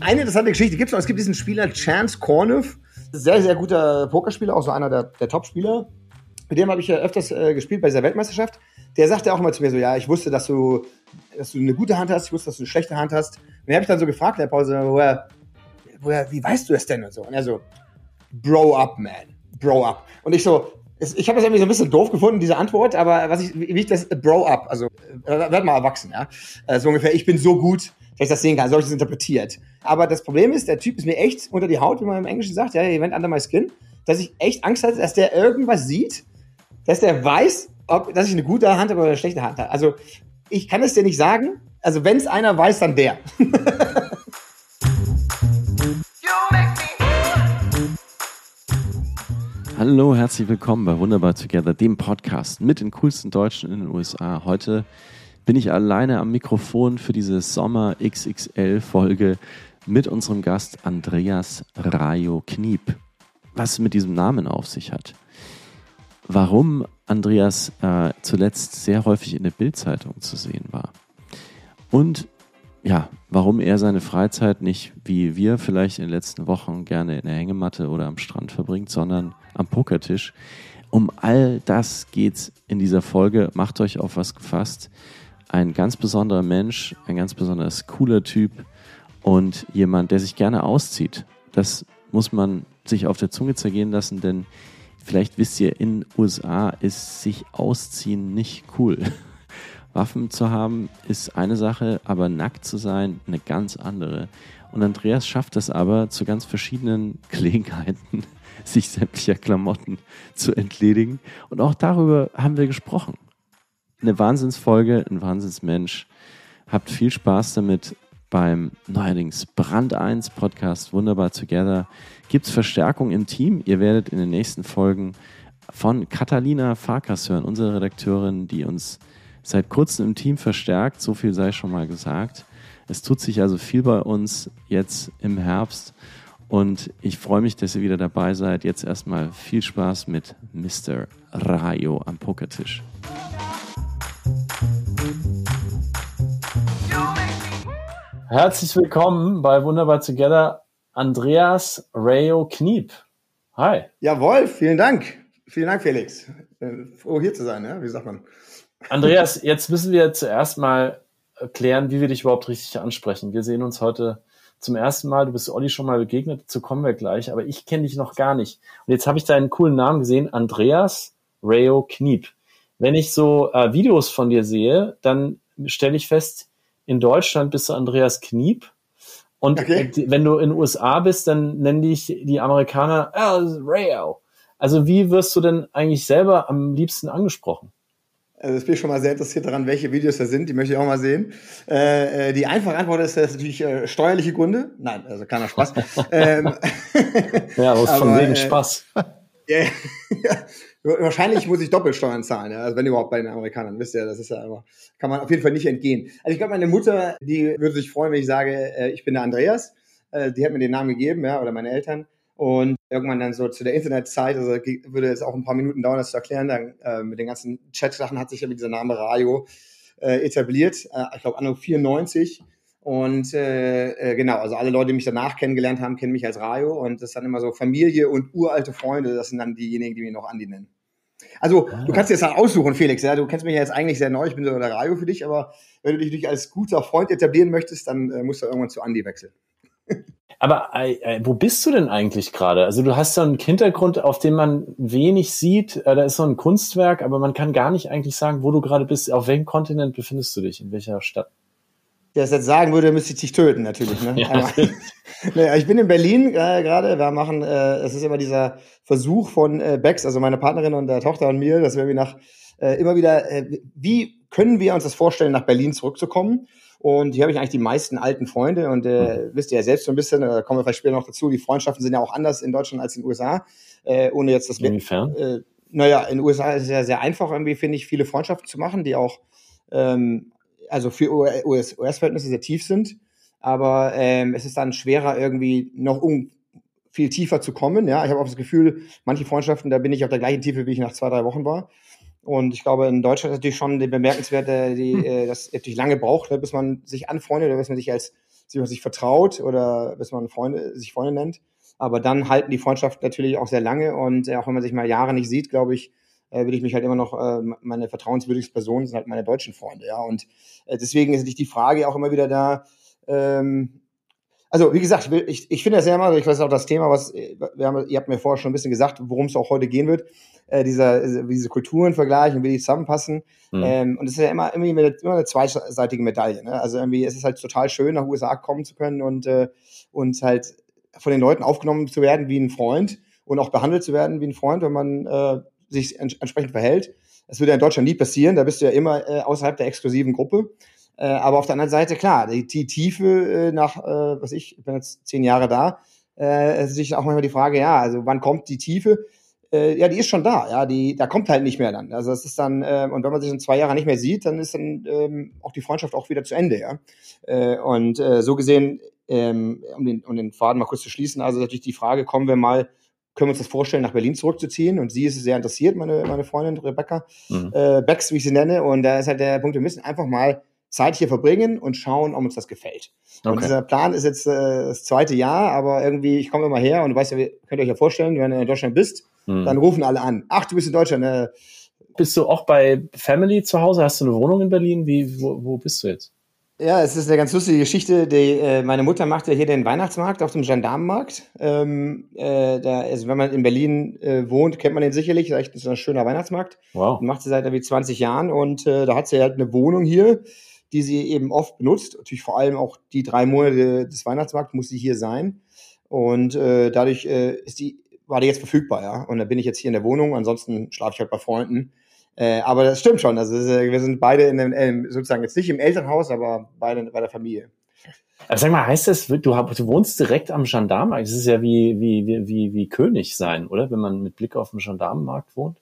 Eine interessante Geschichte gibt es noch. Es gibt diesen Spieler Chance Corniff. Sehr, sehr guter Pokerspieler, auch so einer der, der Top-Spieler. Mit dem habe ich ja öfters äh, gespielt bei dieser Weltmeisterschaft. Der sagte auch immer zu mir so, ja, ich wusste, dass du, dass du eine gute Hand hast, ich wusste, dass du eine schlechte Hand hast. Und den habe ich dann so gefragt in der Pause, woher, woher, wie weißt du das denn und so? Und er so, Bro up, man. Bro up. Und ich so, ich habe das irgendwie so ein bisschen doof gefunden, diese Antwort, aber was ich, wie ich das Bro up, also äh, werd mal erwachsen, ja. Äh, so ungefähr, ich bin so gut, dass ich das sehen kann, so habe ich das interpretiert. Aber das Problem ist, der Typ ist mir echt unter die Haut, wie man im Englischen sagt, ja, he went under my skin, dass ich echt Angst hatte, dass der irgendwas sieht, dass der weiß, ob, dass ich eine gute Hand habe oder eine schlechte Hand habe. Also ich kann es dir nicht sagen. Also wenn es einer weiß, dann der. Hallo, herzlich willkommen bei Wunderbar Together, dem Podcast mit den coolsten Deutschen in den USA. Heute bin ich alleine am Mikrofon für diese Sommer XXL Folge mit unserem Gast Andreas Rayo Kniep. Was es mit diesem Namen auf sich hat. Warum Andreas äh, zuletzt sehr häufig in der Bildzeitung zu sehen war. Und ja, warum er seine Freizeit nicht wie wir vielleicht in den letzten Wochen gerne in der Hängematte oder am Strand verbringt, sondern am Pokertisch. Um all das geht's in dieser Folge. Macht euch auf was gefasst. Ein ganz besonderer Mensch, ein ganz besonders cooler Typ und jemand, der sich gerne auszieht. Das muss man sich auf der Zunge zergehen lassen, denn vielleicht wisst ihr, in USA ist sich ausziehen nicht cool. Waffen zu haben ist eine Sache, aber nackt zu sein eine ganz andere. Und Andreas schafft es aber zu ganz verschiedenen Gelegenheiten, sich sämtlicher Klamotten zu entledigen. Und auch darüber haben wir gesprochen. Eine Wahnsinnsfolge, ein Wahnsinnsmensch. Habt viel Spaß damit beim neuerdings Brand 1 Podcast Wunderbar Together. Gibt es Verstärkung im Team? Ihr werdet in den nächsten Folgen von Catalina Farkas hören, unsere Redakteurin, die uns seit kurzem im Team verstärkt. So viel sei schon mal gesagt. Es tut sich also viel bei uns jetzt im Herbst und ich freue mich, dass ihr wieder dabei seid. Jetzt erstmal viel Spaß mit Mr. Rayo am Pokertisch. Herzlich willkommen bei Wunderbar Together, Andreas Rayo Kniep. Hi. Jawohl, vielen Dank. Vielen Dank, Felix. Froh hier zu sein, ja? wie sagt man? Andreas, jetzt müssen wir zuerst mal klären, wie wir dich überhaupt richtig ansprechen. Wir sehen uns heute zum ersten Mal. Du bist Olli schon mal begegnet, dazu kommen wir gleich, aber ich kenne dich noch gar nicht. Und jetzt habe ich deinen coolen Namen gesehen, Andreas Rayo Kniep. Wenn ich so äh, Videos von dir sehe, dann stelle ich fest, in Deutschland bist du Andreas Kniep. Und okay. wenn du in den USA bist, dann nennen dich die Amerikaner oh, Rayo. Also wie wirst du denn eigentlich selber am liebsten angesprochen? Also ich bin schon mal sehr interessiert daran, welche Videos da sind. Die möchte ich auch mal sehen. Äh, äh die einfache Antwort ist, das ist natürlich äh, steuerliche Gründe. Nein, also keiner Spaß. ähm, ja, aber von wegen äh, Spaß. Ja, ja, wahrscheinlich muss ich Doppelsteuern zahlen, ja, also wenn überhaupt bei den Amerikanern, wisst ihr, das ist ja immer, kann man auf jeden Fall nicht entgehen. Also ich glaube, meine Mutter, die würde sich freuen, wenn ich sage, äh, ich bin der Andreas. Äh, die hat mir den Namen gegeben, ja, oder meine Eltern. Und irgendwann dann so zu der Internetzeit, also würde es auch ein paar Minuten dauern, das zu erklären, dann äh, mit den ganzen Chat-Sachen hat sich ja mit dieser Name Rayo äh, etabliert, äh, ich glaube Anno 94. Und äh, äh, genau, also alle Leute, die mich danach kennengelernt haben, kennen mich als Rayo und das ist dann immer so Familie und uralte Freunde, das sind dann diejenigen, die mich noch Andi nennen. Also, ah. du kannst jetzt halt aussuchen, Felix, ja, du kennst mich ja jetzt eigentlich sehr neu, ich bin so der Rayo für dich, aber wenn du dich nicht als guter Freund etablieren möchtest, dann äh, musst du irgendwann zu Andi wechseln. Aber äh, äh, wo bist du denn eigentlich gerade? Also du hast so einen Hintergrund, auf dem man wenig sieht. Äh, da ist so ein Kunstwerk, aber man kann gar nicht eigentlich sagen, wo du gerade bist. Auf welchem Kontinent befindest du dich? In welcher Stadt? Der es jetzt sagen würde, müsste ich dich töten, natürlich. Ne? ja, naja, ich bin in Berlin äh, gerade. Wir machen, äh, es ist immer dieser Versuch von äh, Bex, also meine Partnerin und der Tochter und mir, dass wir nach äh, immer wieder, äh, wie können wir uns das vorstellen, nach Berlin zurückzukommen? Und hier habe ich eigentlich die meisten alten Freunde und äh, mhm. wisst ihr ja selbst so ein bisschen, da kommen wir vielleicht später noch dazu, die Freundschaften sind ja auch anders in Deutschland als in den USA. Äh, ohne jetzt das Inwiefern? Äh, naja, in den USA ist es ja sehr einfach, irgendwie, finde ich, viele Freundschaften zu machen, die auch ähm, also für US-Verhältnisse sehr tief sind. Aber ähm, es ist dann schwerer, irgendwie noch um viel tiefer zu kommen. Ja, ich habe auch das Gefühl, manche Freundschaften, da bin ich auf der gleichen Tiefe, wie ich nach zwei, drei Wochen war. Und ich glaube, in Deutschland ist natürlich schon die bemerkenswerte, die, hm. äh, das natürlich lange braucht, ne, bis man sich anfreundet oder bis man sich als bis man sich vertraut oder bis man Freunde, sich Freunde nennt. Aber dann halten die Freundschaften natürlich auch sehr lange und äh, auch wenn man sich mal Jahre nicht sieht, glaube ich, äh, würde ich mich halt immer noch, äh, meine vertrauenswürdigste Person sind halt meine deutschen Freunde, ja. Und äh, deswegen ist natürlich die Frage auch immer wieder da, ähm, also wie gesagt, ich, ich, finde das ja immer, ich weiß auch das Thema, was wir haben, ihr habt mir vorher schon ein bisschen gesagt, worum es auch heute gehen wird, äh, dieser, diese Kulturen vergleichen, wie die zusammenpassen. Mhm. Ähm, und es ist ja immer, immer, immer eine zweiseitige Medaille. Ne? Also irgendwie es ist halt total schön, nach USA kommen zu können und, äh, und halt von den Leuten aufgenommen zu werden wie ein Freund und auch behandelt zu werden wie ein Freund, wenn man äh, sich ents entsprechend verhält. Das würde ja in Deutschland nie passieren, da bist du ja immer äh, außerhalb der exklusiven Gruppe. Äh, aber auf der anderen Seite, klar, die, die Tiefe äh, nach, äh, was ich, ich bin jetzt zehn Jahre da, äh, ist sich auch manchmal die Frage, ja, also wann kommt die Tiefe? Äh, ja, die ist schon da, ja, die, da kommt halt nicht mehr dann. Also es ist dann, äh, und wenn man sich in zwei Jahren nicht mehr sieht, dann ist dann ähm, auch die Freundschaft auch wieder zu Ende, ja. Äh, und äh, so gesehen, ähm, um, den, um den Faden mal kurz zu schließen, also natürlich die Frage, kommen wir mal können wir uns das vorstellen, nach Berlin zurückzuziehen. Und sie ist sehr interessiert, meine, meine Freundin Rebecca mhm. äh, Becks, wie ich sie nenne. Und da ist halt der Punkt, wir müssen einfach mal Zeit hier verbringen und schauen, ob uns das gefällt. Okay. Und dieser Plan ist jetzt äh, das zweite Jahr, aber irgendwie, ich komme immer her und weißt ja, könnt ihr euch ja vorstellen, wenn du in Deutschland bist, mhm. dann rufen alle an. Ach, du bist in Deutschland. Äh, bist du auch bei Family zu Hause? Hast du eine Wohnung in Berlin? Wie, wo, wo bist du jetzt? Ja, es ist eine ganz lustige Geschichte. Die, äh, meine Mutter macht ja hier den Weihnachtsmarkt auf dem Gendarmenmarkt. Ähm, äh, da, also wenn man in Berlin äh, wohnt, kennt man den sicherlich. Das ist ein schöner Weihnachtsmarkt. Wow. Und macht sie seit irgendwie 20 Jahren und äh, da hat sie halt eine Wohnung hier, die sie eben oft benutzt. Natürlich vor allem auch die drei Monate des Weihnachtsmarkts muss sie hier sein. Und äh, dadurch äh, ist die, war die jetzt verfügbar, ja. Und da bin ich jetzt hier in der Wohnung. Ansonsten schlafe ich halt bei Freunden. Äh, aber das stimmt schon. Also wir sind beide in dem, sozusagen jetzt nicht im Elternhaus, aber beide bei der Familie. Aber sag mal, heißt das, du, du wohnst direkt am Gendarmenmarkt? Das ist ja wie, wie, wie, wie König sein, oder? Wenn man mit Blick auf den Gendarmenmarkt wohnt?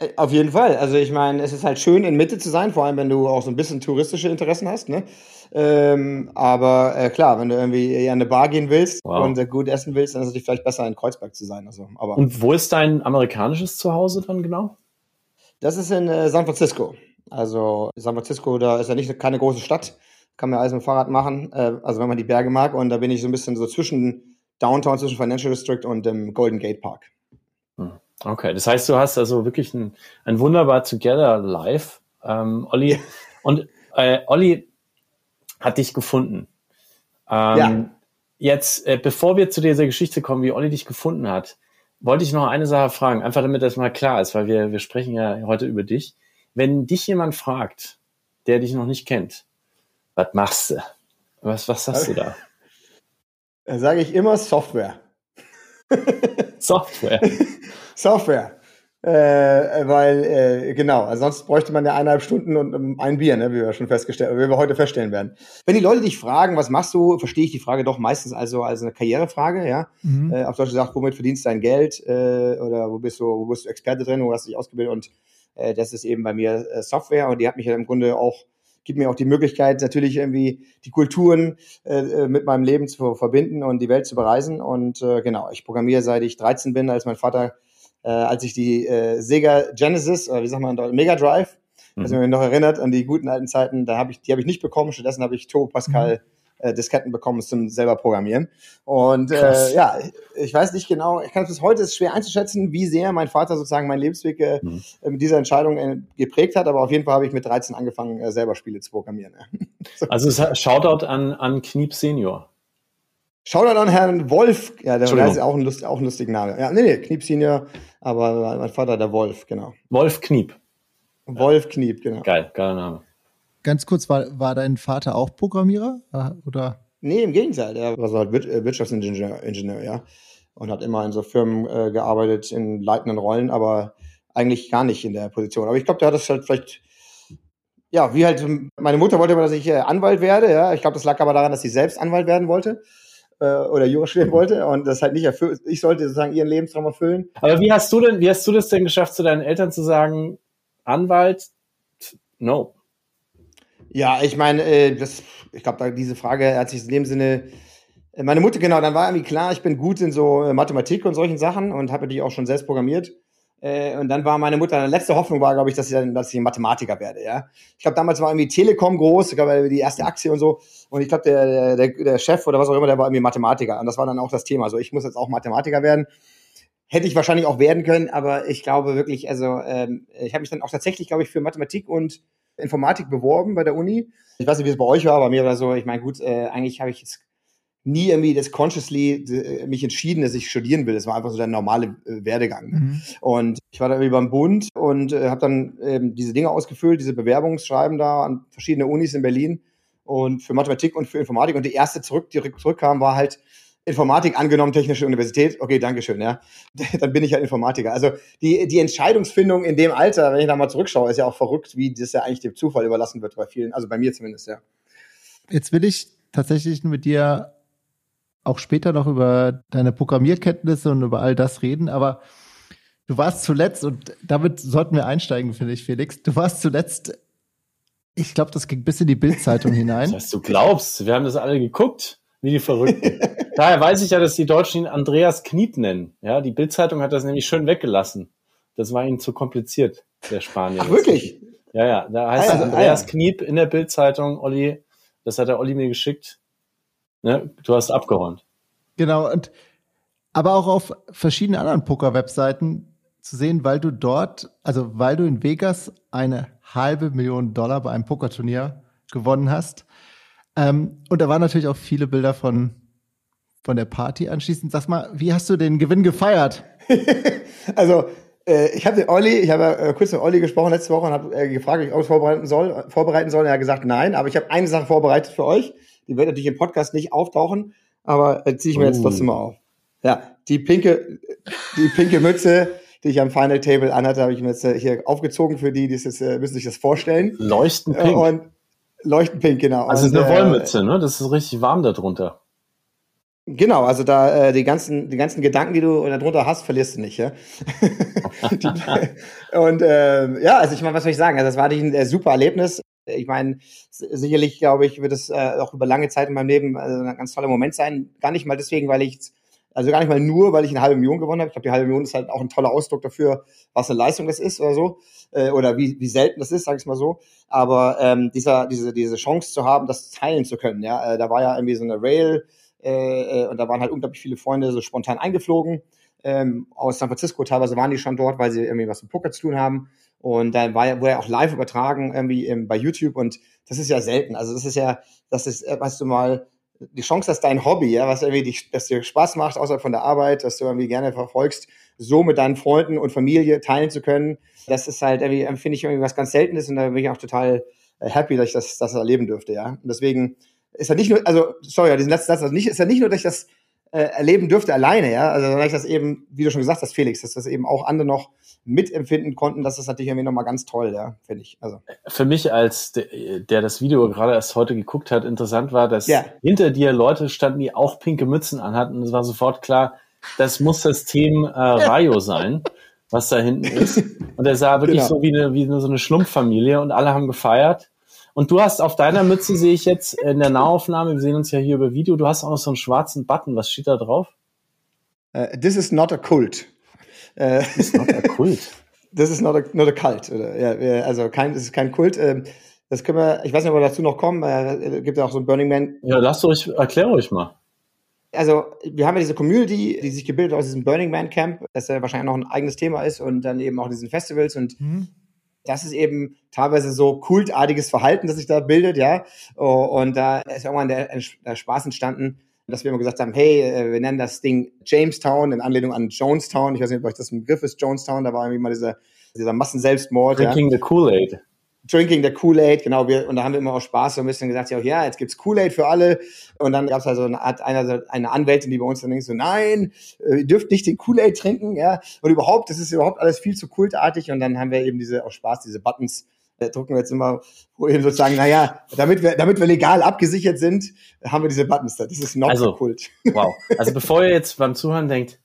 Äh, auf jeden Fall. Also ich meine, es ist halt schön, in Mitte zu sein, vor allem wenn du auch so ein bisschen touristische Interessen hast. Ne? Ähm, aber äh, klar, wenn du irgendwie in eine Bar gehen willst wow. und äh, gut essen willst, dann ist es natürlich vielleicht besser, in Kreuzberg zu sein. Also, aber und wo ist dein amerikanisches Zuhause dann genau? Das ist in äh, San Francisco. Also San Francisco, da ist ja nicht keine große Stadt, kann man alles mit dem Fahrrad machen. Äh, also wenn man die Berge mag. Und da bin ich so ein bisschen so zwischen Downtown, zwischen Financial District und dem Golden Gate Park. Okay, das heißt, du hast also wirklich ein, ein wunderbar Together Live, ähm, Olli. und äh, Olli hat dich gefunden. Ähm, ja. Jetzt, äh, bevor wir zu dieser Geschichte kommen, wie Olli dich gefunden hat, wollte ich noch eine Sache fragen, einfach damit das mal klar ist, weil wir, wir sprechen ja heute über dich. Wenn dich jemand fragt, der dich noch nicht kennt, was machst du? Was, was sagst du da? Da sage ich immer Software. Software. Software. Äh, weil, äh, genau, also sonst bräuchte man ja eineinhalb Stunden und um, ein Bier, ne, wie wir schon festgestellt, wie wir heute feststellen werden. Wenn die Leute dich fragen, was machst du, verstehe ich die Frage doch meistens also als eine Karrierefrage, ja. Mhm. Äh, auf Deutsch gesagt, womit verdienst du dein Geld, äh, oder wo bist du, wo bist du Experte drin, wo hast du dich ausgebildet und äh, das ist eben bei mir äh, Software und die hat mich ja im Grunde auch gibt mir auch die Möglichkeit, natürlich irgendwie die Kulturen äh, äh mit meinem Leben zu verbinden und die Welt zu bereisen. Und äh, genau, ich programmiere seit ich 13 bin, als mein Vater äh, als ich die äh, Sega Genesis, oder wie sagt man, Mega Drive, mhm. also mich noch erinnert an die guten alten Zeiten, da habe ich, die habe ich nicht bekommen, stattdessen habe ich Turbo Pascal mhm äh, Disketten bekommen zum selber programmieren. Und äh, ja, ich weiß nicht genau, ich kann es bis heute ist schwer einzuschätzen, wie sehr mein Vater sozusagen meinen Lebensweg äh, mhm. mit dieser Entscheidung äh, geprägt hat, aber auf jeden Fall habe ich mit 13 angefangen, äh, selber Spiele zu programmieren. so. Also Shoutout an, an Kniep Senior. Shoutout an Herrn Wolf. Ja, der ist auch ein, Lust, auch ein lustiger Name. Ja, nee, nee, Kniep Senior, aber mein Vater der Wolf, genau. Wolf Kniep. Wolf Kniep, genau. Geil, geiler Name. Ganz kurz, war, war dein Vater auch Programmierer? Äh, oder? Nee, im Gegenteil. Er war so halt äh, Wirtschaftsingenieur, Ingenieur, ja. Und hat immer in so Firmen äh, gearbeitet, in leitenden Rollen, aber eigentlich gar nicht in der Position. Aber ich glaube, der hat das halt vielleicht ja, wie halt, meine Mutter wollte immer, dass ich äh, Anwalt werde, ja. Ich glaube, das lag aber daran, dass sie selbst Anwalt werden wollte äh, oder Jura studieren wollte und das halt nicht erfüllt. Ich sollte sozusagen ihren Lebenstraum erfüllen. Aber wie hast du denn, wie hast du das denn geschafft, zu deinen Eltern zu sagen, Anwalt, no? Ja, ich meine, äh, das, ich glaube, diese Frage hat sich in dem Sinne, äh, meine Mutter, genau, dann war irgendwie klar, ich bin gut in so äh, Mathematik und solchen Sachen und habe natürlich auch schon selbst programmiert. Äh, und dann war meine Mutter, letzte Hoffnung war, glaube ich, dass ich dann, dass ich Mathematiker werde, ja. Ich glaube, damals war irgendwie Telekom groß, ich glaube, die erste Aktie und so. Und ich glaube, der, der, der Chef oder was auch immer, der war irgendwie Mathematiker. Und das war dann auch das Thema. Also ich muss jetzt auch Mathematiker werden. Hätte ich wahrscheinlich auch werden können, aber ich glaube wirklich, also ähm, ich habe mich dann auch tatsächlich, glaube ich, für Mathematik und Informatik beworben bei der Uni. Ich weiß nicht, wie es bei euch war, bei mir oder so. Ich meine, gut, äh, eigentlich habe ich jetzt nie irgendwie das consciously äh, mich entschieden, dass ich studieren will. Das war einfach so der normale äh, Werdegang. Mhm. Und ich war da irgendwie beim Bund und äh, habe dann ähm, diese Dinge ausgefüllt, diese Bewerbungsschreiben da an verschiedene Unis in Berlin und für Mathematik und für Informatik. Und die erste zurück, die zurückkam, war halt Informatik angenommen, Technische Universität. Okay, Dankeschön, ja. Dann bin ich halt Informatiker. Also die, die Entscheidungsfindung in dem Alter, wenn ich da mal zurückschaue, ist ja auch verrückt, wie das ja eigentlich dem Zufall überlassen wird bei vielen, also bei mir zumindest, ja. Jetzt will ich tatsächlich mit dir auch später noch über deine Programmierkenntnisse und über all das reden, aber du warst zuletzt, und damit sollten wir einsteigen, finde ich, Felix, du warst zuletzt, ich glaube, das ging bis in die Bildzeitung hinein. Was du glaubst, wir haben das alle geguckt, wie die Verrückten. Daher weiß ich ja, dass die Deutschen ihn Andreas Kniep nennen. Ja, die Bildzeitung hat das nämlich schön weggelassen. Das war ihnen zu kompliziert, der Spanier. Ach, wirklich? Ja, ja, da heißt ja, Andreas ah, ja. Kniep in der Bildzeitung, Olli, das hat der Olli mir geschickt. Ne? Du hast abgeräumt. Genau, und aber auch auf verschiedenen anderen Poker-Webseiten zu sehen, weil du dort, also weil du in Vegas eine halbe Million Dollar bei einem Pokerturnier gewonnen hast. Ähm, und da waren natürlich auch viele Bilder von, von der Party anschließend. Sag mal, wie hast du den Gewinn gefeiert? also, äh, ich habe den Olli, ich habe äh, kurz mit Olli gesprochen letzte Woche und habe äh, gefragt, ob ich alles vorbereiten soll. Vorbereiten soll. Er hat gesagt, nein, aber ich habe eine Sache vorbereitet für euch. Die wird natürlich im Podcast nicht auftauchen, aber äh, ziehe ich mir uh. jetzt trotzdem mal auf. Ja, die pinke, die pinke Mütze, die ich am Final Table anhatte, habe ich mir jetzt äh, hier aufgezogen für die, die es, äh, müssen sich das vorstellen. Leuchten pink. Und leuchten pink, genau. Also und, eine äh, Wollmütze, ne? Das ist richtig warm darunter. Genau, also da äh, die ganzen die ganzen Gedanken, die du darunter hast, verlierst du nicht, ja. und äh, ja, also ich meine, was soll ich sagen? Also das war ein äh, super Erlebnis. Ich meine, sicherlich, glaube ich, wird es äh, auch über lange Zeit in meinem Leben also ein ganz toller Moment sein. Gar nicht mal deswegen, weil ich, also gar nicht mal nur, weil ich eine halbe Million gewonnen habe. Ich glaube, die halbe Million ist halt auch ein toller Ausdruck dafür, was eine Leistung das ist oder so. Äh, oder wie, wie selten das ist, sage ich mal so. Aber ähm, dieser, diese, diese Chance zu haben, das teilen zu können, ja, äh, da war ja irgendwie so eine Rail äh, äh, und da waren halt unglaublich viele Freunde so spontan eingeflogen. Ähm, aus San Francisco teilweise waren die schon dort, weil sie irgendwie was mit Poker zu tun haben. Und dann war ja, wurde ja auch live übertragen irgendwie im, bei YouTube und das ist ja selten. Also das ist ja, das ist, äh, weißt du mal, die Chance, dass dein Hobby, ja, was irgendwie dich, dass dir Spaß macht außerhalb von der Arbeit, dass du irgendwie gerne verfolgst, so mit deinen Freunden und Familie teilen zu können, das ist halt irgendwie, finde ich irgendwie was ganz Seltenes und da bin ich auch total äh, happy, dass ich das, das erleben dürfte, ja. Und deswegen ist ja nicht nur, also, sorry, diesen letzten Satz, also nicht, ist ja nicht nur, dass ich das äh, erleben dürfte alleine, ja. Also weil ich das eben, wie du schon gesagt hast, Felix, dass das eben auch andere noch mitempfinden konnten, das ist natürlich irgendwie nochmal ganz toll, ja, finde ich. Also. Für mich als der, der das Video gerade erst heute geguckt hat, interessant war, dass ja. hinter dir Leute standen, die auch pinke Mützen anhatten und es war sofort klar, das muss das Team äh, Rayo sein, was da hinten ist. Und er sah wirklich genau. so wie eine, wie so eine Schlumpffamilie und alle haben gefeiert. Und du hast auf deiner Mütze, sehe ich jetzt in der Nahaufnahme, wir sehen uns ja hier über Video, du hast auch noch so einen schwarzen Button. Was steht da drauf? Uh, this is not a cult. Uh, this is not a cult. this is not a, not a cult. Ja, also kein, das ist kein Kult. Ähm, das können wir, ich weiß nicht, ob wir dazu noch kommen. Äh, gibt ja auch so ein Burning Man. Ja, lasst euch, erklär euch mal. Also, wir haben ja diese Community, die sich gebildet aus diesem Burning Man Camp, das ja wahrscheinlich noch ein eigenes Thema ist und dann eben auch diesen Festivals und mhm das ist eben teilweise so kultartiges Verhalten, das sich da bildet, ja. Oh, und da ist irgendwann der, der Spaß entstanden, dass wir immer gesagt haben, hey, äh, wir nennen das Ding Jamestown in Anlehnung an Jonestown. Ich weiß nicht, ob euch das ein Begriff ist, Jonestown. Da war irgendwie mal dieser, dieser Massenselbstmord. Drinking ja. the Kool-Aid. Drinking the Kool-Aid, genau. Wir, und da haben wir immer auch Spaß so ein bisschen gesagt, ja, ja jetzt gibt's Kool-Aid für alle. Und dann gab's also eine, Art, eine, eine Anwältin, die bei uns dann denkt so, nein, äh, ihr dürft nicht den Kool-Aid trinken, ja. Und überhaupt, das ist überhaupt alles viel zu kultartig. Und dann haben wir eben diese, auch Spaß, diese Buttons, äh, drucken wir jetzt immer, wo eben sozusagen, naja, damit wir, damit wir legal abgesichert sind, haben wir diese Buttons da. Das ist noch also, Kult. Wow. Also bevor ihr jetzt beim Zuhören denkt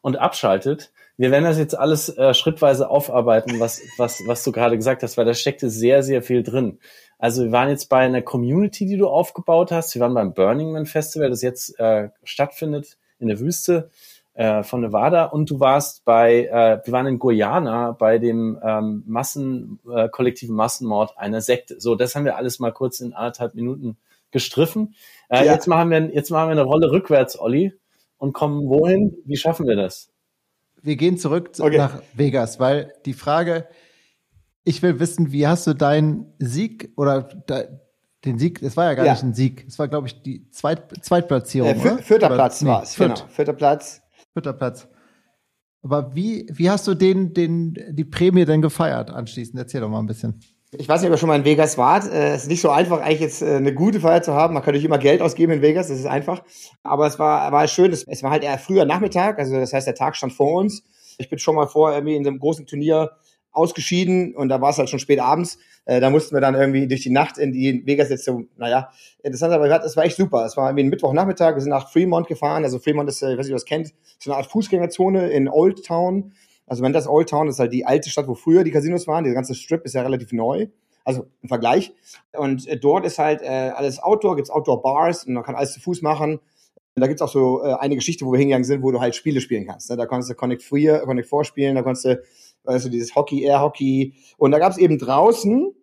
und abschaltet, wir werden das jetzt alles äh, schrittweise aufarbeiten, was, was, was du gerade gesagt hast, weil da steckte sehr, sehr viel drin. Also wir waren jetzt bei einer Community, die du aufgebaut hast. Wir waren beim Burning Man Festival, das jetzt äh, stattfindet in der Wüste. äh, von Nevada und du warst bei, äh, wir waren in Guyana bei dem ähm, Massen, äh, kollektiven Massenmord einer Sekte. So, das haben wir alles mal kurz in anderthalb Minuten gestriffen. Äh, ja. Jetzt machen wir, jetzt machen wir eine Rolle rückwärts, Olli, und kommen wohin? Wie schaffen wir das? Wir gehen zurück okay. nach Vegas, weil die Frage, ich will wissen, wie hast du deinen Sieg oder den Sieg, es war ja gar ja. nicht ein Sieg, es war, glaube ich, die Zweit, Zweitplatzierung. Äh, vierter Platz nee, war es, genau. Vierter Platz. Vierter Platz. Aber wie, wie hast du den, den, die Prämie denn gefeiert anschließend? Erzähl doch mal ein bisschen. Ich weiß nicht, ob ihr schon mal in Vegas wart. Äh, es ist nicht so einfach, eigentlich jetzt äh, eine gute Feier zu haben. Man kann natürlich immer Geld ausgeben in Vegas, das ist einfach. Aber es war, war schön. Es war halt eher früher Nachmittag, also das heißt, der Tag stand vor uns. Ich bin schon mal vor irgendwie in einem großen Turnier ausgeschieden und da war es halt schon spät abends. Äh, da mussten wir dann irgendwie durch die Nacht in die Vegas jetzt so, naja, interessant, aber es war echt super. Es war irgendwie ein Mittwochnachmittag, wir sind nach Fremont gefahren. Also Fremont ist, ich weiß nicht, ob ihr das kennt, so eine Art Fußgängerzone in Old Town. Also wenn das Old Town ist halt die alte Stadt, wo früher die Casinos waren. Der ganze Strip ist ja relativ neu. Also im Vergleich. Und äh, dort ist halt äh, alles Outdoor, gibt's Outdoor-Bars und man kann alles zu Fuß machen. Und da gibt's auch so äh, eine Geschichte, wo wir hingegangen sind, wo du halt Spiele spielen kannst. Ne? Da konntest du Connect 4, Connect 4 spielen, da konntest du also dieses Hockey, Air Hockey. Und da gab es eben draußen,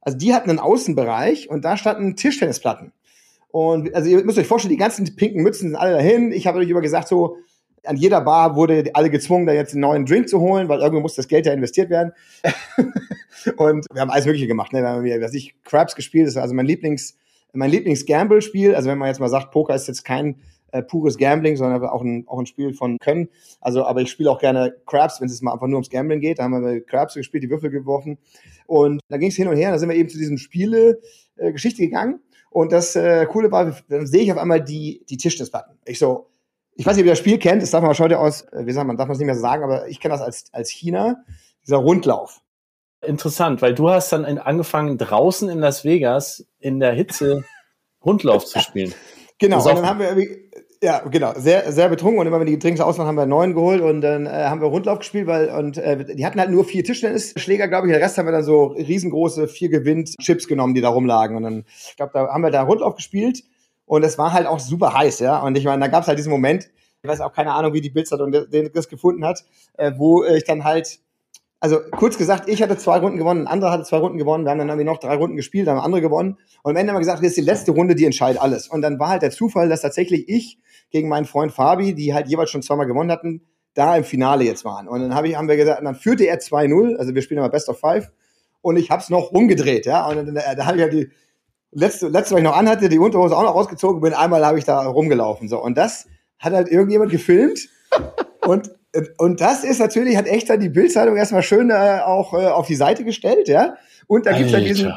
also die hatten einen Außenbereich und da standen Tischtennisplatten. Und also ihr müsst euch vorstellen, die ganzen pinken Mützen sind alle dahin. Ich habe euch über gesagt, so an jeder Bar wurde alle gezwungen, da jetzt einen neuen Drink zu holen, weil irgendwo muss das Geld ja investiert werden. und wir haben alles Mögliche gemacht. Ne? Wir haben, was ich, Crabs gespielt, das ist also mein Lieblings, mein Lieblings-Gamble-Spiel. Also wenn man jetzt mal sagt, Poker ist jetzt kein äh, pures Gambling, sondern auch ein, auch ein Spiel von Können. Also, aber ich spiele auch gerne Crabs, wenn es mal einfach nur ums Gambling geht. Da haben wir Crabs gespielt, die Würfel geworfen. Und da ging es hin und her. Da sind wir eben zu diesem Spiele-Geschichte äh, gegangen. Und das äh, Coole war, dann sehe ich auf einmal die, die Tischtennisplatten. Ich so, ich weiß nicht, ob ihr das Spiel kennt, das darf man heute aus, äh, wie sagt man, darf man es nicht mehr so sagen, aber ich kenne das als, als China, dieser Rundlauf. Interessant, weil du hast dann angefangen, draußen in Las Vegas in der Hitze Rundlauf zu spielen. Genau, und dann haben wir ja, genau, sehr, sehr betrunken. Und immer wenn die Getränke aus waren, haben wir einen neuen geholt und dann äh, haben wir Rundlauf gespielt, weil, und äh, die hatten halt nur vier Tischtennisschläger, glaube ich, der Rest haben wir dann so riesengroße vier Gewinn-Chips genommen, die da rumlagen. Und dann, ich glaube, da haben wir da Rundlauf gespielt und es war halt auch super heiß, ja, und ich meine, da gab es halt diesen Moment, ich weiß auch keine Ahnung, wie die Bildzeitung das gefunden hat, äh, wo ich dann halt also kurz gesagt, ich hatte zwei Runden gewonnen, ein anderer hatte zwei Runden gewonnen, wir haben dann irgendwie noch drei Runden gespielt, dann haben andere gewonnen. Und am Ende haben wir gesagt, das ist die letzte Runde, die entscheidet alles. Und dann war halt der Zufall, dass tatsächlich ich gegen meinen Freund Fabi, die halt jeweils schon zweimal gewonnen hatten, da im Finale jetzt waren. Und dann hab ich, haben wir gesagt, dann führte er 2-0, also wir spielen immer Best of Five. Und ich hab's noch umgedreht, ja. Und dann, da habe ich halt die letzte, letzte, was ich noch anhatte, die Unterhose auch noch rausgezogen bin. Einmal habe ich da rumgelaufen. So. Und das hat halt irgendjemand gefilmt. und und das ist natürlich, hat echt dann die Bildzeitung erstmal schön äh, auch äh, auf die Seite gestellt, ja. Und da gibt's dann diesen,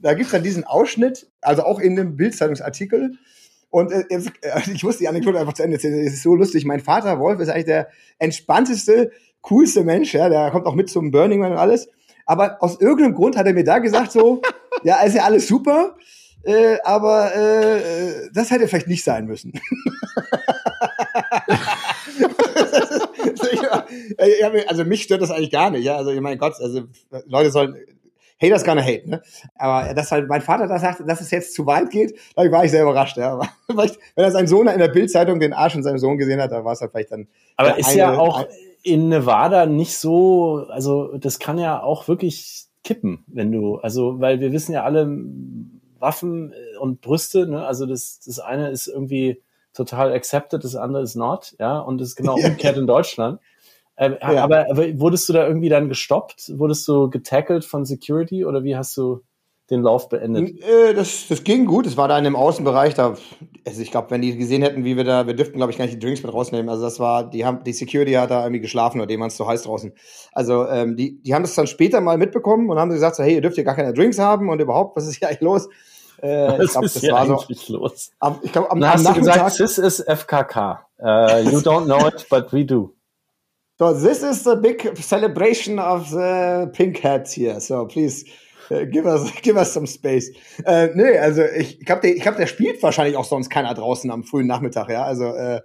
da gibt's dann diesen Ausschnitt, also auch in dem Bildzeitungsartikel. Und äh, äh, ich muss die Anekdote einfach zu Ende erzählen. Es ist so lustig. Mein Vater Wolf ist eigentlich der entspannteste, coolste Mensch, ja. Der kommt auch mit zum Burning Man und alles. Aber aus irgendeinem Grund hat er mir da gesagt so, ja, ist ja alles super, äh, aber äh, das hätte vielleicht nicht sein müssen. also mich stört das eigentlich gar nicht, ja. Also ich mein Gott, also Leute sollen Haters gonna hate, ne? Aber dass halt mein Vater da sagte, dass es jetzt zu weit geht, da war ich sehr überrascht, ja. Wenn er seinen Sohn in der Bildzeitung den Arsch von seinem Sohn gesehen hat, da war es halt vielleicht dann. Aber ist eine, ja auch in Nevada nicht so, also das kann ja auch wirklich kippen, wenn du, also weil wir wissen ja alle Waffen und Brüste, ne? Also das, das eine ist irgendwie total accepted, das andere ist not, ja, und das ist genau umgekehrt in Deutschland. Äh, ja. aber, aber wurdest du da irgendwie dann gestoppt? Wurdest du getackelt von Security oder wie hast du den Lauf beendet? Äh, das, das ging gut. Es war da in dem Außenbereich. Da, also ich glaube, wenn die gesehen hätten, wie wir da, wir dürften, glaube ich, gar nicht die Drinks mit rausnehmen. Also das war, die haben, die Security hat da irgendwie geschlafen oder dem war es zu heiß draußen. Also ähm, die, die haben das dann später mal mitbekommen und haben gesagt, so, hey, ihr dürft hier gar keine Drinks haben und überhaupt, was ist hier eigentlich los? Äh, ich glaube, das war so. Los? Am, ich glaube, am, am hast Nachmittag, du gesagt, this is FKK. Uh, you don't know it, but we do. So this is the big celebration of the pink hats here. So please give us give us some space. Äh, nee, also ich, ich glaube, der, ich glaub, der spielt wahrscheinlich auch sonst keiner draußen am frühen Nachmittag. Ja, also äh,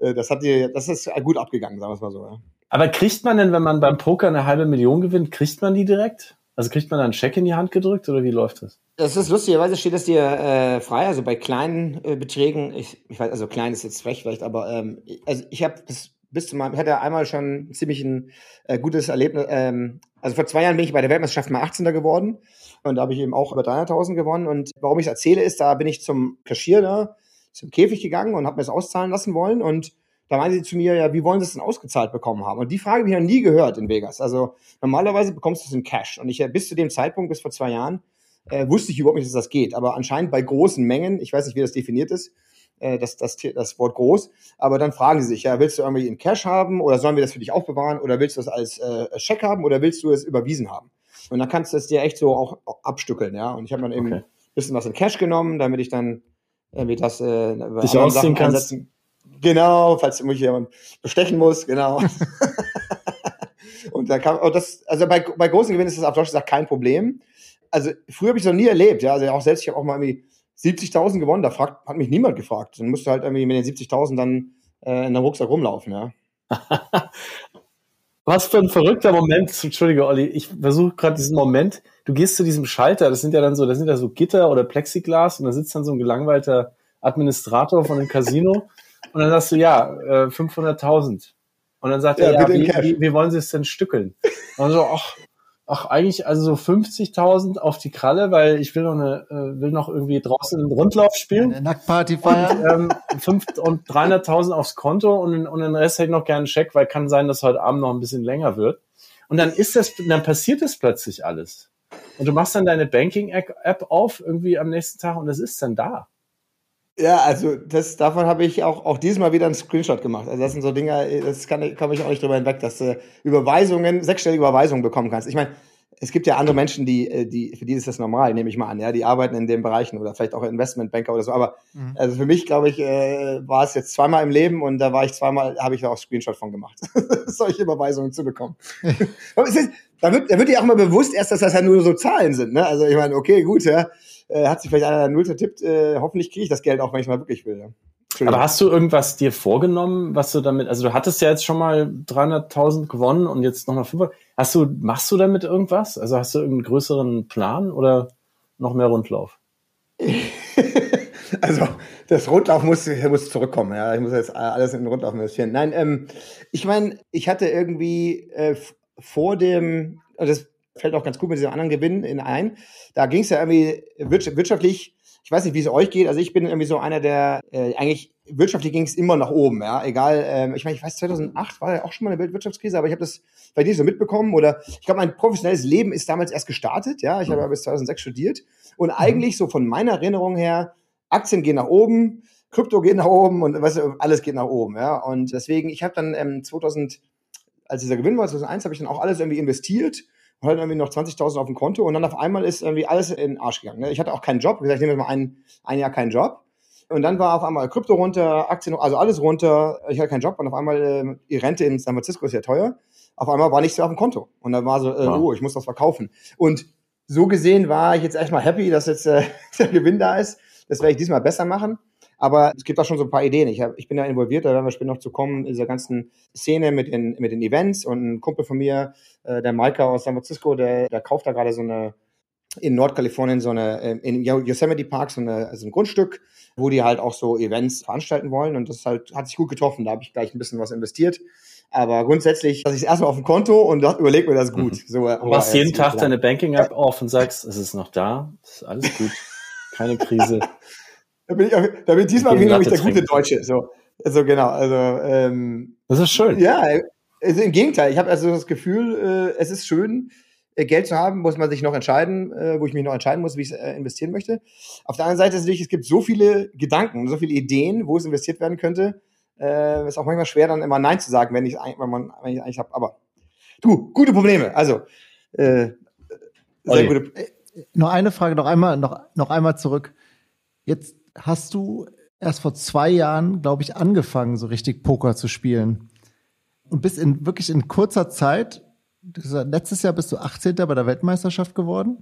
äh das hat die, das ist gut abgegangen, sagen wir es mal so. Ja. Aber kriegt man denn, wenn man beim Poker eine halbe Million gewinnt, kriegt man die direkt? Also kriegt man dann einen Scheck in die Hand gedrückt oder wie läuft das? Das ist lustigerweise steht das dir äh, frei, also bei kleinen äh, Beträgen, ich, ich weiß, also klein ist jetzt frech vielleicht, aber ähm, also ich habe das bis zu meinem, ich hatte einmal schon ziemlich ein äh, gutes Erlebnis. Ähm, also vor zwei Jahren bin ich bei der Weltmeisterschaft mal 18. geworden und da habe ich eben auch über 300.000 gewonnen. Und warum ich es erzähle, ist, da bin ich zum Cashier zum Käfig gegangen und habe mir das auszahlen lassen wollen und da meinen sie zu mir, ja, wie wollen sie es denn ausgezahlt bekommen haben? Und die Frage habe ich noch nie gehört in Vegas. Also normalerweise bekommst du es in Cash. Und ich äh, bis zu dem Zeitpunkt, bis vor zwei Jahren, äh, wusste ich überhaupt nicht, dass das geht. Aber anscheinend bei großen Mengen, ich weiß nicht, wie das definiert ist, äh, das, das, das Wort groß, aber dann fragen sie sich, ja, willst du irgendwie in Cash haben oder sollen wir das für dich aufbewahren oder willst du es als äh, Scheck haben oder willst du es überwiesen haben? Und dann kannst du es dir echt so auch abstückeln, ja. Und ich habe dann eben okay. ein bisschen was in Cash genommen, damit ich dann irgendwie das äh, dich ausziehen kannst. Genau, falls mich jemand bestechen muss, genau. und da kam, oh, das, also bei, bei großen Gewinnen ist das auf Deutsch gesagt kein Problem. Also früher habe ich es noch nie erlebt, ja. Also auch selbst, ich habe auch mal irgendwie 70.000 gewonnen, da fragt, hat mich niemand gefragt. Dann musst du halt irgendwie mit den 70.000 dann äh, in der Rucksack rumlaufen, ja. Was für ein verrückter Moment. Entschuldige, Olli, ich versuche gerade diesen Moment. Du gehst zu diesem Schalter, das sind ja dann so, das sind ja so Gitter oder Plexiglas und da sitzt dann so ein gelangweilter Administrator von einem Casino und dann sagst du, ja, äh, 500.000. Und dann sagt ja, er, ja, wie, wie, wie, wollen Sie es denn stückeln? Und so, ach, ach, eigentlich also so 50.000 auf die Kralle, weil ich will noch eine, äh, will noch irgendwie draußen einen Rundlauf spielen. Eine Nacktparty feiern. Und, ähm, und 300.000 aufs Konto und, und den Rest hätte ich noch gerne einen Scheck, weil kann sein, dass heute Abend noch ein bisschen länger wird. Und dann ist das, dann passiert das plötzlich alles. Und du machst dann deine Banking-App auf irgendwie am nächsten Tag und es ist dann da. Ja, also das, davon habe ich auch, auch dieses Mal wieder einen Screenshot gemacht. Also das sind so Dinge, das kann, komme ich auch nicht drüber hinweg, dass du Überweisungen, sechsstellige Überweisungen bekommen kannst. Ich meine, es gibt ja andere Menschen, die, äh, die, für die ist das normal, nehme ich mal an, ja, die arbeiten in den Bereichen oder vielleicht auch Investmentbanker oder so. Aber mhm. also für mich, glaube ich, äh, war es jetzt zweimal im Leben und da war ich zweimal, habe ich da auch Screenshot von gemacht, solche Überweisungen zu bekommen. da wird, da wird dir auch mal bewusst erst, dass das ja nur so Zahlen sind. Ne? Also ich meine, okay, gut, ja äh, hat sich vielleicht einer Null vertippt. Äh, hoffentlich kriege ich das Geld auch, wenn ich mal wirklich will. Ja. Aber hast du irgendwas dir vorgenommen, was du damit, also du hattest ja jetzt schon mal 300.000 gewonnen und jetzt nochmal 500. Hast du, machst du damit irgendwas? Also hast du irgendeinen größeren Plan oder noch mehr Rundlauf? also das Rundlauf muss, muss zurückkommen. Ja, ich muss jetzt alles in den Rundlauf investieren. Nein, ähm, ich meine, ich hatte irgendwie äh, vor dem, also das fällt auch ganz gut mit diesem anderen Gewinn in ein. Da ging es ja irgendwie wirtschaftlich, ich weiß nicht, wie es euch geht, also ich bin irgendwie so einer, der äh, eigentlich wirtschaftlich ging es immer nach oben, ja, egal, ähm, ich meine, ich weiß, 2008 war ja auch schon mal eine Weltwirtschaftskrise, aber ich habe das vielleicht nicht so mitbekommen. Oder ich glaube, mein professionelles Leben ist damals erst gestartet, ja, ich habe ja bis 2006 studiert. Und mhm. eigentlich so von meiner Erinnerung her, Aktien gehen nach oben, Krypto geht nach oben und weißt du, alles geht nach oben, ja, und deswegen, ich habe dann ähm, 2000, als dieser Gewinn war, 2001, habe ich dann auch alles irgendwie investiert und hatte irgendwie noch 20.000 auf dem Konto und dann auf einmal ist irgendwie alles in den Arsch gegangen. Ne? Ich hatte auch keinen Job, wie gesagt, ich nehme jetzt mal ein, ein Jahr keinen Job. Und dann war auf einmal Krypto runter, Aktien, also alles runter. Ich hatte keinen Job und auf einmal äh, die Rente in San Francisco ist ja teuer. Auf einmal war nichts mehr auf dem Konto. Und dann war so, äh, wow. oh, ich muss das verkaufen. Und so gesehen war ich jetzt echt mal happy, dass jetzt äh, der Gewinn da ist. Das werde ich diesmal besser machen. Aber es gibt auch schon so ein paar Ideen. Ich, hab, ich bin da involviert, da werden wir später noch zu kommen, in dieser ganzen Szene mit den, mit den Events. Und ein Kumpel von mir, äh, der Maika aus San Francisco, der, der kauft da gerade so eine, in Nordkalifornien so eine, ähm, in Yosemite Park so, eine, so ein Grundstück, wo die halt auch so Events veranstalten wollen. Und das halt, hat sich gut getroffen. Da habe ich gleich ein bisschen was investiert. Aber grundsätzlich, dass ich es erstmal auf dem Konto und überlege mir das gut. Mhm. So, du machst jeden Tag deine Banking-App auf und sagst, es ist noch da, es ist alles gut, keine Krise. Da bin ich, auch, da bin ich diesmal bin ich der gute Deutsche. So, so genau. Also ähm, das ist schön. Ja, also im Gegenteil. Ich habe also das Gefühl, äh, es ist schön, äh, Geld zu haben, muss man sich noch entscheiden, äh, wo ich mich noch entscheiden muss, wie ich äh, investieren möchte. Auf der anderen Seite ist natürlich, es gibt so viele Gedanken, so viele Ideen, wo es investiert werden könnte. Äh, ist auch manchmal schwer, dann immer Nein zu sagen, wenn ich wenn man wenn ich eigentlich habe. Aber du, gute Probleme. Also äh, sehr gute. Äh, noch eine Frage, noch einmal, noch, noch einmal zurück. Jetzt hast du erst vor zwei Jahren, glaube ich, angefangen, so richtig Poker zu spielen. Und bist in wirklich in kurzer Zeit, letztes Jahr bist du 18. bei der Weltmeisterschaft geworden.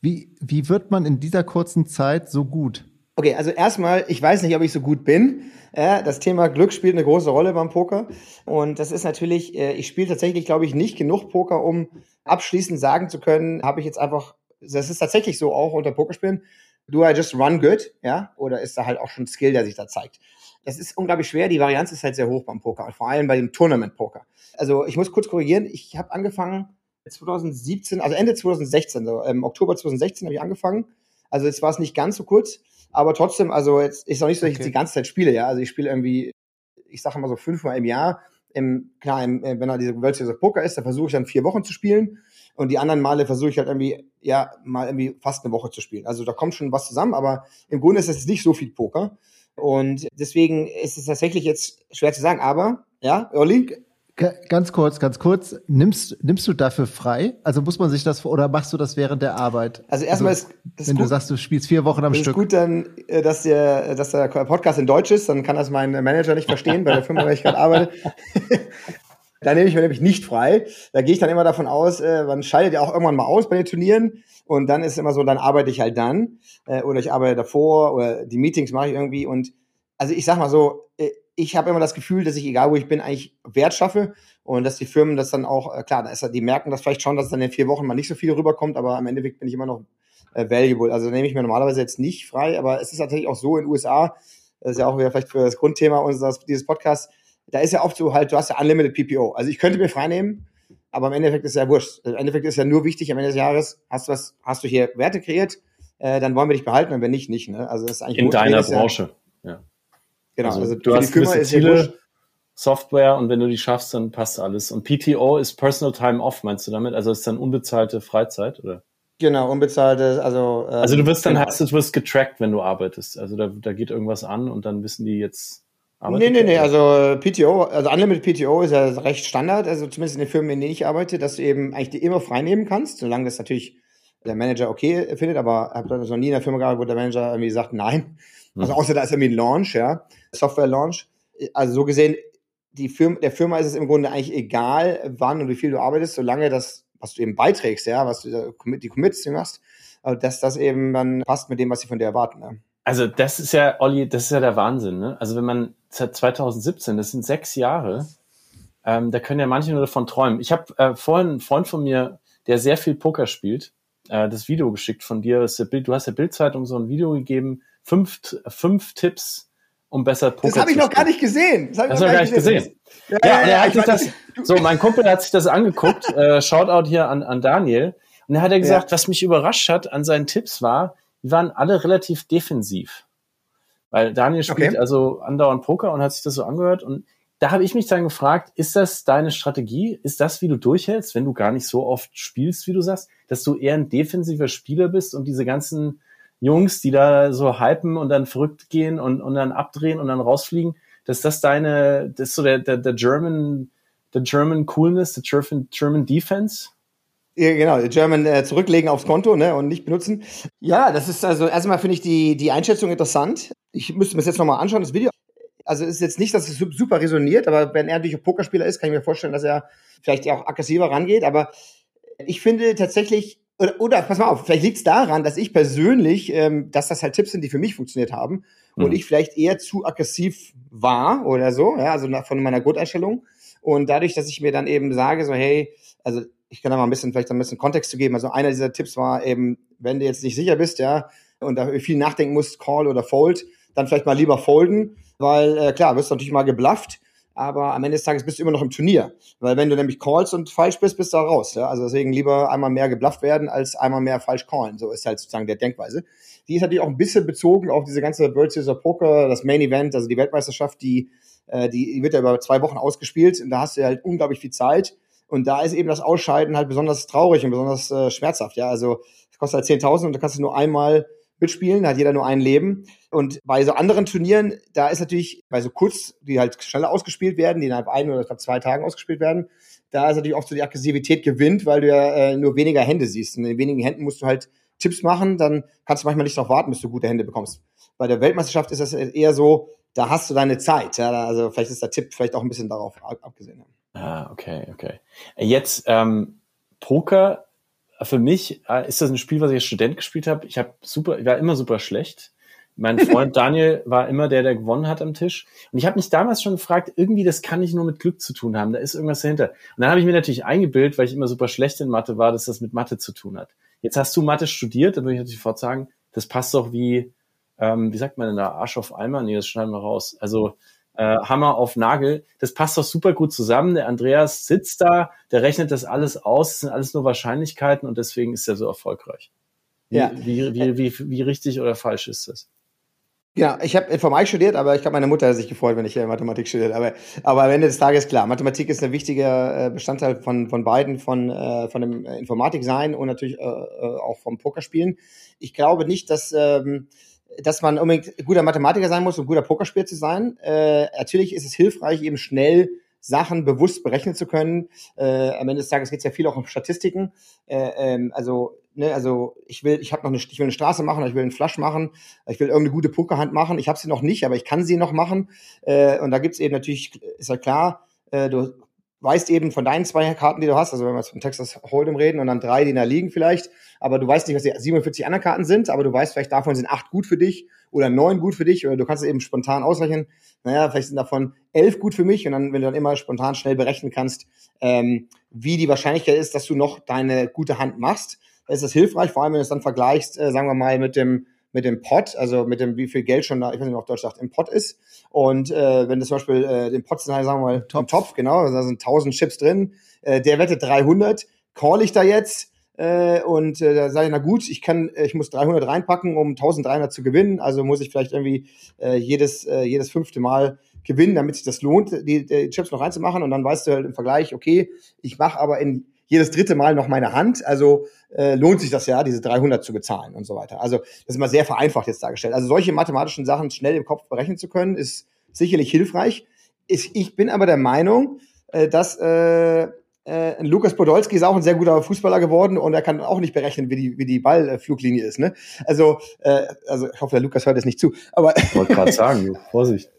Wie, wie wird man in dieser kurzen Zeit so gut? Okay, also erstmal, ich weiß nicht, ob ich so gut bin. Das Thema Glück spielt eine große Rolle beim Poker. Und das ist natürlich, äh, ich spiele tatsächlich, glaube ich, nicht genug Poker, um abschließend sagen zu können, habe ich jetzt einfach, das ist tatsächlich so auch unter Pokerspielen, do I just run good, ja, oder ist da halt auch schon Skill, der sich da zeigt? Das ist unglaublich schwer. Die Varianz ist halt sehr hoch beim Poker, vor allem bei dem Tournament-Poker. Also ich muss kurz korrigieren. Ich habe angefangen 2017, also Ende 2016, so im Oktober 2016 habe ich angefangen. Also jetzt war es nicht ganz so kurz, aber trotzdem, also jetzt ist auch nicht so, dass ich die ganze Zeit spiele, ja. Also ich spiele irgendwie, ich sage mal so fünfmal im Jahr. Im, klar, im, wenn da diese World Series of Poker ist, da versuche ich dann vier Wochen zu spielen. Und die anderen Male versuche ich halt irgendwie, ja, mal irgendwie fast eine Woche zu spielen. Also da kommt schon was zusammen, aber im Grunde ist es nicht so viel Poker. Und deswegen ist es tatsächlich jetzt schwer zu sagen. Aber, ja, Olli, Ganz kurz, ganz kurz. Nimmst, nimmst du dafür frei? Also muss man sich das oder machst du das während der Arbeit? Also erstmal also, ist, ist wenn gut, du sagst, du spielst vier Wochen am das Stück. Ist gut, dann, äh, dass der, dass der Podcast in Deutsch ist, dann kann das mein Manager nicht verstehen bei der Firma, bei der ich gerade arbeite. da nehme ich mir nämlich nicht frei. Da gehe ich dann immer davon aus, äh, man schaltet ja auch irgendwann mal aus bei den Turnieren und dann ist immer so, dann arbeite ich halt dann äh, oder ich arbeite davor oder die Meetings mache ich irgendwie und also ich sag mal so, äh, ich habe immer das Gefühl, dass ich, egal wo ich bin, eigentlich Wert schaffe und dass die Firmen das dann auch, äh, klar, da ist, die merken das vielleicht schon, dass dann in vier Wochen mal nicht so viel rüberkommt, aber am Endeffekt bin ich immer noch äh, valuable. Also nehme ich mir normalerweise jetzt nicht frei, aber es ist natürlich auch so in den USA, das ist ja auch wieder vielleicht für das Grundthema unseres dieses Podcasts, da ist ja oft so halt, du hast ja Unlimited PPO. Also ich könnte mir frei nehmen, aber im Endeffekt ist ja wurscht. Im Endeffekt ist ja nur wichtig, am Ende des Jahres hast du was, hast du hier Werte kreiert, äh, dann wollen wir dich behalten und wenn nicht, nicht. Ne? Also das ist eigentlich in deiner Branche. Ja, ja. Genau, also, also du hast gewisse Ziele, Software und wenn du die schaffst, dann passt alles. Und PTO ist Personal Time Off, meinst du damit? Also ist dann unbezahlte Freizeit, oder? Genau, unbezahlte, also. Ähm, also du wirst dann, genau. heißt du wirst getrackt, wenn du arbeitest. Also da, da geht irgendwas an und dann wissen die jetzt. Nee, nee, nee, also PTO, also Unlimited PTO ist ja recht Standard, also zumindest in den Firmen, in denen ich arbeite, dass du eben eigentlich die immer frei nehmen kannst, solange das natürlich der Manager okay findet, aber ich habe noch nie in der Firma gearbeitet, wo der Manager irgendwie sagt, nein. Also außer da ist irgendwie ein Launch, ja, Software-Launch. Also so gesehen, die Firma, der Firma ist es im Grunde eigentlich egal, wann und wie viel du arbeitest, solange das, was du eben beiträgst, ja, was du die Commits du machst, dass das eben dann passt mit dem, was sie von dir erwarten. Ne? Also das ist ja, Olli, das ist ja der Wahnsinn, ne? Also wenn man seit 2017, das sind sechs Jahre, ähm, da können ja manche nur davon träumen. Ich habe äh, vorhin einen Freund von mir, der sehr viel Poker spielt, äh, das Video geschickt von dir. Das Bild, du hast der Bildzeitung so ein Video gegeben, fünf, fünf Tipps, um besser Poker Das habe ich noch gar nicht gesehen. Das habe ich noch gar nicht gesehen. gesehen. Ja, ja, ja, ja hat sich das, so, mein Kumpel hat sich das angeguckt. äh, Shoutout hier an, an Daniel. Und er hat er gesagt, was mich überrascht hat an seinen Tipps war, die waren alle relativ defensiv. Weil Daniel spielt okay. also andauernd Poker und hat sich das so angehört. Und da habe ich mich dann gefragt, ist das deine Strategie? Ist das, wie du durchhältst, wenn du gar nicht so oft spielst, wie du sagst, dass du eher ein defensiver Spieler bist und diese ganzen Jungs, die da so hypen und dann verrückt gehen und, und dann abdrehen und dann rausfliegen, dass das deine, das ist so der, der, der German, der German Coolness, der German, German Defense? Ja, genau, German äh, zurücklegen aufs Konto ne, und nicht benutzen. Ja, das ist also erstmal finde ich die, die Einschätzung interessant. Ich müsste mir das jetzt nochmal anschauen, das Video. Also ist jetzt nicht, dass es super resoniert, aber wenn er natürlich ein Pokerspieler ist, kann ich mir vorstellen, dass er vielleicht auch aggressiver rangeht. Aber ich finde tatsächlich, oder, oder pass mal auf, vielleicht liegt es daran, dass ich persönlich, ähm, dass das halt Tipps sind, die für mich funktioniert haben mhm. und ich vielleicht eher zu aggressiv war oder so, ja, also nach, von meiner Grundeinstellung. Und dadurch, dass ich mir dann eben sage, so, hey, also ich kann da mal ein bisschen, vielleicht ein bisschen Kontext zu geben. Also einer dieser Tipps war eben, wenn du jetzt nicht sicher bist, ja, und da viel nachdenken musst, Call oder Fold, dann vielleicht mal lieber folden, weil äh, klar, wirst du natürlich mal geblufft aber am Ende des Tages bist du immer noch im Turnier. Weil wenn du nämlich callst und falsch bist, bist du da raus. Ja? Also deswegen lieber einmal mehr geblufft werden, als einmal mehr falsch callen. So ist halt sozusagen der Denkweise. Die ist natürlich auch ein bisschen bezogen auf diese ganze World Series of Poker, das Main Event, also die Weltmeisterschaft, die, äh, die wird ja über zwei Wochen ausgespielt und da hast du halt unglaublich viel Zeit. Und da ist eben das Ausscheiden halt besonders traurig und besonders äh, schmerzhaft. Ja, also es kostet halt 10.000 und da kannst du nur einmal mitspielen, da hat jeder nur ein Leben. Und bei so anderen Turnieren, da ist natürlich, bei so kurz, die halt schneller ausgespielt werden, die innerhalb ein oder zwei Tagen ausgespielt werden, da ist natürlich oft so die Aggressivität gewinnt, weil du ja äh, nur weniger Hände siehst. Und in wenigen Händen musst du halt Tipps machen, dann kannst du manchmal nicht darauf warten, bis du gute Hände bekommst. Bei der Weltmeisterschaft ist das eher so, da hast du deine Zeit. Ja? Also vielleicht ist der Tipp vielleicht auch ein bisschen darauf abgesehen. Ah, okay, okay. Jetzt ähm, Poker für mich äh, ist das ein Spiel, was ich als Student gespielt habe. Ich habe super, ich war immer super schlecht. Mein Freund Daniel war immer der, der gewonnen hat am Tisch. Und ich habe mich damals schon gefragt, irgendwie, das kann nicht nur mit Glück zu tun haben. Da ist irgendwas dahinter. Und dann habe ich mir natürlich eingebildet, weil ich immer super schlecht in Mathe war, dass das mit Mathe zu tun hat. Jetzt hast du Mathe studiert, dann würde ich natürlich sofort sagen, das passt doch wie, ähm, wie sagt man denn da, Arsch auf Eimer? Nee, das schneiden wir raus. Also äh, Hammer auf Nagel. Das passt doch super gut zusammen. Der Andreas sitzt da, der rechnet das alles aus. Das sind alles nur Wahrscheinlichkeiten und deswegen ist er so erfolgreich. Wie, ja. wie, wie, wie, wie richtig oder falsch ist das? Ja, ich habe Informatik studiert, aber ich glaube, meine Mutter hat sich gefreut, wenn ich äh, Mathematik studiert habe. Aber am Ende des Tages klar, Mathematik ist ein wichtiger äh, Bestandteil von, von beiden, von, äh, von dem Informatik sein und natürlich äh, äh, auch vom Pokerspielen. Ich glaube nicht, dass, ähm, dass man unbedingt guter Mathematiker sein muss, um guter Pokerspieler zu sein. Äh, natürlich ist es hilfreich, eben schnell Sachen bewusst berechnen zu können. Äh, am Ende des Tages geht es ja viel auch um Statistiken. Äh, ähm, also, ne, also ich will, ich habe noch eine, ich will eine Straße machen, ich will einen Flash machen, ich will irgendeine gute Pokerhand machen. Ich habe sie noch nicht, aber ich kann sie noch machen. Äh, und da gibt's eben natürlich, ist ja klar, äh, du weißt eben von deinen zwei Karten, die du hast, also wenn wir jetzt von Texas Hold'em reden und dann drei, die da liegen vielleicht, aber du weißt nicht, was die 47 anderen Karten sind, aber du weißt vielleicht davon sind acht gut für dich oder neun gut für dich oder du kannst es eben spontan ausrechnen, naja, vielleicht sind davon elf gut für mich und dann, wenn du dann immer spontan schnell berechnen kannst, ähm, wie die Wahrscheinlichkeit ist, dass du noch deine gute Hand machst, ist das hilfreich, vor allem wenn du es dann vergleichst, äh, sagen wir mal, mit dem mit dem Pot, also mit dem, wie viel Geld schon da, ich weiß nicht, ob Deutsch sagt, im Pot ist. Und äh, wenn du zum Beispiel äh, den Pot, sagen wir mal, Topf, Topf genau, da sind 1000 Chips drin, äh, der wettet 300, call ich da jetzt äh, und äh, da sage ich, na gut, ich kann, äh, ich muss 300 reinpacken, um 1300 zu gewinnen, also muss ich vielleicht irgendwie äh, jedes, äh, jedes fünfte Mal gewinnen, damit sich das lohnt, die, die Chips noch reinzumachen. Und dann weißt du halt im Vergleich, okay, ich mache aber in jedes dritte Mal noch meine Hand. Also äh, lohnt sich das ja, diese 300 zu bezahlen und so weiter. Also das ist immer sehr vereinfacht jetzt dargestellt. Also solche mathematischen Sachen schnell im Kopf berechnen zu können, ist sicherlich hilfreich. Ich, ich bin aber der Meinung, äh, dass äh, äh, Lukas Podolski ist auch ein sehr guter Fußballer geworden und er kann auch nicht berechnen, wie die, wie die Ballfluglinie ist. Ne? Also, äh, also ich hoffe, der Lukas hört es nicht zu. Aber ich wollte gerade sagen, Vorsicht.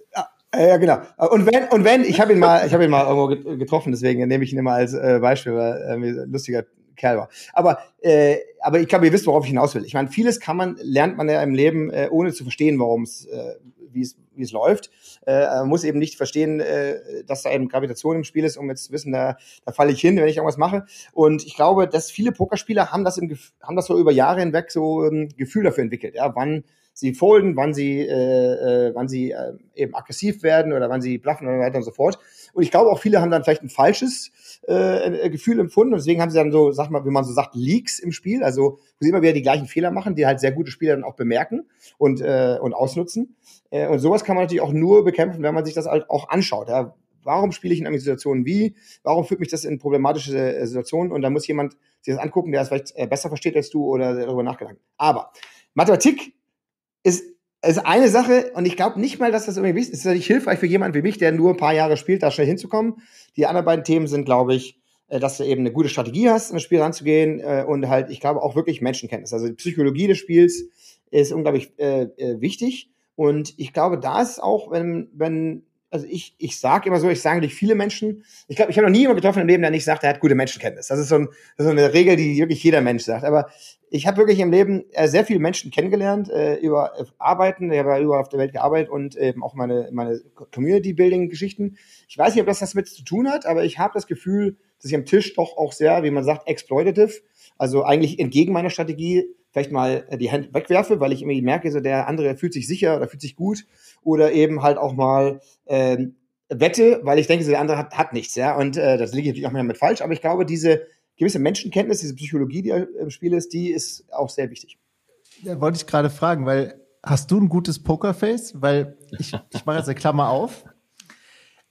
Ja, genau. Und wenn, und wenn, ich habe ihn mal, ich habe ihn mal irgendwo getroffen, deswegen nehme ich ihn immer als äh, Beispiel, weil er ein lustiger Kerl war. Aber, äh, aber ich glaube, ihr wisst, worauf ich hinaus will. Ich meine, vieles kann man, lernt man ja im Leben, äh, ohne zu verstehen, warum es, äh, wie es, wie es läuft. Äh, man muss eben nicht verstehen, äh, dass da eben Gravitation im Spiel ist, um jetzt zu wissen, da, da falle ich hin, wenn ich irgendwas mache. Und ich glaube, dass viele Pokerspieler haben das im, haben das so über Jahre hinweg so ein ähm, Gefühl dafür entwickelt, ja, wann sie folden, wann sie, äh, äh, wann sie äh, eben aggressiv werden oder wann sie bluffen und so weiter und so fort. Und ich glaube auch viele haben dann vielleicht ein falsches äh, Gefühl empfunden und deswegen haben sie dann so, sag mal, wie man so sagt, Leaks im Spiel, also wo sie immer wieder die gleichen Fehler machen, die halt sehr gute Spieler dann auch bemerken und, äh, und ausnutzen. Äh, und sowas kann man natürlich auch nur bekämpfen, wenn man sich das halt auch anschaut. Ja. Warum spiele ich in einer Situation wie? Warum führt mich das in problematische äh, Situationen? Und da muss jemand sich das angucken, der es vielleicht äh, besser versteht als du oder darüber nachgedacht. Aber Mathematik ist, ist eine Sache und ich glaube nicht mal, dass das irgendwie wichtig ist. Ist nicht hilfreich für jemanden wie mich, der nur ein paar Jahre spielt, da schnell hinzukommen. Die anderen beiden Themen sind, glaube ich, äh, dass du eben eine gute Strategie hast, in das Spiel ranzugehen äh, und halt, ich glaube, auch wirklich Menschenkenntnis. Also die Psychologie des Spiels ist unglaublich äh, äh, wichtig. Und ich glaube, da ist auch, wenn, wenn also ich, ich sage immer so, ich sage nicht viele Menschen, ich glaube, ich habe noch nie jemanden getroffen im Leben, der nicht sagt, er hat gute Menschenkenntnis. Das ist so, ein, das ist so eine Regel, die wirklich jeder Mensch sagt. Aber ich habe wirklich im Leben äh, sehr viele Menschen kennengelernt äh, über äh, Arbeiten. Ich habe ja überall auf der Welt gearbeitet und eben auch meine, meine Community-Building-Geschichten. Ich weiß nicht, ob das das mit zu tun hat, aber ich habe das Gefühl, dass ich am Tisch doch auch sehr, wie man sagt, exploitative, also eigentlich entgegen meiner Strategie vielleicht mal äh, die Hand wegwerfe, weil ich irgendwie merke, so der andere fühlt sich sicher oder fühlt sich gut oder eben halt auch mal ähm, wette, weil ich denke, so der andere hat, hat nichts, ja. Und äh, das liege ich natürlich auch mal mit falsch, aber ich glaube, diese gewisse Menschenkenntnis, diese Psychologie, die im Spiel ist, die ist auch sehr wichtig. Ja, wollte ich gerade fragen, weil hast du ein gutes Pokerface? Weil ich, ich mache jetzt eine Klammer auf.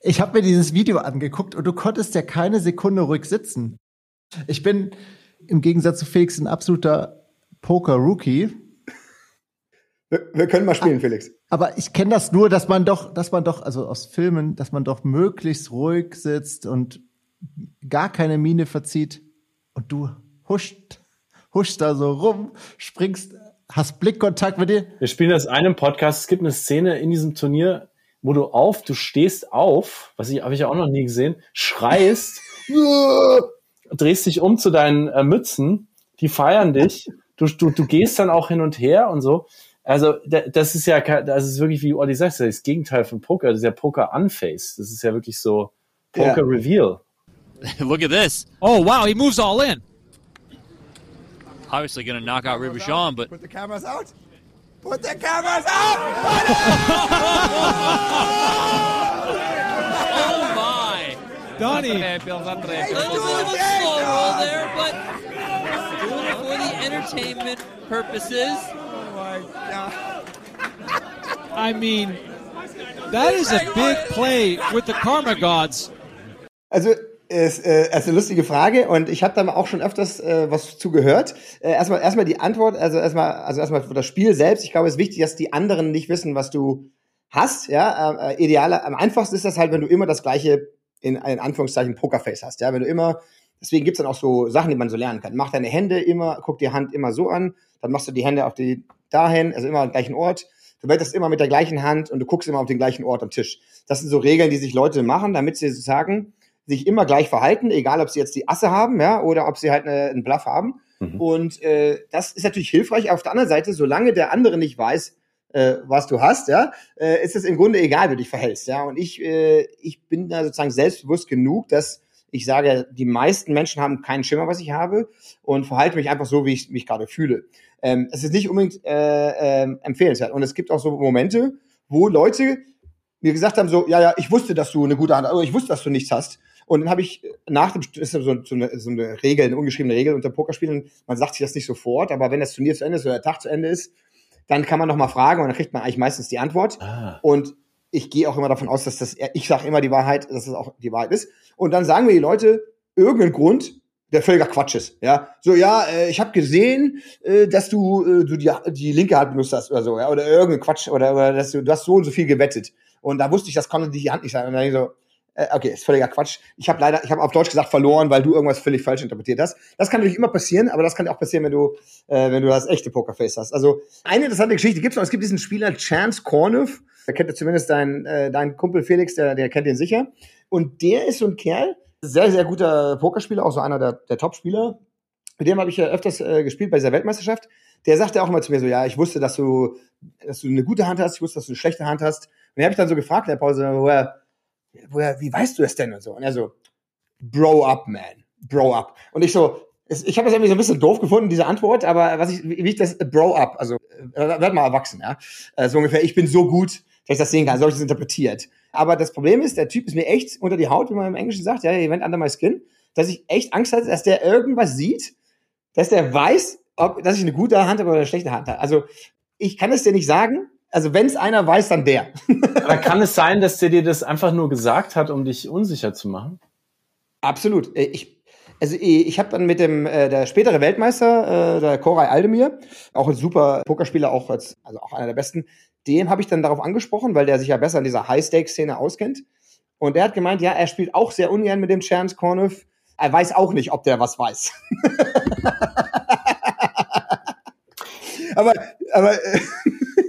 Ich habe mir dieses Video angeguckt und du konntest ja keine Sekunde ruhig sitzen. Ich bin im Gegensatz zu Felix ein absoluter Poker-Rookie. Wir, wir, können mal spielen, ah, Felix. Aber ich kenne das nur, dass man doch, dass man doch, also aus Filmen, dass man doch möglichst ruhig sitzt und gar keine Miene verzieht und du huscht, huscht da so rum, springst, hast Blickkontakt mit dir. Wir spielen das einem Podcast. Es gibt eine Szene in diesem Turnier, wo du auf, du stehst auf, was ich habe ich ja auch noch nie gesehen, schreist, drehst dich um zu deinen äh, Mützen, die feiern dich du, du, du gehst dann auch hin und her und so. Also das ist ja, das ist wirklich, wie Olli sagt, das Gegenteil von Poker. Das ist ja Poker Unface. Das ist ja wirklich so Poker yeah. Reveal. Look at this. Oh, wow, he moves all in. Obviously going to knock out Ribuchon, but... Put the cameras out. Put the cameras out. Oh my! Donnie, A little bit of a slow roll there, but doing it for the entertainment purposes. Oh my! I mean, that is a big play with the Karma Gods. Also, ist, äh, ist eine lustige Frage und ich habe da auch schon öfters äh, was zugehört. Äh, erstmal, erstmal die Antwort, also erstmal, also erstmal das Spiel selbst. Ich glaube, es ist wichtig, dass die anderen nicht wissen, was du hast. Ja, äh, idealer, am einfachsten ist das halt, wenn du immer das gleiche in, in Anführungszeichen Pokerface hast. Ja, wenn du immer, deswegen gibt's dann auch so Sachen, die man so lernen kann. Mach deine Hände immer, guck die Hand immer so an, dann machst du die Hände auf die dahin, also immer am gleichen Ort. Du wettest immer mit der gleichen Hand und du guckst immer auf den gleichen Ort am Tisch. Das sind so Regeln, die sich Leute machen, damit sie sozusagen sich immer gleich verhalten, egal ob sie jetzt die Asse haben, ja, oder ob sie halt eine, einen Bluff haben. Mhm. Und äh, das ist natürlich hilfreich. Auf der anderen Seite, solange der andere nicht weiß, äh, was du hast, ja, äh, ist es im Grunde egal, wie du dich verhältst, ja. Und ich, äh, ich bin da sozusagen selbstbewusst genug, dass ich sage, die meisten Menschen haben keinen Schimmer, was ich habe und verhalte mich einfach so, wie ich mich gerade fühle. Ähm, es ist nicht unbedingt äh, äh, empfehlenswert. Und es gibt auch so Momente, wo Leute mir gesagt haben, so, ja, ja, ich wusste, dass du eine gute Hand hast, aber ich wusste, dass du nichts hast. Und dann habe ich nach dem, das ist so, so, eine, so eine Regel, eine ungeschriebene Regel unter Pokerspielen, man sagt sich das nicht sofort, aber wenn das Turnier zu Ende ist oder der Tag zu Ende ist, dann kann man noch mal fragen und dann kriegt man eigentlich meistens die Antwort. Ah. Und ich gehe auch immer davon aus, dass das, ich sage immer die Wahrheit, dass das auch die Wahrheit ist. Und dann sagen mir die Leute irgendeinen Grund, der völliger Quatsch ist. Ja, so ja, äh, ich habe gesehen, äh, dass du äh, du die, die linke Hand benutzt hast oder so, ja, oder irgendein Quatsch oder, oder dass du du hast so und so viel gewettet. Und da wusste ich, das konnte die Hand nicht sein. Und dann ich so, äh, okay, ist völliger Quatsch. Ich habe leider, ich habe auf Deutsch gesagt verloren, weil du irgendwas völlig falsch interpretiert hast. Das kann natürlich immer passieren, aber das kann auch passieren, wenn du, äh, wenn du das echte Pokerface hast. Also eine interessante Geschichte gibt's noch. Es gibt diesen Spieler Chance Cornev. Der kennt ja zumindest dein, äh, dein Kumpel Felix, der, der kennt den sicher. Und der ist so ein Kerl, sehr, sehr guter Pokerspieler, auch so einer der, der Top-Spieler. Mit dem habe ich ja öfters äh, gespielt bei dieser Weltmeisterschaft. Der sagte auch immer zu mir so, ja, ich wusste, dass du, dass du eine gute Hand hast, ich wusste, dass du eine schlechte Hand hast. Und den habe ich dann so gefragt in der Pause, woher, woher, wie weißt du das denn und so? Und er so, Bro up, man, Bro up. Und ich so, ich habe das irgendwie so ein bisschen doof gefunden, diese Antwort, aber was ich, wie ich das, Bro up, also äh, werd mal erwachsen, ja. Äh, so ungefähr, ich bin so gut, dass ich das sehen kann, so habe ich das interpretiert. Aber das Problem ist, der Typ ist mir echt unter die Haut, wie man im Englischen sagt, ja, he went under my skin, dass ich echt Angst hatte, dass der irgendwas sieht, dass der weiß, ob, dass ich eine gute Hand habe oder eine schlechte Hand habe. Also ich kann es dir nicht sagen. Also wenn es einer weiß, dann der. Aber kann es sein, dass der dir das einfach nur gesagt hat, um dich unsicher zu machen? Absolut. Äh, Ich, also ich, ich habe dann mit dem äh, der spätere Weltmeister, äh, der Koray Aldemir, auch ein super Pokerspieler, auch als also auch einer der besten, den habe ich dann darauf angesprochen, weil der sich ja besser in dieser High-Stakes-Szene auskennt. Und der hat gemeint, ja, er spielt auch sehr ungern mit dem Chance Cornev. Er weiß auch nicht, ob der was weiß. aber aber äh,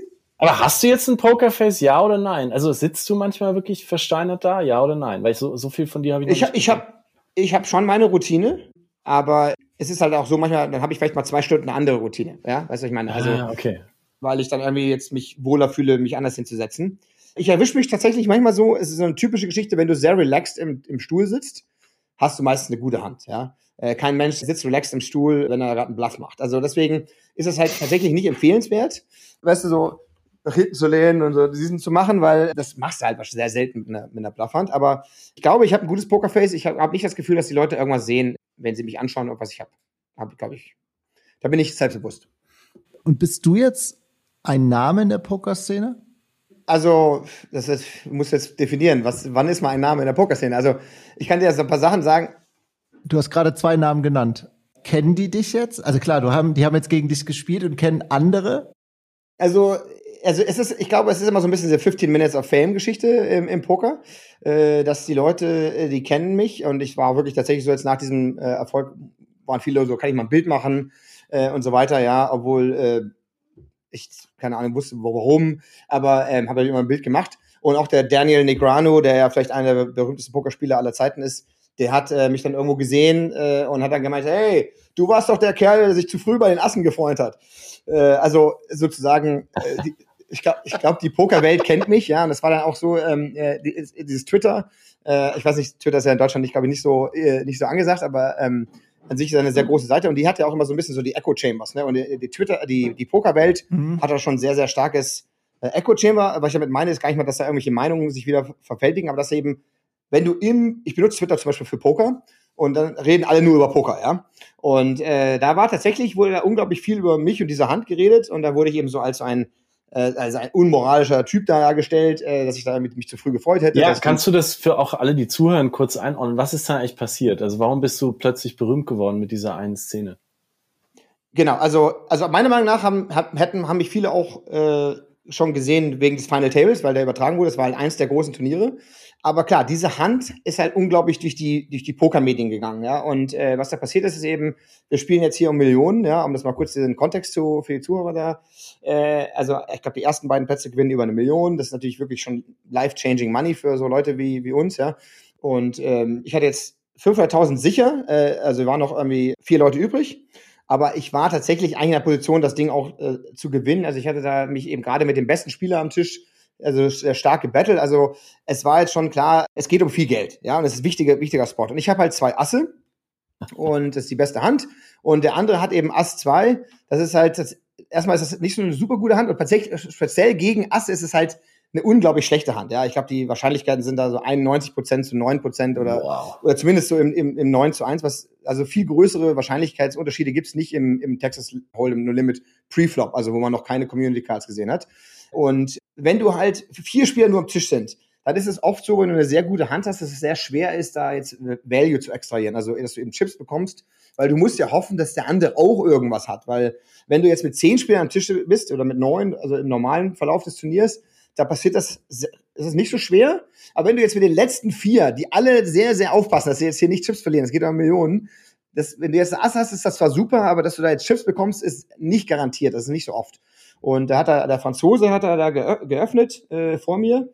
Aber hast du jetzt ein Pokerface, ja oder nein? Also sitzt du manchmal wirklich versteinert da, ja oder nein? Weil ich so, so viel von dir habe ich noch ich, nicht ich habe ich hab schon meine Routine, aber es ist halt auch so manchmal, dann habe ich vielleicht mal zwei Stunden eine andere Routine. Ja, weißt du, was ich meine? Also ah, okay. weil ich dann irgendwie jetzt mich wohler fühle, mich anders hinzusetzen. Ich erwische mich tatsächlich manchmal so, es ist so eine typische Geschichte, wenn du sehr relaxed im, im Stuhl sitzt, hast du meistens eine gute Hand, ja. Äh, kein Mensch sitzt relaxed im Stuhl, wenn er gerade einen Bluff macht. Also deswegen ist es halt tatsächlich nicht empfehlenswert, weißt du, so nach hinten zu lehnen und so diesen zu machen, weil das machst du halt sehr selten mit einer, mit einer Bluffhand. Aber ich glaube, ich habe ein gutes Pokerface. Ich habe hab nicht das Gefühl, dass die Leute irgendwas sehen, wenn sie mich anschauen, ob was ich habe. Hab, glaube ich. Da bin ich selbstbewusst. Und bist du jetzt ein Name in der Pokerszene? Also, das ist, du musst jetzt definieren, was, wann ist mal ein Name in der Pokerszene? Also, ich kann dir jetzt ein paar Sachen sagen. Du hast gerade zwei Namen genannt. Kennen die dich jetzt? Also klar, du haben, die haben jetzt gegen dich gespielt und kennen andere. Also, also es ist, ich glaube, es ist immer so ein bisschen diese 15 Minutes of Fame Geschichte im, im Poker, äh, dass die Leute, äh, die kennen mich und ich war wirklich tatsächlich so jetzt nach diesem äh, Erfolg waren viele so, kann ich mal ein Bild machen äh, und so weiter, ja, obwohl äh, ich keine Ahnung wusste, warum, aber ähm, habe ich immer ein Bild gemacht und auch der Daniel Negrano, der ja vielleicht einer der berühmtesten Pokerspieler aller Zeiten ist, der hat äh, mich dann irgendwo gesehen äh, und hat dann gemeint, hey, du warst doch der Kerl, der sich zu früh bei den Assen gefreut hat. Äh, also sozusagen, äh, die, ich glaube, ich glaub, die Pokerwelt kennt mich, ja, und das war dann auch so, ähm, äh, die- dieses Twitter, äh, ich weiß nicht, Twitter ist ja in Deutschland nicht, glaube ich, nicht so, äh, nicht so angesagt, aber ähm, an sich eine sehr große Seite und die hat ja auch immer so ein bisschen so die Echo Chambers, ne? Und die, die Twitter, die, die Pokerwelt Mhm. hat da schon sehr, sehr starkes äh, Echo Chamber. Was ich damit meine, ist gar nicht mal, dass da irgendwelche Meinungen sich wieder verfältigen, aber dass eben, wenn du im, ich benutze Twitter zum Beispiel für Poker und dann reden alle nur über Poker, ja. Und äh, da war tatsächlich, wurde da unglaublich viel über mich und diese Hand geredet und da wurde ich eben so als ein äh, als ein unmoralischer Typ dargestellt, äh, dass ich da mit mich zu früh gefreut hätte. Ja, kannst du das für auch alle, die zuhören, kurz einordnen? Was ist da eigentlich passiert? Also warum bist du plötzlich berühmt geworden mit dieser einen Szene? Genau, also, also meiner Meinung nach haben, hab- hätten, haben mich viele auch äh, schon gesehen wegen des Final Tables, weil der übertragen wurde. Das war halt eins der großen Turniere. Aber klar, diese Hand ist halt unglaublich durch die, durch die Pokermedien gegangen, ja. Und äh, was da passiert ist, ist eben, wir spielen jetzt hier um Millionen, ja, um das mal kurz den Kontext zu, für die Zuhörer da. Äh, also, ich glaube, die ersten beiden Plätze gewinnen über eine Million. Das ist natürlich wirklich schon life-changing money für so Leute wie, wie uns, ja. Und ähm, ich hatte jetzt 500.000 sicher, äh, also waren noch irgendwie vier Leute übrig. Aber ich war tatsächlich eigentlich in der Position, das Ding auch äh, zu gewinnen. Also ich hatte da mich eben gerade mit dem besten Spieler am Tisch, also sehr starke Battle. Also es war jetzt schon klar, es geht um viel Geld, ja, und es ist ein wichtiger, wichtiger Spot. Und ich habe halt zwei Asse und das ist die beste Hand. Und der andere hat eben Ass 2. Das ist halt, das, erstmal ist das nicht so eine super gute Hand und tatsächlich speziell gegen Asse ist es halt eine unglaublich schlechte Hand. Ja, ich glaube, die Wahrscheinlichkeiten sind da so 91 Prozent zu 9 Prozent oder Wow. oder zumindest so im, im, im 9 zu 1, was, also viel größere Wahrscheinlichkeitsunterschiede gibt's nicht im, im Texas Hold'em No Limit Preflop, also wo man noch keine Community Cards gesehen hat. Und wenn du halt vier Spieler nur am Tisch sind, dann ist es oft so, wenn du eine sehr gute Hand hast, dass es sehr schwer ist, da jetzt Value zu extrahieren, also dass du eben Chips bekommst, weil du musst ja hoffen, dass der andere auch irgendwas hat, weil wenn du jetzt mit zehn Spielern am Tisch bist oder mit neun, also im normalen Verlauf des Turniers, da passiert das, das ist nicht so schwer. Aber wenn du jetzt mit den letzten vier, die alle sehr, sehr aufpassen, dass sie jetzt hier nicht Chips verlieren, es geht um Millionen, das, wenn du jetzt ein Ass hast, ist das zwar super, aber dass du da jetzt Chips bekommst, ist nicht garantiert, das ist nicht so oft. Und da hat er, der Franzose hat er da geö- geöffnet äh, vor mir.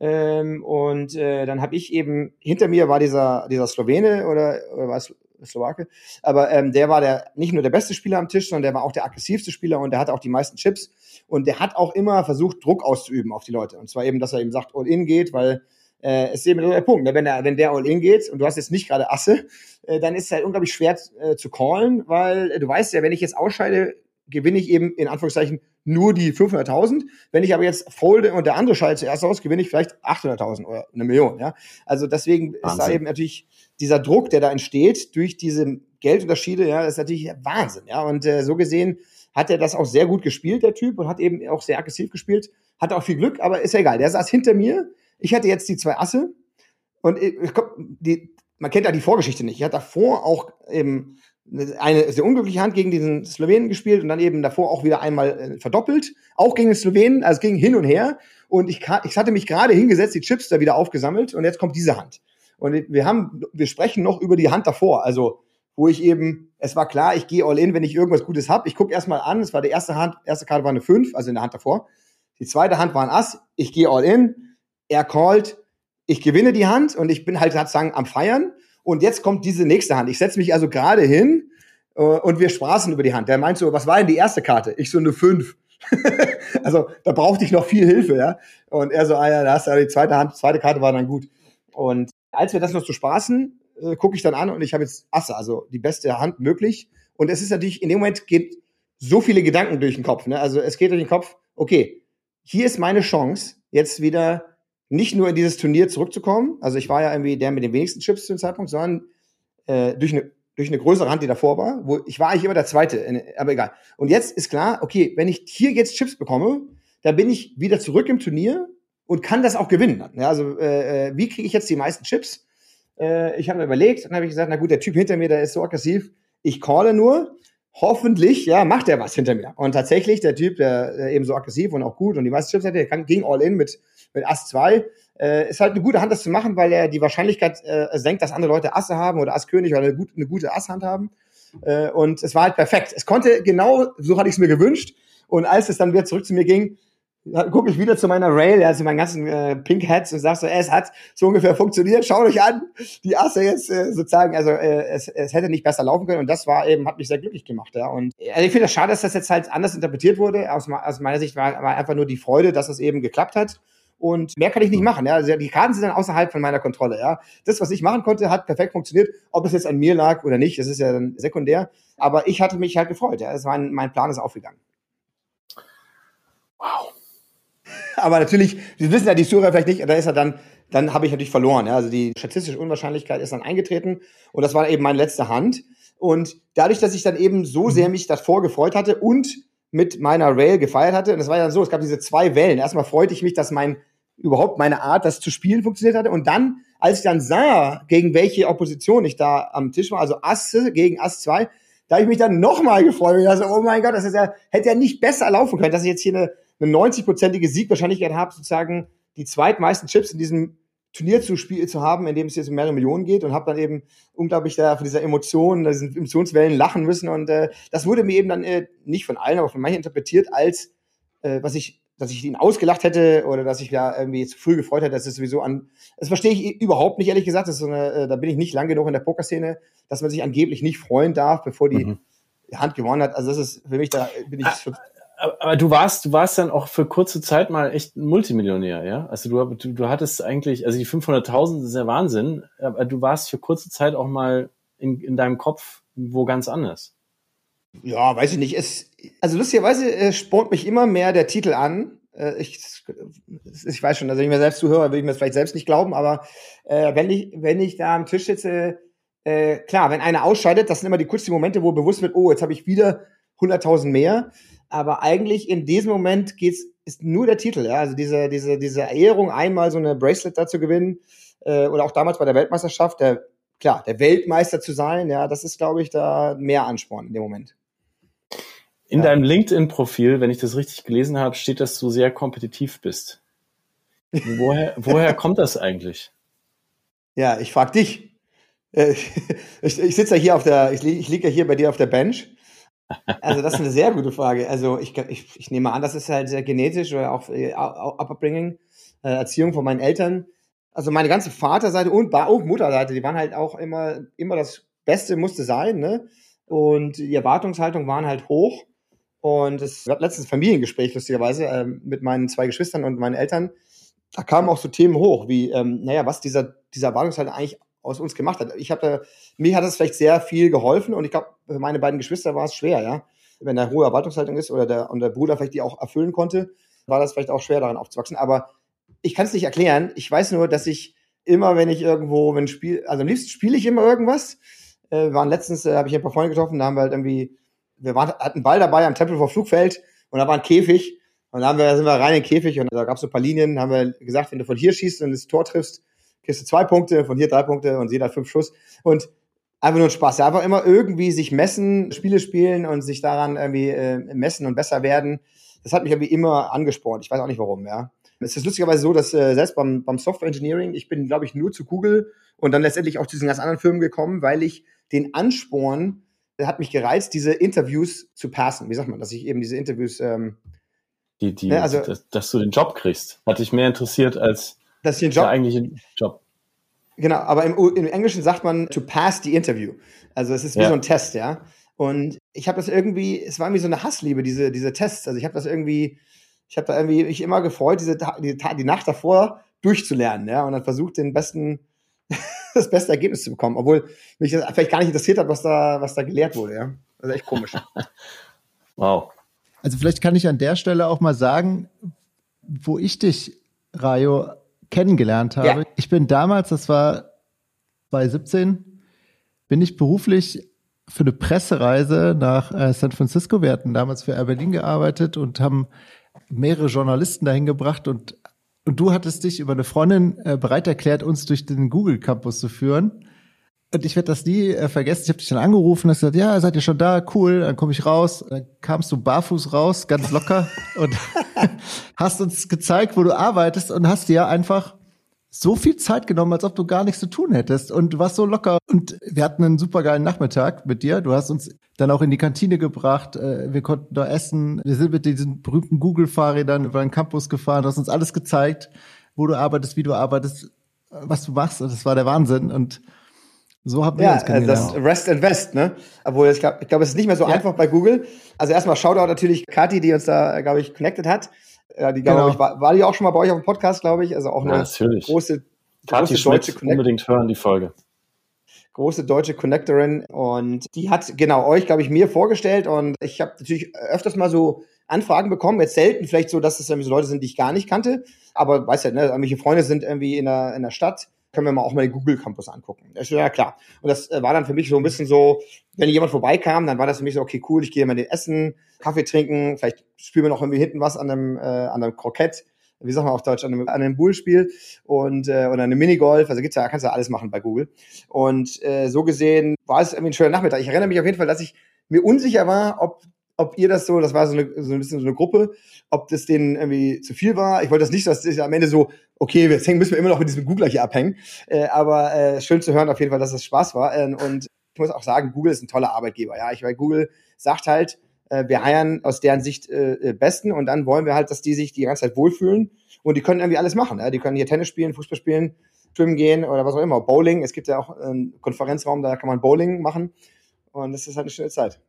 Ähm, und äh, dann habe ich eben, hinter mir war dieser, dieser Slowene oder, oder war es Slowake, aber ähm, der war der nicht nur der beste Spieler am Tisch, sondern der war auch der aggressivste Spieler und der hatte auch die meisten Chips. Und der hat auch immer versucht, Druck auszuüben auf die Leute. Und zwar eben, dass er eben sagt, All-In geht, weil äh, es ist eben so der Punkt. Ne? Wenn der, wenn der All-In geht und du hast jetzt nicht gerade Asse, äh, dann ist es halt unglaublich schwer äh, zu callen, weil äh, du weißt ja, wenn ich jetzt ausscheide, gewinne ich eben in Anführungszeichen nur die 500.000. Wenn ich aber jetzt folde und der andere scheidet zuerst aus, gewinne ich vielleicht 800.000 oder eine Million. Ja, also deswegen ist da Wahnsinn. eben natürlich dieser Druck, der da entsteht durch diese Geldunterschiede. Ja, ist natürlich Wahnsinn. Ja, und äh, so gesehen hat er das auch sehr gut gespielt, der Typ, und hat eben auch sehr aggressiv gespielt. Hatte auch viel Glück, aber ist ja egal. Der saß hinter mir. Ich hatte jetzt die zwei Asse und ich, ich die, man kennt ja die Vorgeschichte nicht. Ich hatte davor auch eben eine sehr unglückliche Hand gegen diesen Slowenen gespielt und dann eben davor auch wieder einmal äh, verdoppelt, auch gegen den Slowenen, also es ging hin und her und ich, ich hatte mich gerade hingesetzt, die Chips da wieder aufgesammelt und jetzt kommt diese Hand. Und wir haben, wir sprechen noch über die Hand davor, also wo ich eben, es war klar, ich gehe all in, wenn ich irgendwas Gutes hab. Ich gucke erstmal an, es war die erste Hand, erste Karte war eine 5, also in der Hand davor. Die zweite Hand war ein Ass, ich gehe all in, er callt, ich gewinne die Hand und ich bin halt sozusagen am Feiern. Und jetzt kommt diese nächste Hand. Ich setze mich also gerade hin äh, und wir spaßen über die Hand. Der meint so, was war denn die erste Karte? Ich so eine 5. also da brauchte ich noch viel Hilfe, ja. Und er so, ah ja, da hast du die zweite Hand, zweite Karte war dann gut. Und als wir das noch zu spaßen, äh, gucke ich dann an und ich habe jetzt Asse, also die beste Hand möglich. Und es ist natürlich, in dem Moment geht so viele Gedanken durch den Kopf. Ne? Also es geht durch den Kopf, okay, hier ist meine Chance, jetzt wieder nicht nur in dieses Turnier zurückzukommen. Also ich war ja irgendwie der mit den wenigsten Chips zu dem Zeitpunkt, sondern äh, durch eine durch eine größere Hand, die davor war, wo ich war eigentlich immer der Zweite, aber egal. Und jetzt ist klar, okay, wenn ich hier jetzt Chips bekomme, dann bin ich wieder zurück im Turnier und kann das auch gewinnen. Ja, also äh, äh, wie kriege ich jetzt die meisten Chips? Äh, ich habe mir überlegt und habe ich gesagt, na gut, der Typ hinter mir, der ist so aggressiv, ich calle nur. Hoffentlich, ja, macht er was hinter mir. Und tatsächlich, der Typ, der, der eben so aggressiv und auch gut und die meisten Chips hatte, der kann, ging all in mit, mit Ass 2. Äh, ist halt eine gute Hand, das zu machen, weil er die Wahrscheinlichkeit äh, senkt, dass andere Leute Asse haben oder Ass König oder eine, gut, eine gute Asshand haben. Äh, und es war halt perfekt. Es konnte genau, so hatte ich es mir gewünscht. Und als es dann wieder zurück zu mir ging, gucke ich wieder zu meiner Rail, also meinen ganzen äh, Pink Hats und sag so, äh, es hat so ungefähr funktioniert, schaut euch an, die Asse jetzt äh, sozusagen, also äh, es, es hätte nicht besser laufen können und das war eben, hat mich sehr glücklich gemacht, ja. Und äh, also ich finde das schade, dass das jetzt halt anders interpretiert wurde. Aus, aus meiner Sicht war, war einfach nur die Freude, dass es eben geklappt hat. und mehr kann ich nicht machen. Ja? Also die Karten sind dann außerhalb von meiner Kontrolle. Ja? Das, was ich machen konnte, hat perfekt funktioniert. Ob es jetzt an mir lag oder nicht, das ist ja dann sekundär. Aber ich hatte mich halt gefreut. Ja? Das war ein, mein Plan ist aufgegangen. Wow. Aber natürlich, wir wissen ja die Zuhörer vielleicht nicht, da ist er dann, dann habe ich natürlich verloren. Ja? Also die statistische Unwahrscheinlichkeit ist dann eingetreten und das war eben meine letzte Hand. Und dadurch, dass ich dann eben so sehr mich davor gefreut hatte und mit meiner Rail gefeiert hatte, und es war ja so, es gab diese zwei Wellen. Erstmal freute ich mich, dass mein überhaupt meine Art, das zu spielen, funktioniert hatte. Und dann, als ich dann sah, gegen welche Opposition ich da am Tisch war, also Asse gegen Ass 2, da habe ich mich dann nochmal gefreut. Ich dachte, oh mein Gott, das ist ja, hätte ja nicht besser laufen können, dass ich jetzt hier eine, eine 90-prozentige Siegwahrscheinlichkeit habe, sozusagen die zweitmeisten Chips in diesem Turnier zu spielen zu haben, in dem es jetzt um mehrere Millionen geht und habe dann eben unglaublich da von dieser Emotion, diesen Emotionswellen lachen müssen und äh, das wurde mir eben dann äh, nicht von allen, aber von manchen interpretiert als äh, was ich dass ich ihn ausgelacht hätte oder dass ich da irgendwie zu früh gefreut hätte, das ist sowieso an. Das verstehe ich überhaupt nicht, ehrlich gesagt. Das ist so eine, äh, da bin ich nicht lang genug in der Pokerszene, dass man sich angeblich nicht freuen darf, bevor die Mhm. Hand gewonnen hat. Also das ist für mich da bin ich. Aber, aber du warst, du warst dann auch für kurze Zeit mal echt ein Multimillionär, ja? Also du, du, du hattest eigentlich, also die 500.000 ist ja Wahnsinn, aber du warst für kurze Zeit auch mal in, in deinem Kopf wo ganz anders. Ja, weiß ich nicht. Es, also lustigerweise äh, spornt mich immer mehr der Titel an. Äh, ich, ich weiß schon, also wenn ich mir selbst zuhöre, würde ich mir das vielleicht selbst nicht glauben, aber äh, wenn ich, wenn ich da am Tisch sitze, äh, klar, wenn einer ausscheidet, das sind immer die kurzen Momente, wo bewusst wird, oh, jetzt habe ich wieder 100.000 mehr. Aber eigentlich in diesem Moment geht's, ist nur der Titel, ja. Also diese, diese, diese Ehrung, einmal so eine Bracelet da zu gewinnen, äh, oder auch damals bei der Weltmeisterschaft, der, klar, der Weltmeister zu sein, ja, das ist, glaube ich, da mehr Ansporn in dem Moment. In Ja. deinem LinkedIn-Profil, wenn ich das richtig gelesen habe, steht, dass du sehr kompetitiv bist. Woher, woher kommt das eigentlich? Ja, ich frag dich. Äh, Ich, ich sitze ja hier auf der, ich, ich liege ja hier bei dir auf der Bench. Also das ist eine sehr gute Frage. Also ich, ich, ich nehme an, das ist halt sehr genetisch oder auch äh, Upbringing, äh, Erziehung von meinen Eltern. Also meine ganze Vaterseite und Ba- und Mutterseite, die waren halt auch immer, immer das Beste musste sein, ne? Und die Erwartungshaltung waren halt hoch. Und es gab letztens Familiengespräch, lustigerweise, ähm, mit meinen zwei Geschwistern und meinen Eltern. Da kamen auch so Themen hoch, wie, ähm, naja, was dieser, dieser Erwartungshaltung eigentlich aus uns gemacht hat. Ich habe, mir hat es vielleicht sehr viel geholfen und ich glaube, für meine beiden Geschwister war es schwer, ja. Wenn da hohe Erwartungshaltung ist oder der, und der Bruder vielleicht die auch erfüllen konnte, war das vielleicht auch schwer, daran aufzuwachsen. Aber ich kann es nicht erklären. Ich weiß nur, dass ich immer, wenn ich irgendwo, wenn Spiel, also am liebsten spiele ich immer irgendwas. Äh, wir waren letztens, äh, habe ich ein paar Freunde getroffen, da haben wir halt irgendwie, wir waren, hatten einen Ball dabei am Tempelhofer Flugfeld und da war ein Käfig und da haben wir, sind wir rein in den Käfig und da gab es so ein paar Linien, haben wir gesagt, wenn du von hier schießt und das Tor triffst, kriegst du zwei Punkte, von hier drei Punkte und jeder hat fünf Schuss. Und einfach nur ein Spaß. Ja, einfach immer irgendwie sich messen, Spiele spielen und sich daran irgendwie äh, messen und besser werden. Das hat mich irgendwie immer angespornt. Ich weiß auch nicht warum, ja. Es ist lustigerweise so, dass äh, selbst beim, beim Software Engineering, ich bin, glaube ich, nur zu Google und dann letztendlich auch zu diesen ganz anderen Firmen gekommen, weil ich den Ansporn, der hat mich gereizt, diese Interviews zu passen. Wie sagt man, dass ich eben diese Interviews, ähm, Die, die, Ja, also- dass, dass du den Job kriegst. Hat dich mehr interessiert als ich den der Job eigentliche Job. Genau, aber im, im Englischen sagt man to pass the interview. Also es ist wie Ja. so ein Test, ja. Und ich habe das irgendwie, es war irgendwie so eine Hassliebe, diese, diese Tests. Also ich habe das irgendwie, ich habe da irgendwie mich immer gefreut, diese, die, die Nacht davor durchzulernen, ja, und dann versucht, den besten, das beste Ergebnis zu bekommen, obwohl mich das vielleicht gar nicht interessiert hat, was da, was da gelehrt wurde, ja. Also echt komisch. Wow. Also vielleicht kann ich an der Stelle auch mal sagen, wo ich dich, Rayo, kennengelernt habe. Ja. Ich bin damals, das war bei 17, bin ich beruflich für eine Pressereise nach äh, San Francisco. Wir hatten damals für Air Berlin gearbeitet und haben mehrere Journalisten dahin gebracht und, und du hattest dich über eine Freundin äh, bereit erklärt, uns durch den Google Campus zu führen. Und ich werde das nie äh, vergessen. Ich habe dich dann angerufen und hast gesagt, ja, seid ihr schon da? Cool, dann komme ich raus. Dann kamst du barfuß raus, ganz locker und hast uns gezeigt, wo du arbeitest und hast dir einfach so viel Zeit genommen, als ob du gar nichts zu tun hättest. Und du warst so locker. Und wir hatten einen supergeilen Nachmittag mit dir. Du hast uns dann auch in die Kantine gebracht. Äh, Wir konnten da essen. Wir sind mit diesen berühmten Google-Fahrrädern über den Campus gefahren. Du hast uns alles gezeigt, wo du arbeitest, wie du arbeitest, was du machst. Und das war der Wahnsinn. Und so haben wir Ja, uns äh, kennengelernt. das Rest and West, ne? Obwohl, ich glaube, ich glaub, es ist nicht mehr so Ja. einfach bei Google. Also erstmal Shoutout natürlich Kathi, die uns da, glaube ich, connected hat. Ja, die, Genau. glaube ich, war, war die auch schon mal bei euch auf dem Podcast, glaube ich. Also auch eine natürlich. große, Kathi große deutsche Connect unbedingt hören die Folge. große deutsche Connectorin und die hat genau euch, glaube ich, mir vorgestellt und ich habe natürlich öfters mal so Anfragen bekommen, jetzt selten vielleicht so, dass es irgendwie so Leute sind, die ich gar nicht kannte, aber weißt ja, ne, irgendwelche Freunde sind irgendwie in der, in der Stadt, können wir mal auch mal den Google Campus angucken. Das ist ja klar. Und das äh, war dann für mich so ein bisschen so, wenn jemand vorbeikam, dann war das für mich so, okay, cool, ich gehe mal den essen, Kaffee trinken, vielleicht spielen wir noch irgendwie hinten was an einem, äh, an einem Krokett, wie sagt man auf Deutsch, an einem, an einem Bullspiel und äh, oder einem Minigolf, also gibt's ja, kannst du ja alles machen bei Google. Und äh, so gesehen war es irgendwie ein schöner Nachmittag. Ich erinnere mich auf jeden Fall, dass ich mir unsicher war, ob ob ihr das so, das war so, eine, so ein bisschen so eine Gruppe, ob das denen irgendwie zu viel war. Ich wollte das nicht, dass das am Ende so, okay, jetzt hängen- müssen wir immer noch mit diesem Googler hier abhängen. Äh, aber äh, schön zu hören auf jeden Fall, dass das Spaß war. Äh, und ich muss auch sagen, Google ist ein toller Arbeitgeber. Ja, ich weil Google sagt halt, äh, wir heiern aus deren Sicht äh, äh, Besten und dann wollen wir halt, dass die sich die ganze Zeit wohlfühlen und die können irgendwie alles machen. Ja? Die können hier Tennis spielen, Fußball spielen, schwimmen gehen oder was auch immer. Bowling, es gibt ja auch einen Konferenzraum, da kann man Bowling machen und das ist halt eine schöne Zeit.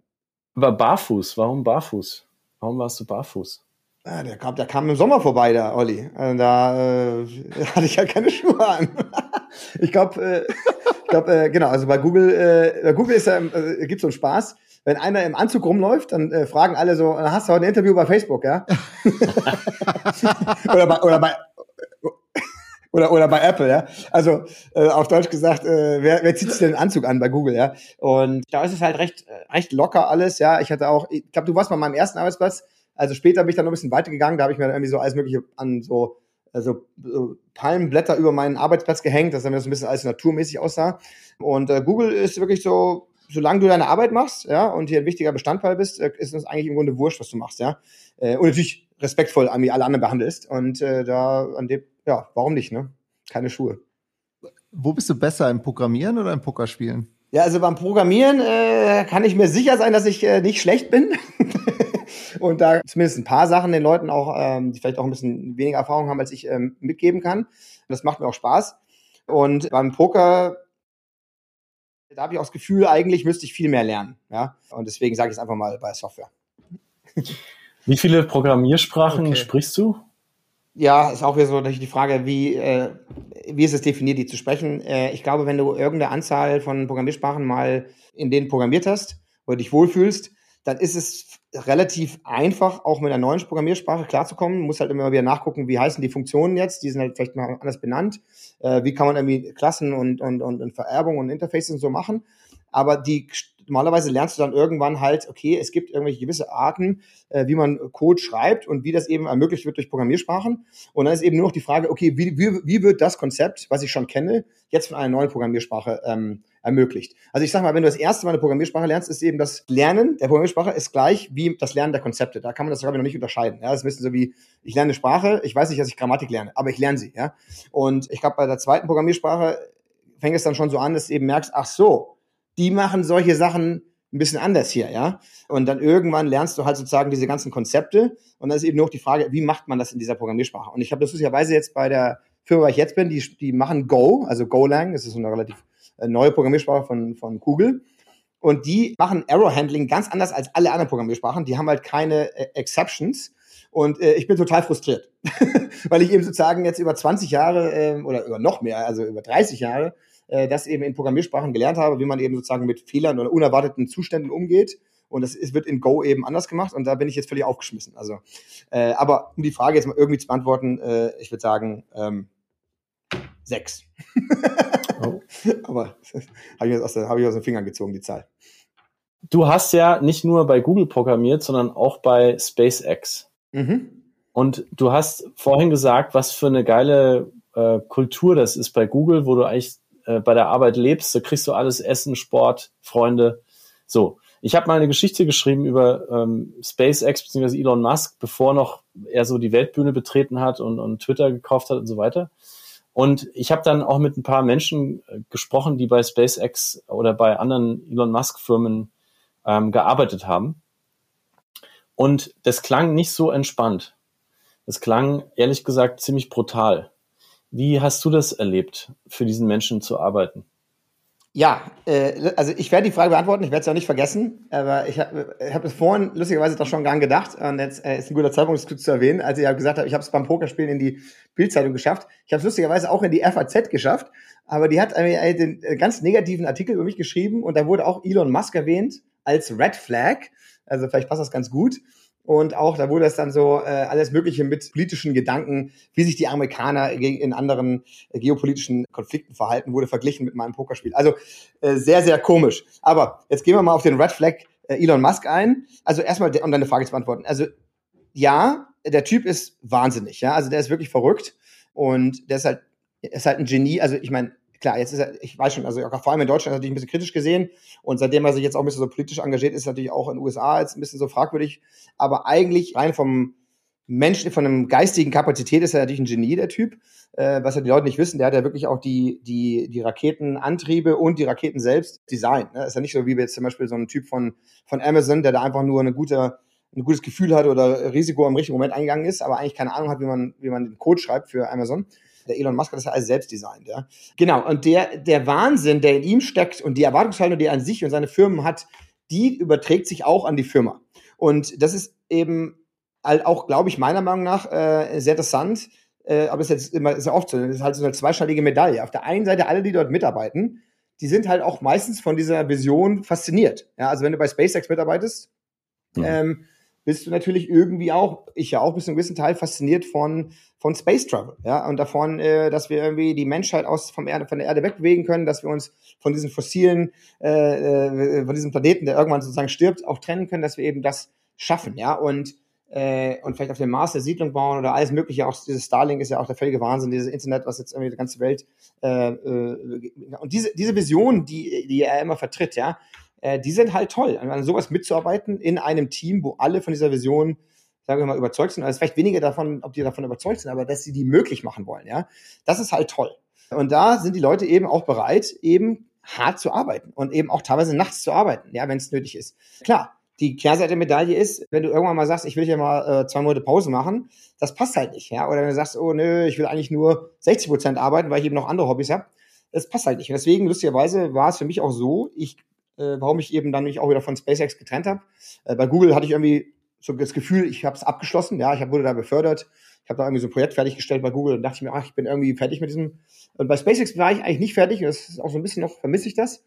Aber barfuß, warum barfuß? Warum warst du barfuß? Ja, der kam, der kam im Sommer vorbei, der Olli. Also da äh, hatte ich ja keine Schuhe an. ich glaube, äh, ich glaub, äh, genau, also bei Google, äh, bei Google ist ja, äh, gibt so einen Spaß. Wenn einer im Anzug rumläuft, dann äh, fragen alle so, hast du heute ein Interview bei Facebook, ja? oder bei, oder bei, oder, oder bei Apple, ja. Also äh, auf Deutsch gesagt, äh, wer, wer zieht sich denn einen Anzug an bei Google, ja? Und da ist es halt recht, äh, recht locker alles, ja. Ich hatte auch, ich glaube, du warst an meinem ersten Arbeitsplatz. Also später bin ich dann noch ein bisschen weitergegangen, da habe ich mir dann irgendwie so alles mögliche an so, also so Palmenblätter über meinen Arbeitsplatz gehängt, dass dann das ein bisschen alles naturmäßig aussah. Und äh, Google ist wirklich so, solange du deine Arbeit machst, ja, und hier ein wichtiger Bestandteil bist, äh, ist es eigentlich im Grunde wurscht, was du machst, ja. Äh, und natürlich respektvoll an wie alle anderen behandelst. Und äh, da an dem, ja, warum nicht, ne? Keine Schuhe. Wo bist du besser, im Programmieren oder im Pokerspielen? Ja, also beim Programmieren äh, kann ich mir sicher sein, dass ich äh, nicht schlecht bin. und da zumindest ein paar Sachen den Leuten auch, ähm, die vielleicht auch ein bisschen weniger Erfahrung haben, als ich ähm, mitgeben kann. Das macht mir auch Spaß. Und beim Poker, da habe ich auch das Gefühl, eigentlich müsste ich viel mehr lernen. Ja? Und deswegen sage ich es einfach mal bei Software. Wie viele Programmiersprachen Okay. sprichst du? Ja, ist auch wieder so natürlich die Frage, wie, äh, wie ist es definiert, die zu sprechen. Äh, ich glaube, wenn du irgendeine Anzahl von Programmiersprachen mal in denen programmiert hast oder dich wohlfühlst, dann ist es relativ einfach, auch mit einer neuen Programmiersprache klarzukommen. Du musst halt immer wieder nachgucken, wie heißen die Funktionen jetzt, die sind halt vielleicht mal anders benannt. Äh, wie kann man irgendwie Klassen und, und, und, und Vererbung und Interfaces und so machen. Aber die normalerweise lernst du dann irgendwann halt, okay, es gibt irgendwelche gewisse Arten, äh, wie man Code schreibt und wie das eben ermöglicht wird durch Programmiersprachen. Und dann ist eben nur noch die Frage, okay, wie, wie, wie wird das Konzept, was ich schon kenne, jetzt von einer neuen Programmiersprache ähm, ermöglicht? Also ich sag mal, wenn du das erste Mal eine Programmiersprache lernst, ist eben das Lernen der Programmiersprache ist gleich wie das Lernen der Konzepte. Da kann man das ich noch nicht unterscheiden. Ja, das ist ein bisschen so wie, ich lerne eine Sprache, ich weiß nicht, dass ich Grammatik lerne, aber ich lerne sie. Ja, und ich glaube, bei der zweiten Programmiersprache fängt es dann schon so an, dass du eben merkst, ach so, die machen solche Sachen ein bisschen anders hier, ja. Und dann irgendwann lernst du halt sozusagen diese ganzen Konzepte und dann ist eben nur noch die Frage, wie macht man das in dieser Programmiersprache? Und ich habe das lustigerweise jetzt bei der Firma, wo ich jetzt bin, die, die machen Go, also Golang, das ist so eine relativ äh, neue Programmiersprache von, von Google. Und die machen Error Handling ganz anders als alle anderen Programmiersprachen. Die haben halt keine äh, Exceptions. Und äh, ich bin total frustriert, weil ich eben sozusagen jetzt über 20 Jahre äh, oder über noch mehr, also über 30 Jahre, äh, das eben in Programmiersprachen gelernt habe, wie man eben sozusagen mit Fehlern oder unerwarteten Zuständen umgeht. Und das ist, wird in Go eben anders gemacht und da bin ich jetzt völlig aufgeschmissen. Also, äh, aber um die Frage jetzt mal irgendwie zu beantworten, äh, ich würde sagen ähm, sechs. Oh. aber habe ich, aus hab ich aus den Fingern gezogen, die Zahl. Du hast ja nicht nur bei Google programmiert, sondern auch bei SpaceX. Mhm. Und du hast vorhin gesagt, was für eine geile äh, Kultur das ist bei Google, wo du eigentlich äh, bei der Arbeit lebst. Da kriegst du alles Essen, Sport, Freunde. So. Ich habe mal eine Geschichte geschrieben über ähm, SpaceX bzw. Elon Musk, bevor noch er so die Weltbühne betreten hat und, und Twitter gekauft hat und so weiter. Und ich habe dann auch mit ein paar Menschen äh, gesprochen, die bei SpaceX oder bei anderen Elon Musk Firmen ähm, gearbeitet haben. Und das klang nicht so entspannt. Das klang ehrlich gesagt ziemlich brutal. Wie hast du das erlebt, für diesen Menschen zu arbeiten? Ja, äh, also ich werde die Frage beantworten, ich werde es auch nicht vergessen, aber ich habe hab es vorhin lustigerweise doch schon dran gedacht und jetzt äh, ist ein guter Zeitpunkt, es zu erwähnen, als ich ja gesagt habe, ich habe es beim Pokerspielen in die Bildzeitung geschafft. Ich habe es lustigerweise auch in die FAZ geschafft, aber die hat äh, den äh, ganz negativen Artikel über mich geschrieben und da wurde auch Elon Musk erwähnt als Red Flag, also vielleicht passt das ganz gut. Und auch da wurde es dann so äh, alles Mögliche mit politischen Gedanken, wie sich die Amerikaner in anderen äh, geopolitischen Konflikten verhalten, wurde verglichen mit meinem Pokerspiel. Also äh, sehr, sehr komisch. Aber jetzt gehen wir mal auf den Red Flag äh, Elon Musk ein. Also erstmal, um deine Frage zu beantworten. Also ja, der Typ ist wahnsinnig. Ja, also der ist wirklich verrückt und der ist halt, ist halt ein Genie. Also ich meine, klar, jetzt ist er, ich weiß schon, also vor allem in Deutschland ist er natürlich ein bisschen kritisch gesehen und seitdem er sich jetzt auch ein bisschen so politisch engagiert, ist er natürlich auch in den USA jetzt ein bisschen so fragwürdig, aber eigentlich rein vom Menschen, von einem geistigen Kapazität ist er natürlich ein Genie, der Typ. Äh, was ja die Leute nicht wissen, der hat ja wirklich auch die, die, die Raketenantriebe und die Raketen selbst designt. Ne? Ist ja nicht so wie jetzt zum Beispiel so ein Typ von, von Amazon, der da einfach nur eine gute, ein gutes Gefühl hat oder Risiko im richtigen Moment eingegangen ist, aber eigentlich keine Ahnung hat, wie man, wie man den Code schreibt für Amazon. Der Elon Musk hat das ja alles selbst designt, ja. Genau. Und der, der Wahnsinn, der in ihm steckt und die Erwartungshaltung, die er an sich und seine Firmen hat, die überträgt sich auch an die Firma. Und das ist eben halt auch, glaube ich, meiner Meinung nach äh, sehr interessant. Äh, aber das ist jetzt immer sehr oft so. Das ist halt so eine zweischneidige Medaille. Auf der einen Seite alle, die dort mitarbeiten, die sind halt auch meistens von dieser Vision fasziniert. Ja, also wenn du bei SpaceX mitarbeitest, mhm. ähm, bist du natürlich irgendwie auch, ich ja auch bis zu einem gewissen Teil fasziniert von, von Space Travel, ja, und davon, äh, dass wir irgendwie die Menschheit aus vom Erde, von der Erde wegbewegen können, dass wir uns von diesen fossilen, äh, äh, von diesem Planeten, der irgendwann sozusagen stirbt, auch trennen können, dass wir eben das schaffen, ja, und äh, und vielleicht auf dem Mars eine Siedlung bauen oder alles Mögliche. Auch dieses Starlink ist ja auch der völlige Wahnsinn, dieses Internet, was jetzt irgendwie die ganze Welt äh, äh, und diese diese Vision, die die er immer vertritt, ja, äh, die sind halt toll. An sowas mitzuarbeiten in einem Team, wo alle von dieser Vision, sagen wir mal, überzeugt sind. Also vielleicht weniger davon, ob die davon überzeugt sind, aber dass sie die möglich machen wollen, ja. Das ist halt toll. Und da sind die Leute eben auch bereit, eben hart zu arbeiten und eben auch teilweise nachts zu arbeiten, ja, wenn es nötig ist. Klar, die Kehrseite der Medaille ist, wenn du irgendwann mal sagst, ich will hier mal äh, zwei Monate Pause machen, das passt halt nicht, ja. Oder wenn du sagst, oh nö, ich will eigentlich nur 60 Prozent arbeiten, weil ich eben noch andere Hobbys habe, das passt halt nicht. Und deswegen, lustigerweise, war es für mich auch so, ich äh, warum ich eben dann mich auch wieder von SpaceX getrennt habe. Äh, bei Google hatte ich irgendwie so das Gefühl, ich habe es abgeschlossen, ja, ich hab, wurde da befördert, ich habe da irgendwie so ein Projekt fertiggestellt bei Google und dachte ich mir, ach, ich bin irgendwie fertig mit diesem. Und bei SpaceX war ich eigentlich nicht fertig und das ist auch so ein bisschen noch, vermisse ich das.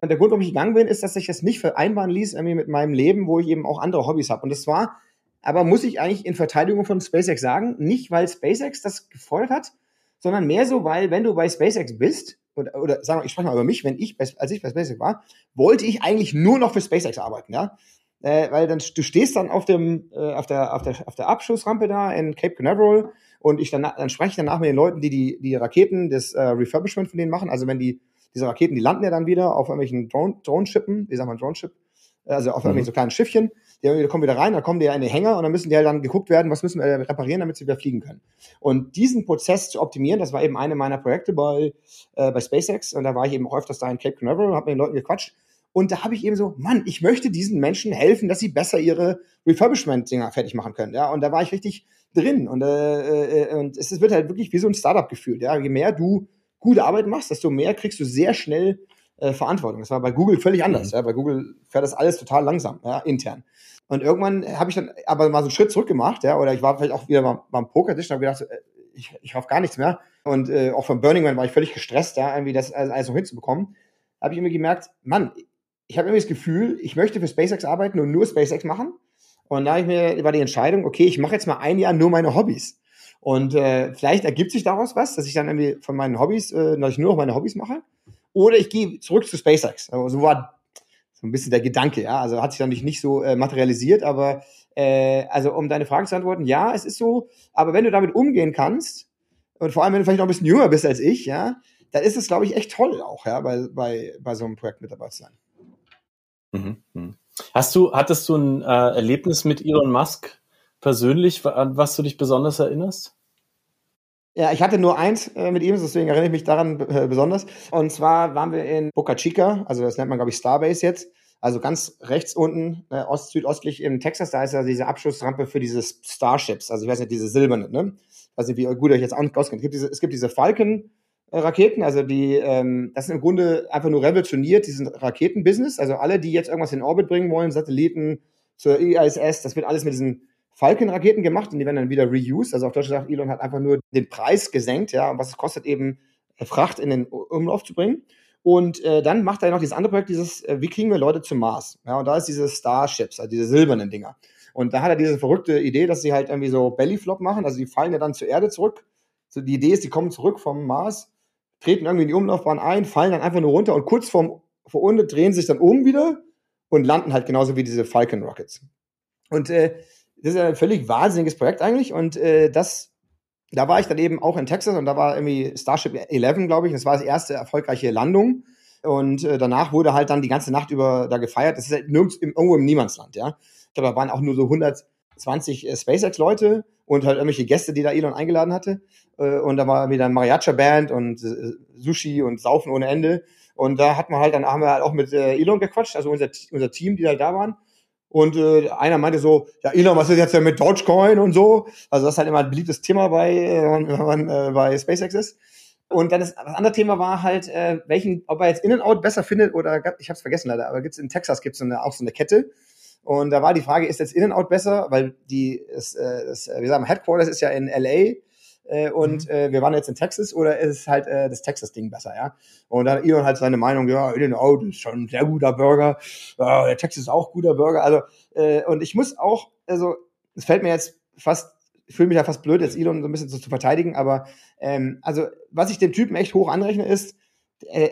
Und der Grund, warum ich gegangen bin, ist, dass ich das nicht vereinbaren ließ irgendwie mit meinem Leben, wo ich eben auch andere Hobbys habe. Und das war, aber muss ich eigentlich in Verteidigung von SpaceX sagen, nicht weil SpaceX das gefordert hat, sondern mehr so, weil wenn du bei SpaceX bist, oder, oder sagen wir, ich spreche mal über mich, wenn ich, als ich bei SpaceX war, wollte ich eigentlich nur noch für SpaceX arbeiten, ja. Äh, weil dann, du stehst dann auf dem, äh, auf der, auf der, auf der Abschussrampe da in Cape Canaveral und ich dann, dann spreche ich danach mit den Leuten, die die, die Raketen, das äh, Refurbishment von denen machen. Also wenn die, diese Raketen, die landen ja dann wieder auf irgendwelchen Drone, Drone-Shippen, wie sagt man Drone-Ship? Also auf mhm. irgendwelchen so kleinen Schiffchen die kommen wieder rein, dann kommen die in die Hänger und dann müssen die halt dann geguckt werden, was müssen wir reparieren, damit sie wieder fliegen können. Und diesen Prozess zu optimieren, das war eben eine meiner Projekte bei, äh, bei SpaceX und da war ich eben auch öfters da in Cape Canaveral und habe mit den Leuten gequatscht. Und da habe ich eben so, Mann, ich möchte diesen Menschen helfen, dass sie besser ihre Refurbishment-Dinger fertig machen können. Ja, und da war ich richtig drin. Und, äh, äh, und es wird halt wirklich wie so ein Startup gefühlt. Ja, je mehr du gute Arbeit machst, desto mehr kriegst du sehr schnell äh, Verantwortung. Das war bei Google völlig anders. Mhm. Ja, bei Google fährt das alles total langsam, ja, intern. Und irgendwann habe ich dann aber mal so einen Schritt zurück gemacht, ja, oder ich war vielleicht auch wieder beim, beim Pokertisch und habe gedacht, äh, ich, ich hoffe gar nichts mehr. Und äh, auch vom Burning Man war ich völlig gestresst, ja, irgendwie das alles noch hinzubekommen. Da habe ich irgendwie gemerkt, Mann, ich habe irgendwie das Gefühl, ich möchte für SpaceX arbeiten und nur SpaceX machen. Und da ich mir war die Entscheidung, okay, ich mache jetzt mal ein Jahr nur meine Hobbys. Und äh, vielleicht ergibt sich daraus was, dass ich dann irgendwie von meinen Hobbys, äh, dass ich nur noch meine Hobbys mache. Oder ich gehe zurück zu SpaceX. Also so war so ein bisschen der Gedanke, ja. Also hat sich dann nicht, so äh, materialisiert, aber äh, also um deine Frage zu antworten, ja, es ist so, aber wenn du damit umgehen kannst, und vor allem, wenn du vielleicht noch ein bisschen jünger bist als ich, ja, dann ist es, glaube ich, echt toll auch, ja, bei, bei, bei so einem Projekt mit dabei zu sein. Mhm. mhm. Hast du, hattest du ein äh, Erlebnis mit Elon Musk persönlich, an was du dich besonders erinnerst? Ja, ich hatte nur eins äh, mit ihm, deswegen erinnere ich mich daran äh, besonders. Und zwar waren wir in Boca Chica, also das nennt man, glaube ich, Starbase jetzt. Also ganz rechts unten, äh, ost, südostlich in Texas, da ist ja diese Abschussrampe für diese Starships, also ich weiß nicht, diese silberne, ne? Nicht, wie gut euch jetzt auskennt. Es gibt diese, es gibt diese Falcon äh, Raketen. Also die, ähm, das ist im Grunde einfach nur revolutioniert, diesen Raketenbusiness. Also alle, die jetzt irgendwas in Orbit bringen wollen, Satelliten zur ISS, das wird alles mit diesen Falcon-Raketen gemacht und die werden dann wieder reused. Also auf Deutsch gesagt, Elon hat einfach nur den Preis gesenkt, ja, was es kostet eben Fracht in den Umlauf zu bringen. Und äh, dann macht er noch dieses andere Projekt, dieses, äh, wie kriegen wir Leute zum Mars? Ja, und da ist diese Starships, also diese silbernen Dinger. Und da hat er diese verrückte Idee, dass sie halt irgendwie so Bellyflop machen, also die fallen ja dann zur Erde zurück. So die Idee ist, die kommen zurück vom Mars, treten irgendwie in die Umlaufbahn ein, fallen dann einfach nur runter und kurz vorm, vor unten drehen sich dann um wieder und landen halt genauso wie diese Falcon Rockets. Und äh, das ist ein völlig wahnsinniges Projekt eigentlich und äh, das da war ich dann eben auch in Texas und da war irgendwie Starship 11, glaube ich. Das war das erste erfolgreiche Landung. Und äh, danach wurde halt dann die ganze Nacht über da gefeiert. Das ist halt nirgends im, irgendwo im Niemandsland, ja. Ich glaube, da waren auch nur so 120 äh, SpaceX-Leute und halt irgendwelche Gäste, die da Elon eingeladen hatte. Äh, und da war wieder ein Mariachi-Band und äh, Sushi und Saufen ohne Ende. Und da hat man halt, dann haben wir halt auch mit äh, Elon gequatscht, also unser, unser Team, die halt da waren. Und äh, einer meinte so, ja Elon, was ist jetzt denn mit Dogecoin und so? Also das ist halt immer ein beliebtes Thema bei, äh, wenn man äh, bei SpaceX ist. Und dann das, das andere Thema war halt, äh, welchen, ob er jetzt In-N-Out besser findet oder, ich habe es vergessen leider, aber gibt's in Texas gibt's so eine, auch so eine Kette. Und da war die Frage, ist jetzt In-N-Out besser? Weil die, das, äh, das, wir sagen, Headquarters ist ja in LA äh, und mhm. äh, wir waren jetzt in Texas oder ist halt äh, das Texas-Ding besser, ja? Und dann hat Elon halt seine Meinung, ja, in out ist schon ein sehr guter Burger, ja, der Texas ist auch guter Burger, also äh, und ich muss auch, also es fällt mir jetzt fast ich fühle mich ja fast blöd, jetzt Elon so ein bisschen so zu verteidigen, aber ähm, also was ich dem Typen echt hoch anrechne, ist, äh,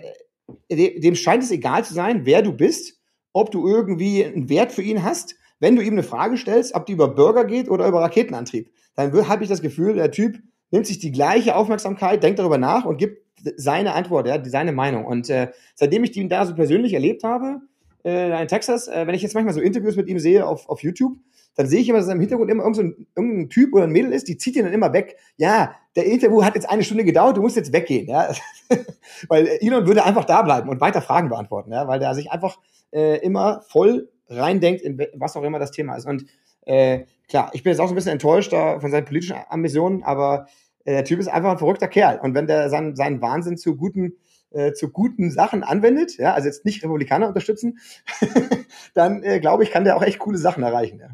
dem scheint es egal zu sein, wer du bist, ob du irgendwie einen Wert für ihn hast, wenn du ihm eine Frage stellst, ob die über Burger geht oder über Raketenantrieb. Dann habe ich das Gefühl, der Typ nimmt sich die gleiche Aufmerksamkeit, denkt darüber nach und gibt seine Antwort, ja, seine Meinung. Und äh, seitdem ich ihn da so persönlich erlebt habe, äh, in Texas, äh, wenn ich jetzt manchmal so Interviews mit ihm sehe auf, auf YouTube, dann sehe ich immer, dass im Hintergrund immer irgendein, so irgendein Typ oder ein Mädel ist, die zieht ihn dann immer weg. Ja, der Interview hat jetzt eine Stunde gedauert, du musst jetzt weggehen, ja. weil Elon würde einfach da bleiben und weiter Fragen beantworten, ja, weil der sich einfach äh, immer voll reindenkt in was auch immer das Thema ist. Und äh, klar, ich bin jetzt auch so ein bisschen enttäuscht da von seinen politischen Ambitionen, aber äh, der Typ ist einfach ein verrückter Kerl. Und wenn der seinen, seinen Wahnsinn zu guten, äh, zu guten Sachen anwendet, ja, also jetzt nicht Republikaner unterstützen, dann äh, glaube ich, kann der auch echt coole Sachen erreichen. Ja.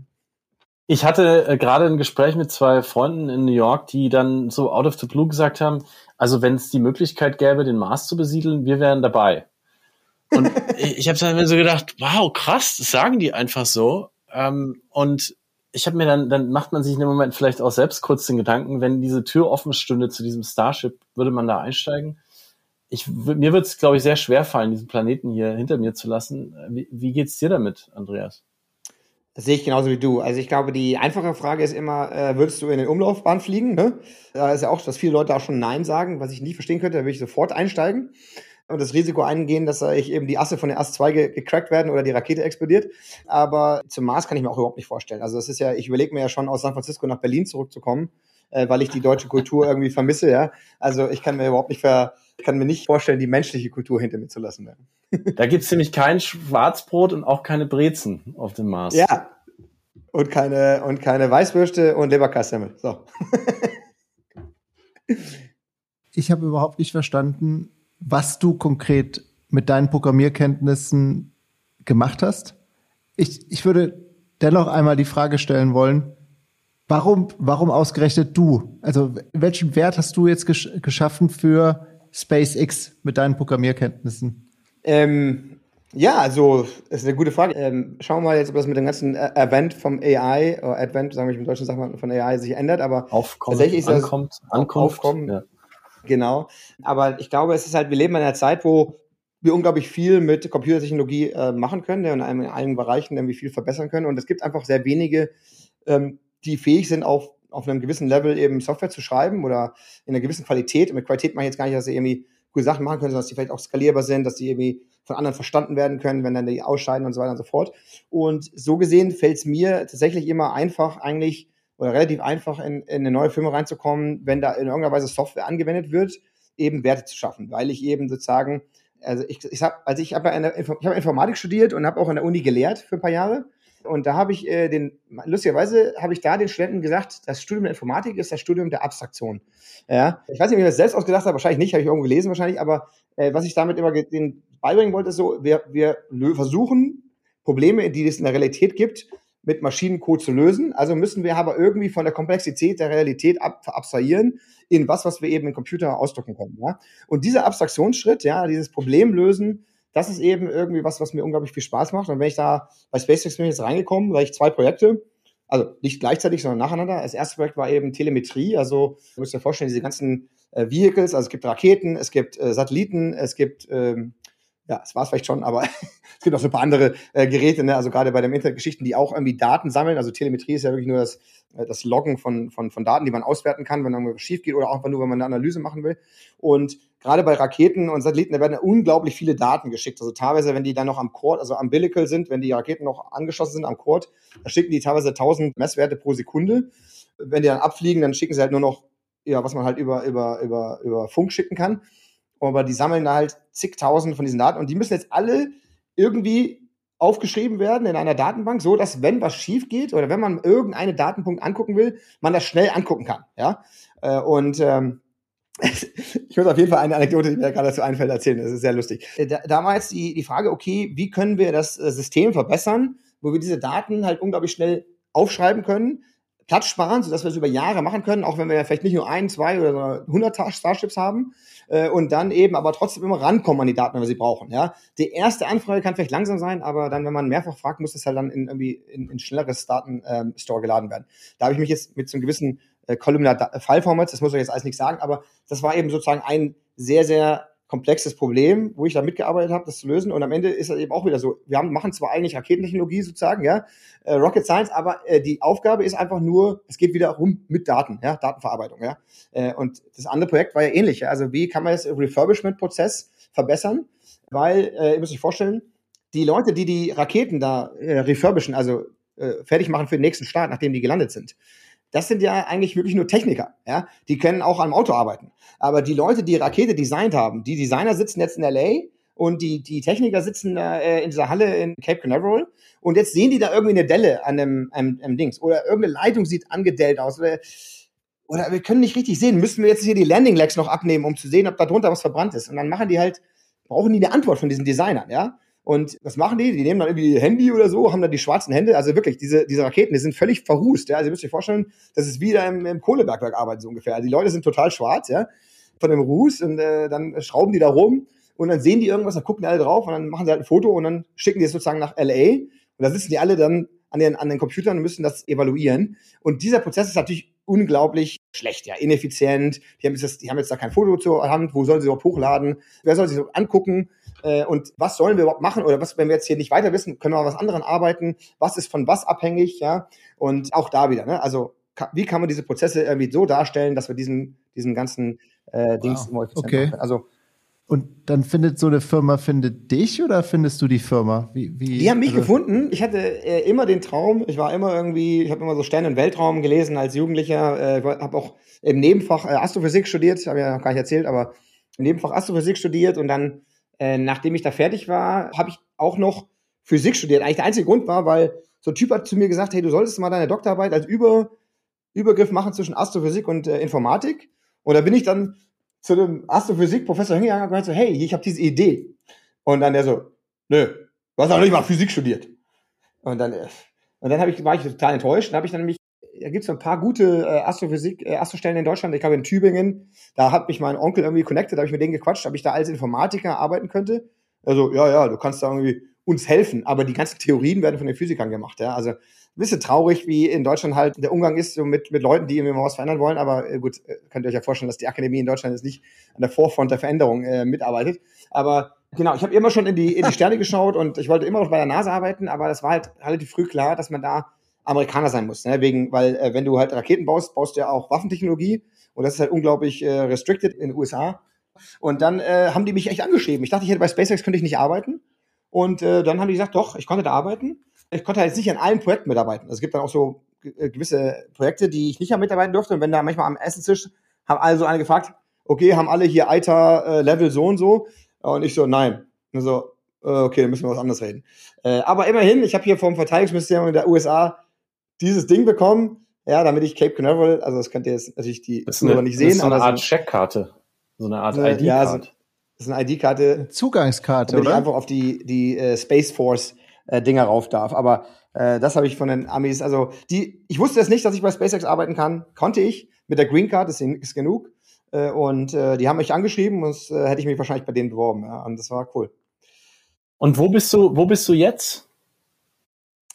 Ich hatte äh, gerade ein Gespräch mit zwei Freunden in New York, die dann so out of the blue gesagt haben, also wenn es die Möglichkeit gäbe, den Mars zu besiedeln, wir wären dabei. Und ich habe dann so gedacht, wow, krass, das sagen die einfach so. Ähm, und ich habe mir dann, dann macht man sich in dem Moment vielleicht auch selbst kurz den Gedanken, wenn diese Tür offen stünde zu diesem Starship, würde man da einsteigen? Ich, mir wird es, glaube ich, sehr schwer fallen, diesen Planeten hier hinter mir zu lassen. Wie, wie geht's dir damit, Andreas? Das sehe ich genauso wie du. Also ich glaube, die einfache Frage ist immer, äh, würdest du in den Umlaufbahn fliegen? Ne? Da ist ja auch, dass viele Leute auch schon Nein sagen, was ich nie verstehen könnte, da würde ich sofort einsteigen das Risiko eingehen, dass ich eben die Asse von der Ast 2 ge gecrackt werden oder die Rakete explodiert. Aber zum Mars kann ich mir auch überhaupt nicht vorstellen. Also das ist ja, ich überlege mir ja schon aus San Francisco nach Berlin zurückzukommen, äh, weil ich die deutsche Kultur irgendwie vermisse, ja. Also ich kann mir überhaupt nicht ver ich kann mir nicht vorstellen, die menschliche Kultur hinter mir zu lassen. Ja. Da gibt's nämlich kein Schwarzbrot und auch keine Brezen auf dem Mars. Ja. Und keine, und keine Weißwürste und Leberkassemmel. So. ich habe überhaupt nicht verstanden, was du konkret mit deinen Programmierkenntnissen gemacht hast. Ich, ich würde dennoch einmal die Frage stellen wollen, warum, warum ausgerechnet du? Also welchen Wert hast du jetzt gesch geschaffen für SpaceX mit deinen Programmierkenntnissen? Ähm, ja, also ist eine gute Frage. Ähm, schauen wir mal jetzt, ob das mit dem ganzen äh, Event vom AI, oder Advent, sagen wir im deutschen Sachen von AI, sich ändert, aber Aufkommen, tatsächlich ist das ankommt, Ankunft, Aufkommen, ja. Genau. Aber ich glaube, es ist halt, wir leben in einer Zeit, wo wir unglaublich viel mit Computertechnologie äh, machen können und in allen Bereichen irgendwie viel verbessern können. Und es gibt einfach sehr wenige, ähm, die fähig sind, auf, auf einem gewissen Level eben Software zu schreiben oder in einer gewissen Qualität. Und mit Qualität meine ich jetzt gar nicht, dass sie irgendwie gute Sachen machen können, sondern dass die vielleicht auch skalierbar sind, dass die irgendwie von anderen verstanden werden können, wenn dann die ausscheiden und so weiter und so fort. Und so gesehen fällt es mir tatsächlich immer einfach, eigentlich oder relativ einfach in, in eine neue Firma reinzukommen, wenn da in irgendeiner Weise Software angewendet wird, eben Werte zu schaffen, weil ich eben sozusagen, also ich, ich habe, also ich habe ja eine, ich habe Informatik studiert und habe auch an der Uni gelehrt für ein paar Jahre. Und da habe ich äh, den, lustigerweise habe ich da den Studenten gesagt, das Studium der Informatik ist das Studium der Abstraktion. Ja, ich weiß nicht, ob ich das selbst ausgedacht habe, wahrscheinlich nicht, habe ich irgendwo gelesen wahrscheinlich, aber äh, was ich damit immer den beibringen wollte, ist so, wir, wir versuchen Probleme, die es in der Realität gibt, mit Maschinencode zu lösen. Also müssen wir aber irgendwie von der Komplexität der Realität ab, abstrahieren in was, was wir eben im Computer ausdrücken können. Ja? Und dieser Abstraktionsschritt, ja, dieses Problemlösen, das ist eben irgendwie was, was mir unglaublich viel Spaß macht. Und wenn ich da bei SpaceX bin ich jetzt reingekommen, da ich zwei Projekte, also nicht gleichzeitig, sondern nacheinander. Das erste Projekt war eben Telemetrie. Also, du musst dir vorstellen, diese ganzen äh, Vehicles, also es gibt Raketen, es gibt äh, Satelliten, es gibt ähm, ja, es war es vielleicht schon, aber es gibt auch so ein paar andere äh, Geräte, ne? also gerade bei den Internetgeschichten, die auch irgendwie Daten sammeln. Also Telemetrie ist ja wirklich nur das, äh, das Loggen von, von, von Daten, die man auswerten kann, wenn irgendwas schief geht oder auch einfach nur, wenn man eine Analyse machen will. Und gerade bei Raketen und Satelliten, da werden unglaublich viele Daten geschickt. Also teilweise, wenn die dann noch am Cord, also am Umbilical sind, wenn die Raketen noch angeschlossen sind am Cord, da schicken die teilweise 1000 Messwerte pro Sekunde. Wenn die dann abfliegen, dann schicken sie halt nur noch, ja, was man halt über, über, über, über Funk schicken kann aber die sammeln da halt zigtausend von diesen Daten und die müssen jetzt alle irgendwie aufgeschrieben werden in einer Datenbank, so dass wenn was schief geht oder wenn man irgendeinen Datenpunkt angucken will, man das schnell angucken kann. Ja, äh, und ähm, ich muss auf jeden Fall eine Anekdote, die mir gerade dazu einfällt, erzählen. Das ist sehr lustig. Äh, da, damals die, die Frage, okay, wie können wir das äh, System verbessern, wo wir diese Daten halt unglaublich schnell aufschreiben können, Platz sparen, sodass wir es über Jahre machen können, auch wenn wir vielleicht nicht nur ein, zwei oder 100 Starships haben äh, und dann eben aber trotzdem immer rankommen an die Daten, wenn wir sie brauchen. Ja, die erste Anfrage kann vielleicht langsam sein, aber dann, wenn man mehrfach fragt, muss es halt dann in irgendwie in, in schnelleres Datenstore ähm, geladen werden. Da habe ich mich jetzt mit so einem gewissen äh, Columnar File-Format, das muss ich jetzt alles nicht sagen, aber das war eben sozusagen ein sehr, sehr komplexes Problem, wo ich da mitgearbeitet habe, das zu lösen. Und am Ende ist es eben auch wieder so, wir haben, machen zwar eigentlich Raketentechnologie sozusagen, ja, äh, Rocket Science, aber äh, die Aufgabe ist einfach nur, es geht wieder rum mit Daten, ja, Datenverarbeitung, ja. Äh, und das andere Projekt war ja ähnlich, ja. Also wie kann man das Refurbishment-Prozess verbessern? Weil, äh, ihr müsst euch vorstellen, die Leute, die die Raketen da äh, refurbischen, also äh, fertig machen für den nächsten Start, nachdem die gelandet sind, das sind ja eigentlich wirklich nur Techniker, ja. Die können auch am Auto arbeiten. Aber die Leute, die Rakete designt haben, die Designer sitzen jetzt in LA und die, die Techniker sitzen äh, in dieser Halle in Cape Canaveral und jetzt sehen die da irgendwie eine Delle an dem, an, an Dings oder irgendeine Leitung sieht angedellt aus oder, oder wir können nicht richtig sehen, müssen wir jetzt hier die Landing Legs noch abnehmen, um zu sehen, ob da drunter was verbrannt ist. Und dann machen die halt, brauchen die eine Antwort von diesen Designern, ja. Und was machen die? Die nehmen dann irgendwie Handy oder so, haben dann die schwarzen Hände. Also wirklich, diese, diese Raketen, die sind völlig verrußt. Ja? Also ihr müsst euch vorstellen, das ist wieder im, im Kohlebergwerk arbeiten so ungefähr. Also die Leute sind total schwarz, ja, von dem Ruß und äh, dann schrauben die da rum und dann sehen die irgendwas, dann gucken die alle drauf und dann machen sie halt ein Foto und dann schicken die es sozusagen nach LA und da sitzen die alle dann an den, an den Computern und müssen das evaluieren. Und dieser Prozess ist natürlich unglaublich schlecht, ja, ineffizient. Die haben, jetzt, die haben jetzt da kein Foto zur Hand, wo sollen sie überhaupt hochladen? Wer soll sich das angucken? Äh, und was sollen wir überhaupt machen? Oder was, wenn wir jetzt hier nicht weiter wissen, können wir mal was anderem arbeiten? Was ist von was abhängig? Ja, und auch da wieder, ne? Also wie kann man diese Prozesse irgendwie so darstellen, dass wir diesen, diesen ganzen äh, Dings wow. okay. machen? Also und dann findet so eine Firma findet dich oder findest du die Firma? Wie, wie, die haben mich also gefunden. Ich hatte äh, immer den Traum. Ich war immer irgendwie, ich habe immer so Sterne und Weltraum gelesen als Jugendlicher. Äh, habe auch im Nebenfach äh, Astrophysik studiert. Habe ja noch gar nicht erzählt, aber im Nebenfach Astrophysik studiert und dann, äh, nachdem ich da fertig war, habe ich auch noch Physik studiert. Eigentlich der einzige Grund war, weil so ein Typ hat zu mir gesagt, hey, du solltest mal deine Doktorarbeit als Über Übergriff machen zwischen Astrophysik und äh, Informatik. Und da bin ich dann zu dem Astrophysik-Professor hingegangen und gesagt so, hey, ich habe diese Idee. Und dann der so, nö, du hast auch nicht mal Physik studiert. Und dann, äh, und dann ich, war ich total enttäuscht. Dann habe ich dann nämlich, da gibt's so ein paar gute äh, Astrophysik, äh, Astrostellen in Deutschland. Ich glaube in Tübingen, da hat mich mein Onkel irgendwie connected, da habe ich mit denen gequatscht, ob ich da als Informatiker arbeiten könnte. Also, ja, ja, du kannst da irgendwie uns helfen, aber die ganzen Theorien werden von den Physikern gemacht, ja. Also ein bisschen traurig, wie in Deutschland halt der Umgang ist so mit, mit Leuten, die irgendwie mal was verändern wollen. Aber äh, gut, äh, könnt ihr euch ja vorstellen, dass die Akademie in Deutschland jetzt nicht an der Vorfront der Veränderung äh, mitarbeitet. Aber genau, ich habe immer schon in die, in die Sterne geschaut und ich wollte immer noch bei der NASA arbeiten, aber das war halt relativ früh klar, dass man da Amerikaner sein muss. Ne? Wegen, weil äh, wenn du halt Raketen baust, baust du ja auch Waffentechnologie und das ist halt unglaublich äh, restricted in den USA. Und dann äh, haben die mich echt angeschrieben. Ich dachte, ich hätte bei SpaceX könnte ich nicht arbeiten. Und äh, dann haben die gesagt, doch, ich konnte da arbeiten ich konnte halt nicht an allen Projekten mitarbeiten. Also es gibt dann auch so äh, gewisse Projekte, die ich nicht mehr mitarbeiten durfte. Und wenn da manchmal am Essenstisch haben alle so eine gefragt, okay, haben alle hier ITER äh, Level so und so? Und ich so, nein. Und so, äh, okay, dann müssen wir was anderes reden. Äh, aber immerhin, ich habe hier vom Verteidigungsministerium der USA dieses Ding bekommen, ja, damit ich Cape Canaveral, also das könnt ihr jetzt natürlich die Das ist Zuhörer nicht das ist sehen, so eine Art so, Checkkarte. So eine Art eine- ja, so- das ist eine ID-Karte, Zugangskarte, damit ich oder? einfach auf die, die äh, Space Force äh, Dinger rauf darf. Aber äh, das habe ich von den Amis, also die, ich wusste es nicht, dass ich bei SpaceX arbeiten kann, konnte ich mit der Green Card, ist, ist genug. Äh, und äh, die haben mich angeschrieben und äh, hätte ich mich wahrscheinlich bei denen beworben. Ja, und das war cool. Und wo bist du, wo bist du jetzt?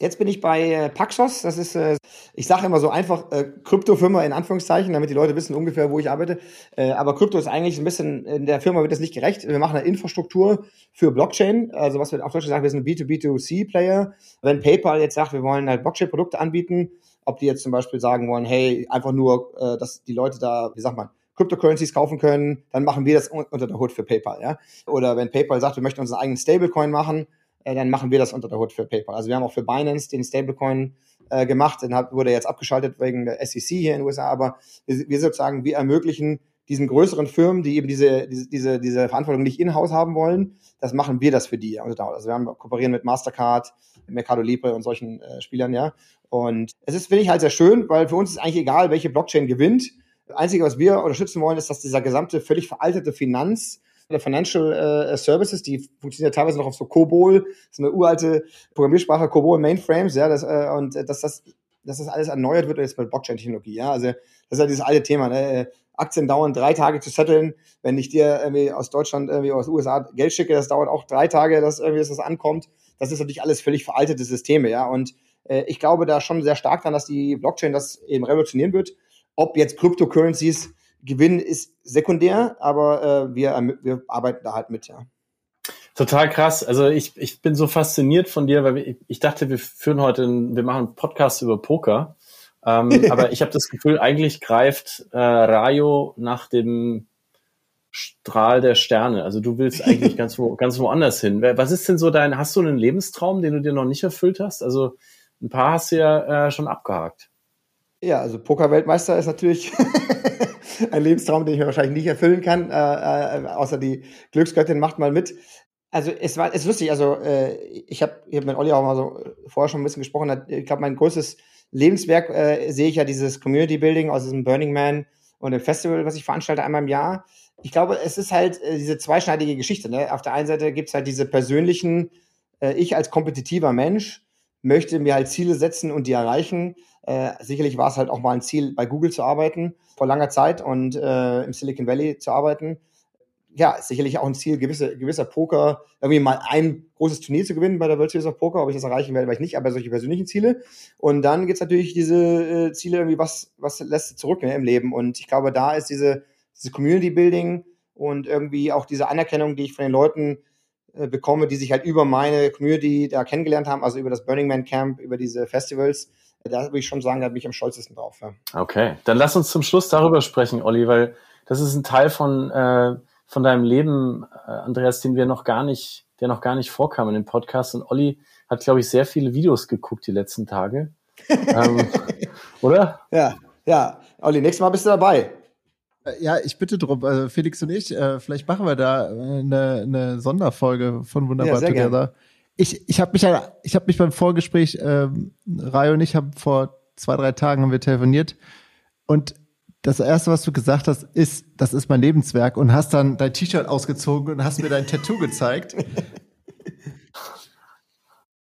Jetzt bin ich bei äh, Paxos. Das ist, äh, ich sage immer so einfach äh, Kryptofirma in Anführungszeichen, damit die Leute wissen ungefähr, wo ich arbeite. Aber Krypto ist eigentlich ein bisschen, in der Firma wird das nicht gerecht. Wir machen eine Infrastruktur für Blockchain. Also was wir auf Deutsch sagen, wir sind ein B2B2C-Player. Wenn PayPal jetzt sagt, wir wollen halt Blockchain-Produkte anbieten, ob die jetzt zum Beispiel sagen wollen, hey, einfach nur, dass die Leute da, wie sagt man, Cryptocurrencies kaufen können, dann machen wir das un- unter der Hood für PayPal, ja. Oder wenn PayPal sagt, wir möchten unseren eigenen Stablecoin machen, äh, dann machen wir das unter der Hood für PayPal. Also wir haben auch für Binance den Stablecoin äh, gemacht, den hat, wurde jetzt abgeschaltet wegen der SEC hier in den USA, aber wir, wir sozusagen, wir ermöglichen diesen größeren Firmen, die eben diese, diese, diese, diese Verantwortung nicht in-house haben wollen, das machen wir das für die. Also wir haben kooperieren mit Mastercard, Mercado Libre und solchen äh, Spielern, ja. Und es ist, finde ich, halt sehr schön, weil für uns ist eigentlich egal, welche Blockchain gewinnt. Das Einzige, was wir unterstützen wollen, ist, dass dieser gesamte völlig veraltete Finanz- oder Financial äh, Services, die funktionieren ja teilweise noch auf so COBOL, das ist eine uralte Programmiersprache, COBOL Mainframes, ja, das, äh, und äh, dass das, dass das alles erneuert wird jetzt mit Blockchain-Technologie, ja, also das ist ja dieses alte Thema, ne? Äh, Aktien dauern drei Tage zu setteln, wenn ich dir irgendwie aus Deutschland, irgendwie aus USA Geld schicke, das dauert auch drei Tage, dass irgendwie dass das ankommt. Das ist natürlich alles völlig veraltete Systeme, ja, und äh, ich glaube da schon sehr stark dran, dass die Blockchain das eben revolutionieren wird. Ob jetzt Cryptocurrencies gewinnen, ist sekundär, aber äh, wir, erm- wir arbeiten da halt mit, ja. Total krass. Also ich, ich bin so fasziniert von dir, weil ich dachte, wir führen heute, einen, wir machen einen Podcast über Poker. Ähm, aber ich habe das Gefühl, eigentlich greift äh, Rayo nach dem Strahl der Sterne. Also du willst eigentlich ganz, wo, ganz woanders hin. Was ist denn so dein, hast du einen Lebenstraum, den du dir noch nicht erfüllt hast? Also ein paar hast du ja äh, schon abgehakt. Ja, also Pokerweltmeister ist natürlich ein Lebenstraum, den ich mir wahrscheinlich nicht erfüllen kann, äh, äh, außer die Glücksgöttin macht mal mit. Also es war es ist lustig, also äh, ich habe ich hab mit Olli auch mal so vorher schon ein bisschen gesprochen, ich glaube mein größtes Lebenswerk äh, sehe ich ja dieses Community Building aus diesem Burning Man und dem Festival, was ich veranstalte einmal im Jahr. Ich glaube, es ist halt äh, diese zweischneidige Geschichte. Ne? Auf der einen Seite gibt's halt diese persönlichen, äh, ich als kompetitiver Mensch möchte mir halt Ziele setzen und die erreichen. Äh, sicherlich war es halt auch mal ein Ziel, bei Google zu arbeiten, vor langer Zeit und äh, im Silicon Valley zu arbeiten. Ja, sicherlich auch ein Ziel, gewisse, gewisser Poker, irgendwie mal ein großes Turnier zu gewinnen bei der World Series of Poker. Ob ich das erreichen werde, weiß ich nicht, aber solche persönlichen Ziele. Und dann gibt's natürlich diese äh, Ziele, irgendwie, was, was lässt du zurück ne, im Leben. Und ich glaube, da ist diese, diese Community Building und irgendwie auch diese Anerkennung, die ich von den Leuten äh, bekomme, die sich halt über meine Community da kennengelernt haben, also über das Burning Man Camp, über diese Festivals, da würde ich schon sagen, da bin ich am stolzesten drauf. Ja. Okay, dann lass uns zum Schluss darüber sprechen, Olli, weil das ist ein Teil von, äh, von deinem Leben, äh, Andreas, den wir noch gar nicht, der noch gar nicht vorkam in dem Podcast. Und Olli hat, glaube ich, sehr viele Videos geguckt die letzten Tage. ähm, oder? ja, ja. Olli, nächstes Mal bist du dabei. Äh, Ja, ich bitte drum, also Felix und ich, äh, vielleicht machen wir da äh, eine, eine Sonderfolge von Wunderbar Ja, Together. Ich, ich habe mich ja, ich habe mich beim Vorgespräch, ähm, Rayo und ich haben vor zwei, drei Tagen haben wir telefoniert und das erste, was du gesagt hast, ist, das ist mein Lebenswerk und hast dann dein T-Shirt ausgezogen und hast mir dein Tattoo gezeigt.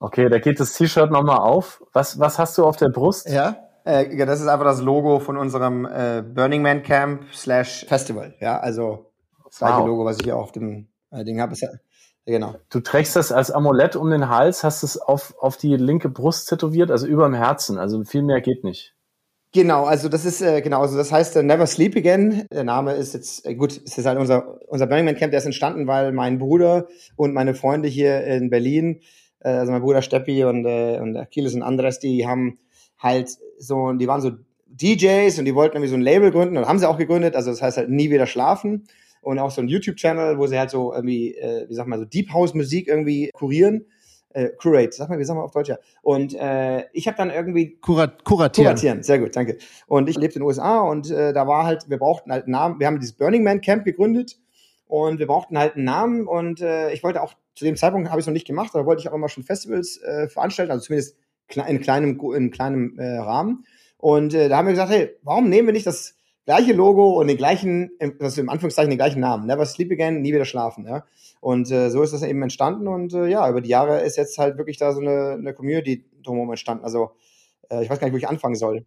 Okay, da geht das T-Shirt nochmal auf. Was, was hast du auf der Brust? Ja? Äh, ja, das ist einfach das Logo von unserem äh, Burning Man Camp slash Festival. Ja, also das gleiche Wow. Logo, was ich hier auf dem äh, Ding habe. Ja, genau. Du trägst das als Amulett um den Hals, hast es auf, auf die linke Brust tätowiert, also über dem Herzen. Also viel mehr geht nicht. Genau, also das ist äh, genau, also das heißt äh, Never Sleep Again. Der Name ist jetzt äh, gut, es ist halt unser unser Burning Man Camp, der ist entstanden, weil mein Bruder und meine Freunde hier in Berlin, äh, also mein Bruder Steppi und äh, und Achilles und Andres, die haben halt so, die waren so DJs und die wollten irgendwie so ein Label gründen und haben sie auch gegründet. Also das heißt halt nie wieder schlafen und auch so ein YouTube-Channel, wo sie halt so irgendwie, äh, wie sag mal, so Deep House Musik irgendwie kurieren. Äh, curate, sag mal, wie sagen wir auf Deutsch ja. Und äh, ich habe dann irgendwie Kurat, kuratieren. Kuratieren, sehr gut, danke. Und ich lebte in den USA und äh, da war halt, wir brauchten halt einen Namen, wir haben dieses Burning Man Camp gegründet und wir brauchten halt einen Namen und äh, ich wollte auch zu dem Zeitpunkt habe ich es noch nicht gemacht, da wollte ich auch immer schon Festivals äh, veranstalten, also zumindest in kleinem, in kleinem äh, Rahmen. Und äh, da haben wir gesagt, hey, warum nehmen wir nicht das gleiche Logo und den gleichen, das im Anführungszeichen den gleichen Namen, Never Sleep Again, nie wieder schlafen, ja. Und äh, so ist das eben entstanden und äh, ja, über die Jahre ist jetzt halt wirklich da so eine, eine Community drumherum entstanden. Also äh, ich weiß gar nicht, wo ich anfangen soll.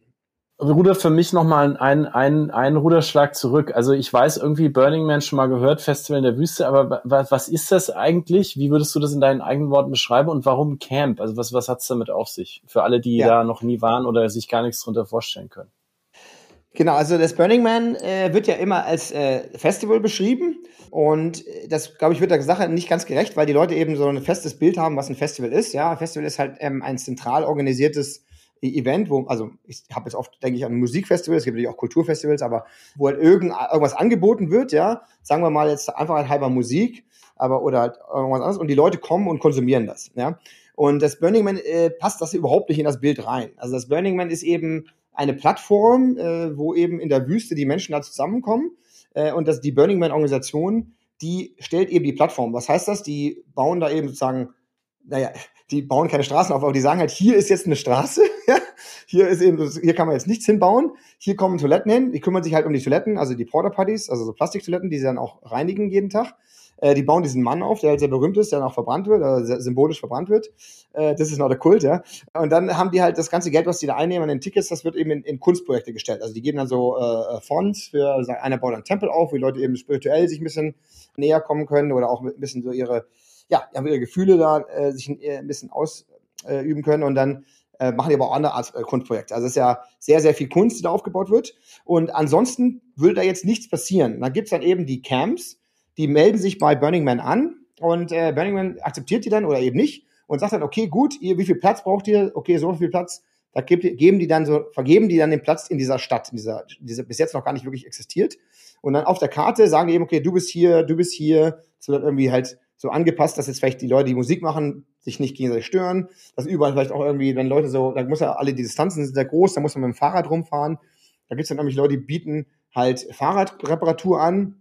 Ruder für mich nochmal ein, ein, ein Ruderschlag zurück. Also ich weiß irgendwie Burning Man schon mal gehört, Festival in der Wüste, aber was, was ist das eigentlich? Wie würdest du das in deinen eigenen Worten beschreiben und warum Camp? Also was, was hat's damit auf sich? Für alle, die ja. da noch nie waren oder sich gar nichts drunter vorstellen können. Genau, also das Burning Man äh, wird ja immer als äh, Festival beschrieben und das, glaube ich, wird der Sache nicht ganz gerecht, weil die Leute eben so ein festes Bild haben, was ein Festival ist. Ja, ein Festival ist halt ähm, ein zentral organisiertes Event, wo, also ich habe jetzt oft, denke ich, an Musikfestivals, es gibt natürlich auch Kulturfestivals, aber wo halt irgend, irgendwas angeboten wird, ja, sagen wir mal jetzt einfach halt halber Musik, aber oder halt irgendwas anderes und die Leute kommen und konsumieren das, ja. Und das Burning Man äh, passt das überhaupt nicht in das Bild rein. Also das Burning Man ist eben eine Plattform, äh, wo eben in der Wüste die Menschen da zusammenkommen äh, und das die Burning Man Organisation, die stellt eben die Plattform. Was heißt das? Die bauen da eben sozusagen naja, die bauen keine Straßen auf, aber die sagen halt, hier ist jetzt eine Straße, hier ist eben, hier kann man jetzt nichts hinbauen, hier kommen Toiletten hin, die kümmern sich halt um die Toiletten, also die Porta Potties, also so Plastiktoiletten, die sie dann auch reinigen jeden Tag. Äh, die bauen diesen Mann auf, der halt sehr berühmt ist, der dann auch verbrannt wird, also symbolisch verbrannt wird. Äh, das ist noch der Kult, ja. Und dann haben die halt das ganze Geld, was die da einnehmen an den Tickets, das wird eben in, in Kunstprojekte gestellt. Also die geben dann so äh, Fonds für, also einer baut einen Tempel auf, wo die Leute eben spirituell sich ein bisschen näher kommen können oder auch ein bisschen so ihre ja, haben ihre Gefühle da äh, sich äh, ein bisschen ausüben können und dann äh, machen die aber auch andere Art äh, Kunstprojekte. Also es ist ja sehr, sehr viel Kunst, die da aufgebaut wird. Und ansonsten würde da jetzt nichts passieren. Da gibt's dann eben die Camps, die melden sich bei Burning Man an und äh, Burning Man akzeptiert die dann oder eben nicht und sagt dann, okay, gut, ihr, wie viel Platz braucht ihr? Okay, so viel Platz. Da gibt, geben die dann so, vergeben die dann den Platz in dieser Stadt, in dieser, diese bis jetzt noch gar nicht wirklich existiert. Und dann auf der Karte sagen die eben, okay, du bist hier, du bist hier. Es wird irgendwie halt so angepasst, dass jetzt vielleicht die Leute, die Musik machen, sich nicht gegenseitig stören. Dass überall vielleicht auch irgendwie, wenn Leute so, da muss ja alle die Distanzen sind sehr groß, da muss man mit dem Fahrrad rumfahren. Da gibt's dann nämlich Leute, die bieten halt Fahrradreparatur an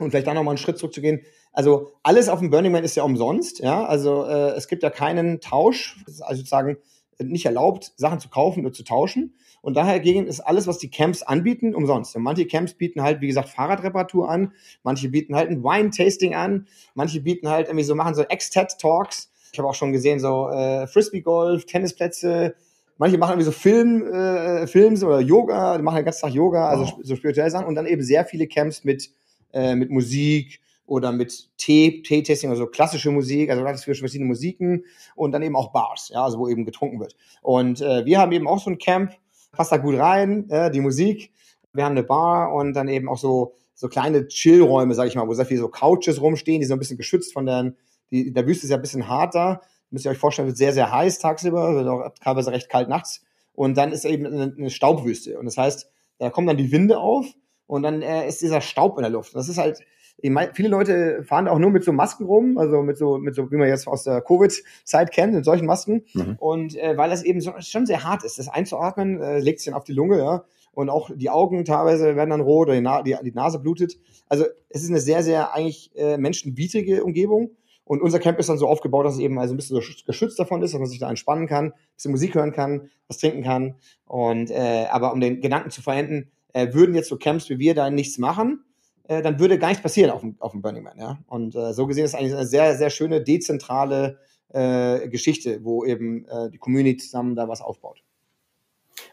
und vielleicht dann nochmal einen Schritt zurückzugehen. Also alles auf dem Burning Man ist ja umsonst, ja. Also äh, es gibt ja keinen Tausch, also sozusagen nicht erlaubt, Sachen zu kaufen oder zu tauschen. Und daher gegen ist alles, was die Camps anbieten, umsonst. Und manche Camps bieten halt, wie gesagt, Fahrradreparatur an, manche bieten halt ein Wine-Tasting an, manche bieten halt irgendwie so, machen so Extat-Talks. Ich habe auch schon gesehen, so äh, Frisbee-Golf, Tennisplätze, manche machen irgendwie so Film, äh, Films oder Yoga, die machen den ganzen Tag Yoga, also wow. so spirituelle Sachen und dann eben sehr viele Camps mit, äh, mit Musik oder mit Tee, Tee-Tasting, also klassische Musik, also ganz viele verschiedene Musiken und dann eben auch Bars, ja, also wo eben getrunken wird. Und äh, wir haben eben auch so ein Camp, passt da gut rein, äh, die Musik. Wir haben eine Bar und dann eben auch so, so kleine Chillräume, sag ich mal, wo sehr viele so Couches rumstehen, die so ein bisschen geschützt von der, die, der Wüste ist ja ein bisschen harter. Müsst ihr euch vorstellen, wird sehr, sehr heiß tagsüber, wird auch teilweise recht kalt nachts. Und dann ist eben eine, eine Staubwüste. Und das heißt, da kommen dann die Winde auf und dann äh, ist dieser Staub in der Luft. Das ist halt, viele Leute fahren auch nur mit so Masken rum, also mit so, mit so, wie man jetzt aus der Covid-Zeit kennt, mit solchen Masken. Mhm. Und äh, weil das eben so, schon sehr hart ist, das einzuatmen, äh, legt sich dann auf die Lunge, ja. Und auch die Augen teilweise werden dann rot oder die, Na die, die Nase blutet. Also es ist eine sehr, sehr eigentlich äh, menschenwidrige Umgebung. Und unser Camp ist dann so aufgebaut, dass es eben also ein bisschen so geschützt davon ist, dass man sich da entspannen kann, ein bisschen Musik hören kann, was trinken kann. Und äh, aber um den Gedanken zu verenden, äh, würden jetzt so Camps wie wir da nichts machen, äh, dann würde gar nichts passieren auf dem, auf dem Burning Man. Ja? Und äh, so gesehen ist eigentlich eine sehr, sehr schöne, dezentrale äh, Geschichte, wo eben äh, die Community zusammen da was aufbaut.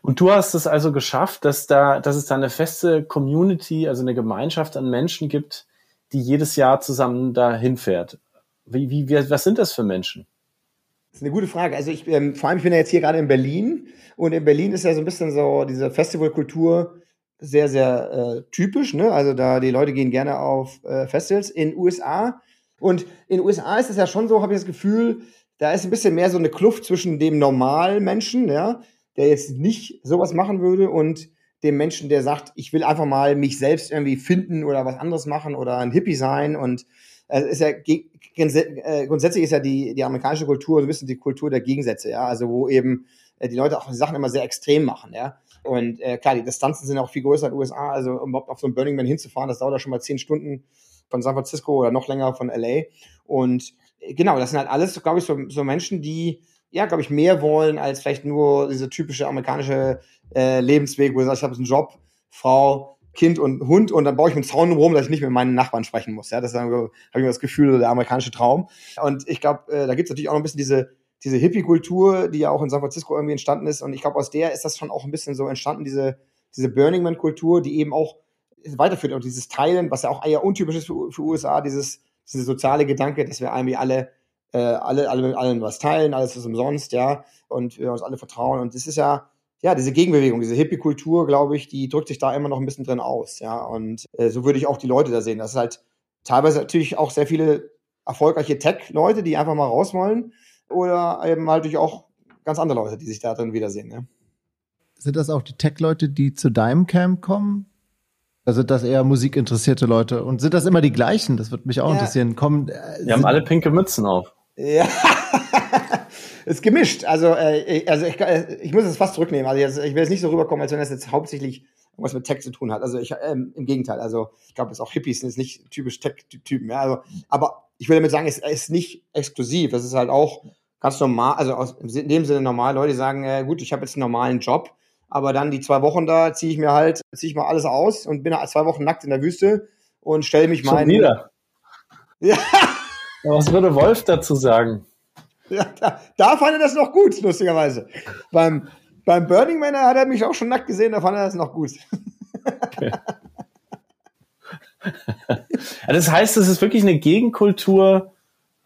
Und du hast es also geschafft, dass da, dass es da eine feste Community, also eine Gemeinschaft an Menschen gibt, die jedes Jahr zusammen da hinfährt. Wie, wie, was sind das für Menschen? Das ist eine gute Frage. Also ich, ähm, vor allem, ich bin ja jetzt hier gerade in Berlin und in Berlin ist ja so ein bisschen so diese Festivalkultur sehr, sehr äh, typisch. Ne? Also da die Leute gehen gerne auf äh, Festivals in USA. Und in USA ist es ja schon so, habe ich das Gefühl, da ist ein bisschen mehr so eine Kluft zwischen dem normalen Menschen, ja, der jetzt nicht sowas machen würde und dem Menschen, der sagt, ich will einfach mal mich selbst irgendwie finden oder was anderes machen oder ein Hippie sein. Und äh, ist ja äh, grundsätzlich ist ja die, die amerikanische Kultur so ein bisschen die Kultur der Gegensätze, ja. Also wo eben äh, die Leute auch Sachen immer sehr extrem machen, ja. Und äh, klar, die Distanzen sind auch viel größer in den USA. Also um überhaupt auf so ein Burning Man hinzufahren, das dauert ja schon mal zehn Stunden von San Francisco oder noch länger von LA. Und genau, das sind halt alles, glaube ich, so, so Menschen, die, ja, glaube ich, mehr wollen als vielleicht nur diese typische amerikanische äh, Lebensweg, wo du sagst, ich habe einen Job, Frau, Kind und Hund und dann baue ich einen Zaun rum, dass ich nicht mit meinen Nachbarn sprechen muss. Ja, das habe ich das Gefühl, der amerikanische Traum. Und ich glaube, äh, da gibt es natürlich auch noch ein bisschen diese, diese Hippie-Kultur, die ja auch in San Francisco irgendwie entstanden ist. Und ich glaube, aus der ist das schon auch ein bisschen so entstanden, diese, diese Burning Man-Kultur, die eben auch weiterführt und dieses Teilen, was ja auch eher untypisch ist für, für USA, dieses, diese soziale Gedanke, dass wir irgendwie alle, äh, alle, alle mit allen was teilen, alles ist umsonst, ja, und wir uns alle vertrauen. Und das ist ja, ja, diese Gegenbewegung, diese Hippie-Kultur, glaube ich, die drückt sich da immer noch ein bisschen drin aus, ja. Und äh, so würde ich auch die Leute da sehen. Das ist halt teilweise natürlich auch sehr viele erfolgreiche Tech-Leute, die einfach mal raus wollen, oder eben halt natürlich auch ganz andere Leute, die sich da drin wiedersehen, ja. Sind das auch die Tech-Leute, die zu deinem Camp kommen? Also das eher musikinteressierte Leute. Und sind das immer die gleichen? Das würde mich auch Ja. interessieren. Kommen, äh, Wir haben alle pinke Mützen auf. Ja. ist gemischt. Also, äh, also ich, äh, ich muss es fast zurücknehmen. Also jetzt, ich will jetzt nicht so rüberkommen, als wenn das jetzt hauptsächlich irgendwas mit Tech zu tun hat. Also ich, ähm, im Gegenteil. Also ich glaube, es auch Hippies sind jetzt nicht typisch Tech-Typen. Ja? Also, aber ich will damit sagen, es ist nicht exklusiv. Es ist halt auch ganz normal, also aus, in dem Sinne normal. Leute sagen, äh, gut, ich habe jetzt einen normalen Job, aber dann die zwei Wochen da ziehe ich mir halt, ziehe ich mal alles aus und bin zwei Wochen nackt in der Wüste und stelle mich meinen. wieder. Ja. Was würde Wolf dazu sagen? Ja, da, da fand er das noch gut, lustigerweise. Beim, beim Burning Man hat er mich auch schon nackt gesehen, da fand er das noch gut. Ja, das heißt, es ist wirklich eine Gegenkultur,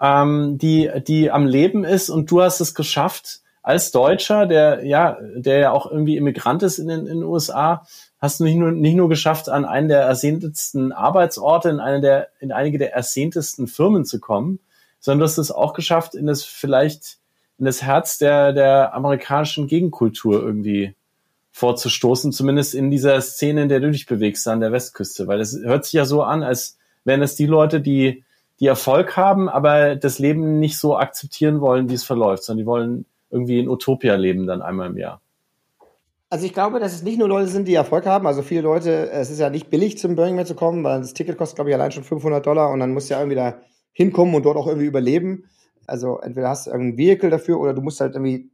ähm, die, die am Leben ist und du hast es geschafft, als Deutscher, der ja, der ja auch irgendwie Immigrant ist in den, in den USA, hast du nicht nur, nicht nur geschafft, an einen der ersehntesten Arbeitsorte, in eine der, in einige der ersehntesten Firmen zu kommen, sondern du hast es auch geschafft, in das vielleicht, in das Herz der, der amerikanischen Gegenkultur irgendwie vorzustoßen, zumindest in dieser Szene, in der du dich bewegst, an der Westküste. Weil es hört sich ja so an, als wären es die Leute, die, die Erfolg haben, aber das Leben nicht so akzeptieren wollen, wie es verläuft, sondern die wollen irgendwie in Utopia leben dann einmal im Jahr. Also ich glaube, dass es nicht nur Leute sind, die Erfolg haben. Also viele Leute, es ist ja nicht billig zum Burning Man zu kommen, weil das Ticket kostet, glaube ich, allein schon 500 Dollar und dann musst du ja irgendwie da hinkommen und dort auch irgendwie überleben. Also entweder hast du irgendein Vehicle dafür oder du musst halt irgendwie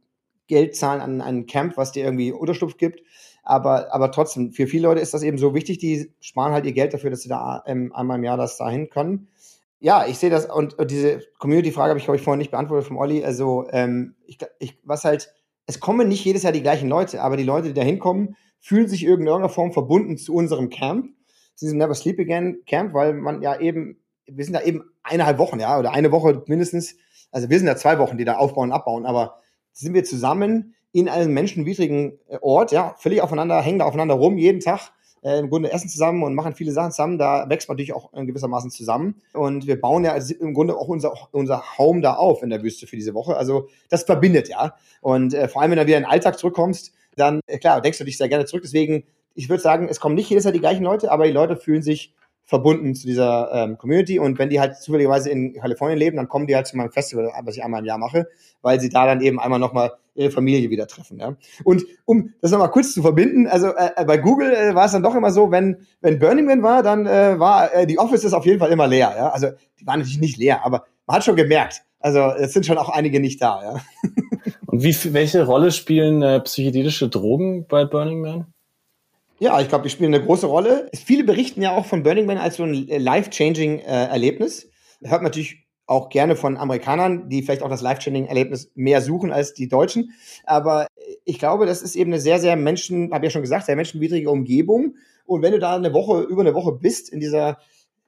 Geld zahlen an ein Camp, was dir irgendwie Unterschlupf gibt. Aber, aber trotzdem, für viele Leute ist das eben so wichtig, die sparen halt ihr Geld dafür, dass sie da ähm, einmal im Jahr das dahin können. Ja, ich sehe das und, und diese Community-Frage habe ich, glaube ich, vorhin nicht beantwortet vom Olli. Also, ähm, ich, ich, was halt, es kommen nicht jedes Jahr die gleichen Leute, aber die Leute, die da hinkommen, fühlen sich in irgendeiner Form verbunden zu unserem Camp, zu diesem Never Sleep Again Camp, weil man ja eben, wir sind da eben eineinhalb Wochen, ja, oder eine Woche mindestens, also wir sind da zwei Wochen, die da aufbauen und abbauen, aber sind wir zusammen in einem menschenwidrigen äh, Ort, ja, völlig aufeinander, hängen da aufeinander rum, jeden Tag, äh, im Grunde essen zusammen und machen viele Sachen zusammen, da wächst man natürlich auch in gewissermaßen zusammen. Und wir bauen ja im Grunde auch unser, unser Home da auf in der Wüste für diese Woche. Also das verbindet ja. Und äh, vor allem, wenn du wieder in den Alltag zurückkommst, dann, äh, klar, denkst du dich sehr gerne zurück. Deswegen, ich würde sagen, es kommen nicht jedes Jahr die gleichen Leute, aber die Leute fühlen sich verbunden zu dieser ähm, Community und wenn die halt zufälligerweise in Kalifornien leben, dann kommen die halt zu meinem Festival, was ich einmal im Jahr mache, weil sie da dann eben einmal nochmal ihre Familie wieder treffen. Ja? Und um das nochmal kurz zu verbinden, also äh, bei Google äh, war es dann doch immer so, wenn, wenn Burning Man war, dann äh, war äh, die Offices auf jeden Fall immer leer. Ja? Also die waren natürlich nicht leer, aber man hat schon gemerkt, also es sind schon auch einige nicht da. Ja? Und wie, welche Rolle spielen äh, psychedelische Drogen bei Burning Man? Ja, ich glaube, die spielen eine große Rolle. Viele berichten ja auch von Burning Man als so ein life-changing äh, Erlebnis. Hört man natürlich auch gerne von Amerikanern, die vielleicht auch das life-changing Erlebnis mehr suchen als die Deutschen. Aber ich glaube, das ist eben eine sehr, sehr Menschen, habe ja schon gesagt, sehr menschenwidrige Umgebung. Und wenn du da eine Woche, über eine Woche bist, in dieser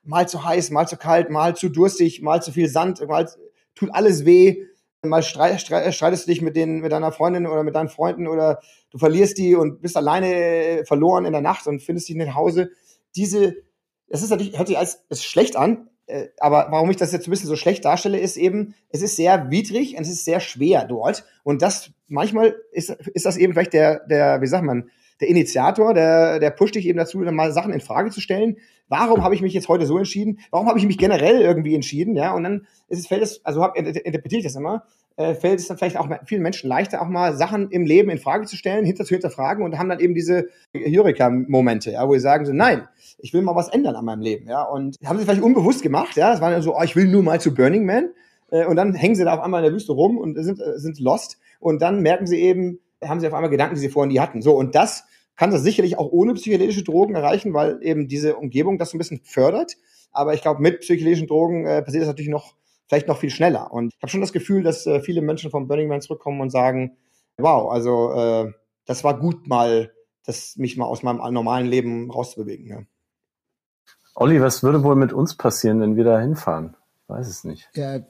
mal zu heiß, mal zu kalt, mal zu durstig, mal zu viel Sand, mal tut alles weh, mal streit, streitest du dich mit, den, mit deiner Freundin oder mit deinen Freunden oder du verlierst die und bist alleine verloren in der Nacht und findest dich nicht nach Hause. Diese, das ist natürlich, hört sich als ist schlecht an, äh, aber warum ich das jetzt ein bisschen so schlecht darstelle, ist eben, es ist sehr widrig und es ist sehr schwer dort. Und das, manchmal ist, ist das eben vielleicht der, der, wie sagt man, der Initiator, der, der pusht dich eben dazu, dann mal Sachen in Frage zu stellen. Warum habe ich mich jetzt heute so entschieden? Warum habe ich mich generell irgendwie entschieden? Ja, und dann ist es, fällt es, also hab, interpretiere ich das immer, äh, fällt es dann vielleicht auch vielen Menschen leichter, auch mal Sachen im Leben in Frage zu stellen, hinter zu hinterfragen und haben dann eben diese Eureka-Momente, ja, wo sie sagen so, nein, ich will mal was ändern an meinem Leben, ja, und haben sie vielleicht unbewusst gemacht, ja, das war dann so, oh, ich will nur mal zu Burning Man, Äh, und dann hängen sie da auf einmal in der Wüste rum und sind, äh, sind lost. Und dann merken sie eben, haben sie auf einmal Gedanken, die sie vorhin nie hatten. So, und das kann das sicherlich auch ohne psychedelische Drogen erreichen, weil eben diese Umgebung das so ein bisschen fördert. Aber ich glaube, mit psychedelischen Drogen äh, passiert das natürlich noch, vielleicht noch viel schneller. Und ich habe schon das Gefühl, dass äh, viele Menschen vom Burning Man zurückkommen und sagen, wow, also äh, das war gut mal, das mich mal aus meinem normalen Leben rauszubewegen. Ja. Olli, was würde wohl mit uns passieren, wenn wir da hinfahren? Ich weiß es nicht. Ja,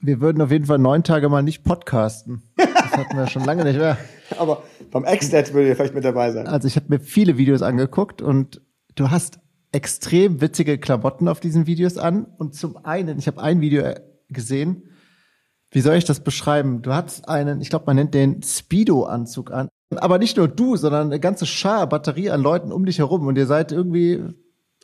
wir würden auf jeden Fall neun Tage mal nicht podcasten. Das hatten wir schon lange nicht mehr. Aber beim Exnet würde ihr vielleicht mit dabei sein. Also ich habe mir viele Videos angeguckt und du hast extrem witzige Klamotten auf diesen Videos an. Und zum einen, ich habe ein Video gesehen, wie soll ich das beschreiben? Du hast einen, ich glaube, man nennt den Speedo-Anzug an. Aber nicht nur du, sondern eine ganze Schar, Batterie an Leuten um dich herum. Und ihr seid irgendwie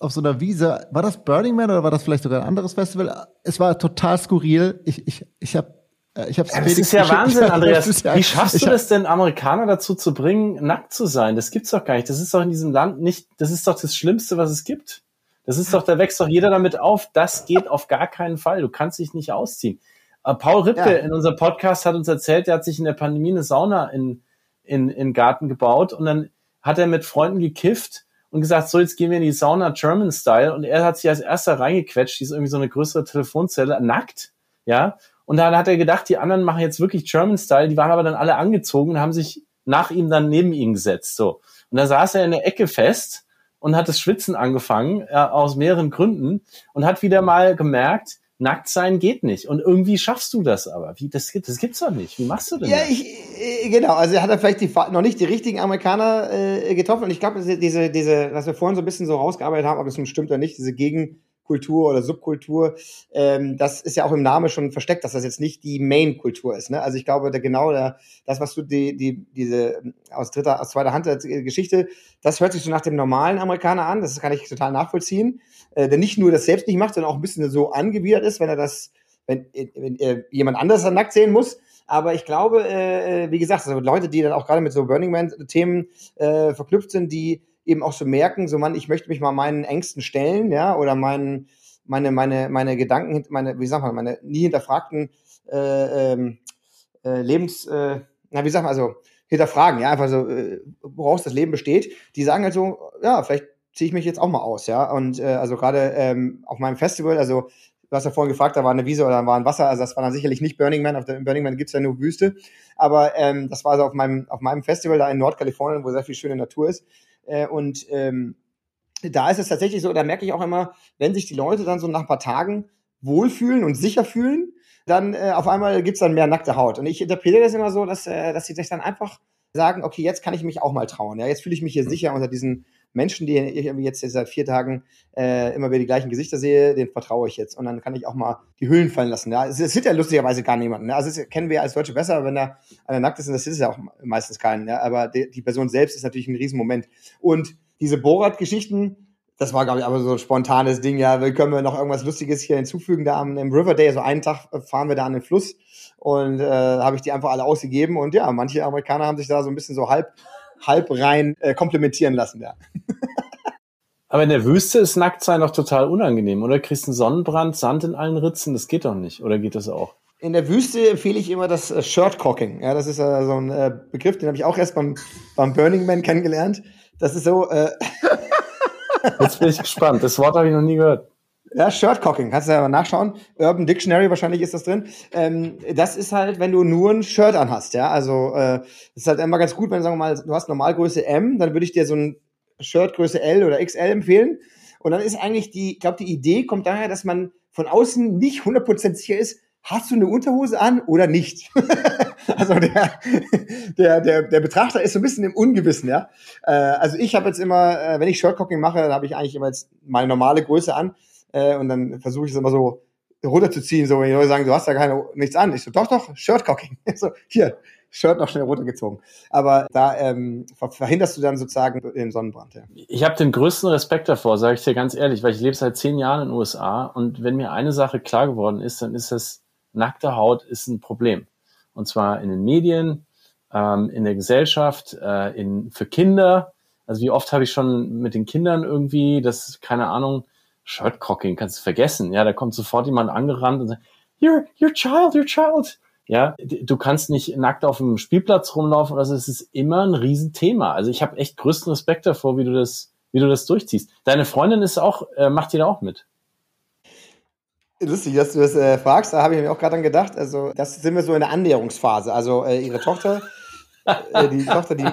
auf so einer Wiese. War das Burning Man oder war das vielleicht sogar ein anderes Festival? Es war total skurril. Ich, ich, ich habe ich hab's ja, das ist ja Wahnsinn, Andreas. Wie schaffst du das denn, Amerikaner dazu zu bringen, nackt zu sein? Das gibt's doch gar nicht. Das ist doch in diesem Land nicht, das ist doch das Schlimmste, was es gibt. Das ist doch, da wächst doch jeder damit auf. Das geht auf gar keinen Fall. Du kannst dich nicht ausziehen. Äh, Paul Ripke ja. in unserem Podcast hat uns erzählt, er hat sich in der Pandemie eine Sauna in, in, in Garten gebaut und dann hat er mit Freunden gekifft und gesagt, so jetzt gehen wir in die Sauna German Style und er hat sich als erster reingequetscht, die ist irgendwie so eine größere Telefonzelle, nackt, ja, und dann hat er gedacht, die anderen machen jetzt wirklich German Style, die waren aber dann alle angezogen und haben sich nach ihm dann neben ihn gesetzt, so. Und da saß er in der Ecke fest und hat das Schwitzen angefangen, äh, aus mehreren Gründen und hat wieder mal gemerkt, nackt sein geht nicht. Und irgendwie schaffst du das aber. Wie, das, das gibt's doch nicht. Wie machst du denn ja, das? Ich, äh, genau. Also er hat er vielleicht die, noch nicht die richtigen Amerikaner äh, getroffen. Und ich glaube, diese, diese, was wir vorhin so ein bisschen so rausgearbeitet haben, ob das nun stimmt oder nicht, diese Gegen, Kultur oder Subkultur, ähm, das ist ja auch im Namen schon versteckt, dass das jetzt nicht die Main-Kultur ist. Ne? Also ich glaube, der, genau der, das, was du die, die, diese aus dritter, aus zweiter Hand äh, Geschichte, das hört sich so nach dem normalen Amerikaner an. Das kann ich total nachvollziehen. Äh, der nicht nur das selbst nicht macht, sondern auch ein bisschen so angewidert ist, wenn er das, wenn, wenn er jemand anders dann nackt sehen muss. Aber ich glaube, äh, wie gesagt, also Leute, die dann auch gerade mit so Burning Man-Themen äh, verknüpft sind, die eben auch so merken, so man, ich möchte mich mal meinen Ängsten stellen, ja, oder meinen, meine, meine, meine Gedanken, meine, wie sagt man, meine nie hinterfragten äh, ähm, äh, Lebens, äh, na, wie sagt man, also hinterfragen, ja, einfach so, äh, woraus das Leben besteht, die sagen halt so, ja, vielleicht ziehe ich mich jetzt auch mal aus, ja. Und äh, also gerade ähm, auf meinem Festival, also du hast ja vorhin gefragt, da war eine Wiese oder war ein Wasser, also das war dann sicherlich nicht Burning Man, auf der Burning Man gibt's ja nur Wüste, aber ähm, das war also auf meinem, auf meinem Festival da in Nordkalifornien, wo sehr viel schöne Natur ist. Äh, und ähm, da ist es tatsächlich so, da merke ich auch immer, wenn sich die Leute dann so nach ein paar Tagen wohlfühlen und sicher fühlen, dann äh, auf einmal gibt's dann mehr nackte Haut. Und ich interpretiere das immer so, dass, äh, dass sie sich dann einfach sagen, okay, jetzt kann ich mich auch mal trauen. Ja, jetzt fühle ich mich hier sicher unter diesen Menschen, die ich jetzt seit vier Tagen äh, immer wieder die gleichen Gesichter sehe, den vertraue ich jetzt. Und dann kann ich auch mal die Hüllen fallen lassen. Ja, es, es sieht ja lustigerweise gar niemanden. Ne? Also das kennen wir als Deutsche besser, wenn da einer nackt ist, und das ist ja auch meistens keinen. Ja? Aber die, die Person selbst ist natürlich ein Riesenmoment. Und diese Borat-Geschichten, das war, glaube ich, aber so ein spontanes Ding. Ja, wir können wir noch irgendwas Lustiges hier hinzufügen. Da am im River Day, so einen Tag fahren wir da an den Fluss und äh, habe ich die einfach alle ausgegeben. Und ja, manche Amerikaner haben sich da so ein bisschen so halb halb rein äh, komplementieren lassen, ja. Aber in der Wüste ist Nacktsein doch total unangenehm, oder? Kriegst einen Sonnenbrand, Sand in allen Ritzen, das geht doch nicht. Oder geht das auch? In der Wüste empfehle ich immer das äh, Shirtcocking. Ja, das ist äh, so ein äh, Begriff, den habe ich auch erst beim, beim Burning Man kennengelernt. Das ist so. Äh Jetzt bin ich gespannt. Das Wort habe ich noch nie gehört. Ja, Shirtcocking, kannst du ja mal nachschauen. Urban Dictionary wahrscheinlich ist das drin. Ähm, das ist halt, wenn du nur ein Shirt anhast, ja. Also äh, ist halt immer ganz gut, wenn sagen wir mal, du hast Normalgröße M, dann würde ich dir so ein Shirtgröße L oder XL empfehlen. Und dann ist eigentlich die, ich glaube, die Idee kommt daher, dass man von außen nicht 100% sicher ist, hast du eine Unterhose an oder nicht? also der, der, der, der Betrachter ist so ein bisschen im Ungewissen, ja. Äh, also ich habe jetzt immer, äh, wenn ich Shirtcocking mache, dann habe ich eigentlich immer jetzt meine normale Größe an äh, und dann versuche ich es immer so runterzuziehen, so wenn die Leute sagen, du hast da keine nichts an. Ich so, doch, doch, Shirtcocking. so, hier, Shirt noch schnell runtergezogen. Aber da ähm, verhinderst du dann sozusagen den Sonnenbrand. Ja. Ich habe den größten Respekt davor, sage ich dir ganz ehrlich, weil ich lebe seit zehn Jahren in den USA und wenn mir eine Sache klar geworden ist, dann ist das, nackte Haut ist ein Problem. Und zwar in den Medien, ähm, in der Gesellschaft, äh, in, für Kinder. Also wie oft habe ich schon mit den Kindern irgendwie, das, keine Ahnung, Shirtcocking, kannst du vergessen. Ja, da kommt sofort jemand angerannt und sagt, your, your child, your child. Ja, du kannst nicht nackt auf dem Spielplatz rumlaufen, also es ist immer ein Riesenthema. Also ich habe echt größten Respekt davor, wie du das, wie du das durchziehst. Deine Freundin ist auch, äh, macht die da auch mit? Lustig, dass du das äh, fragst, da habe ich mir auch gerade dann gedacht. Also, das sind wir so in der Annäherungsphase. Also, äh, ihre Tochter, äh, die Tochter, die,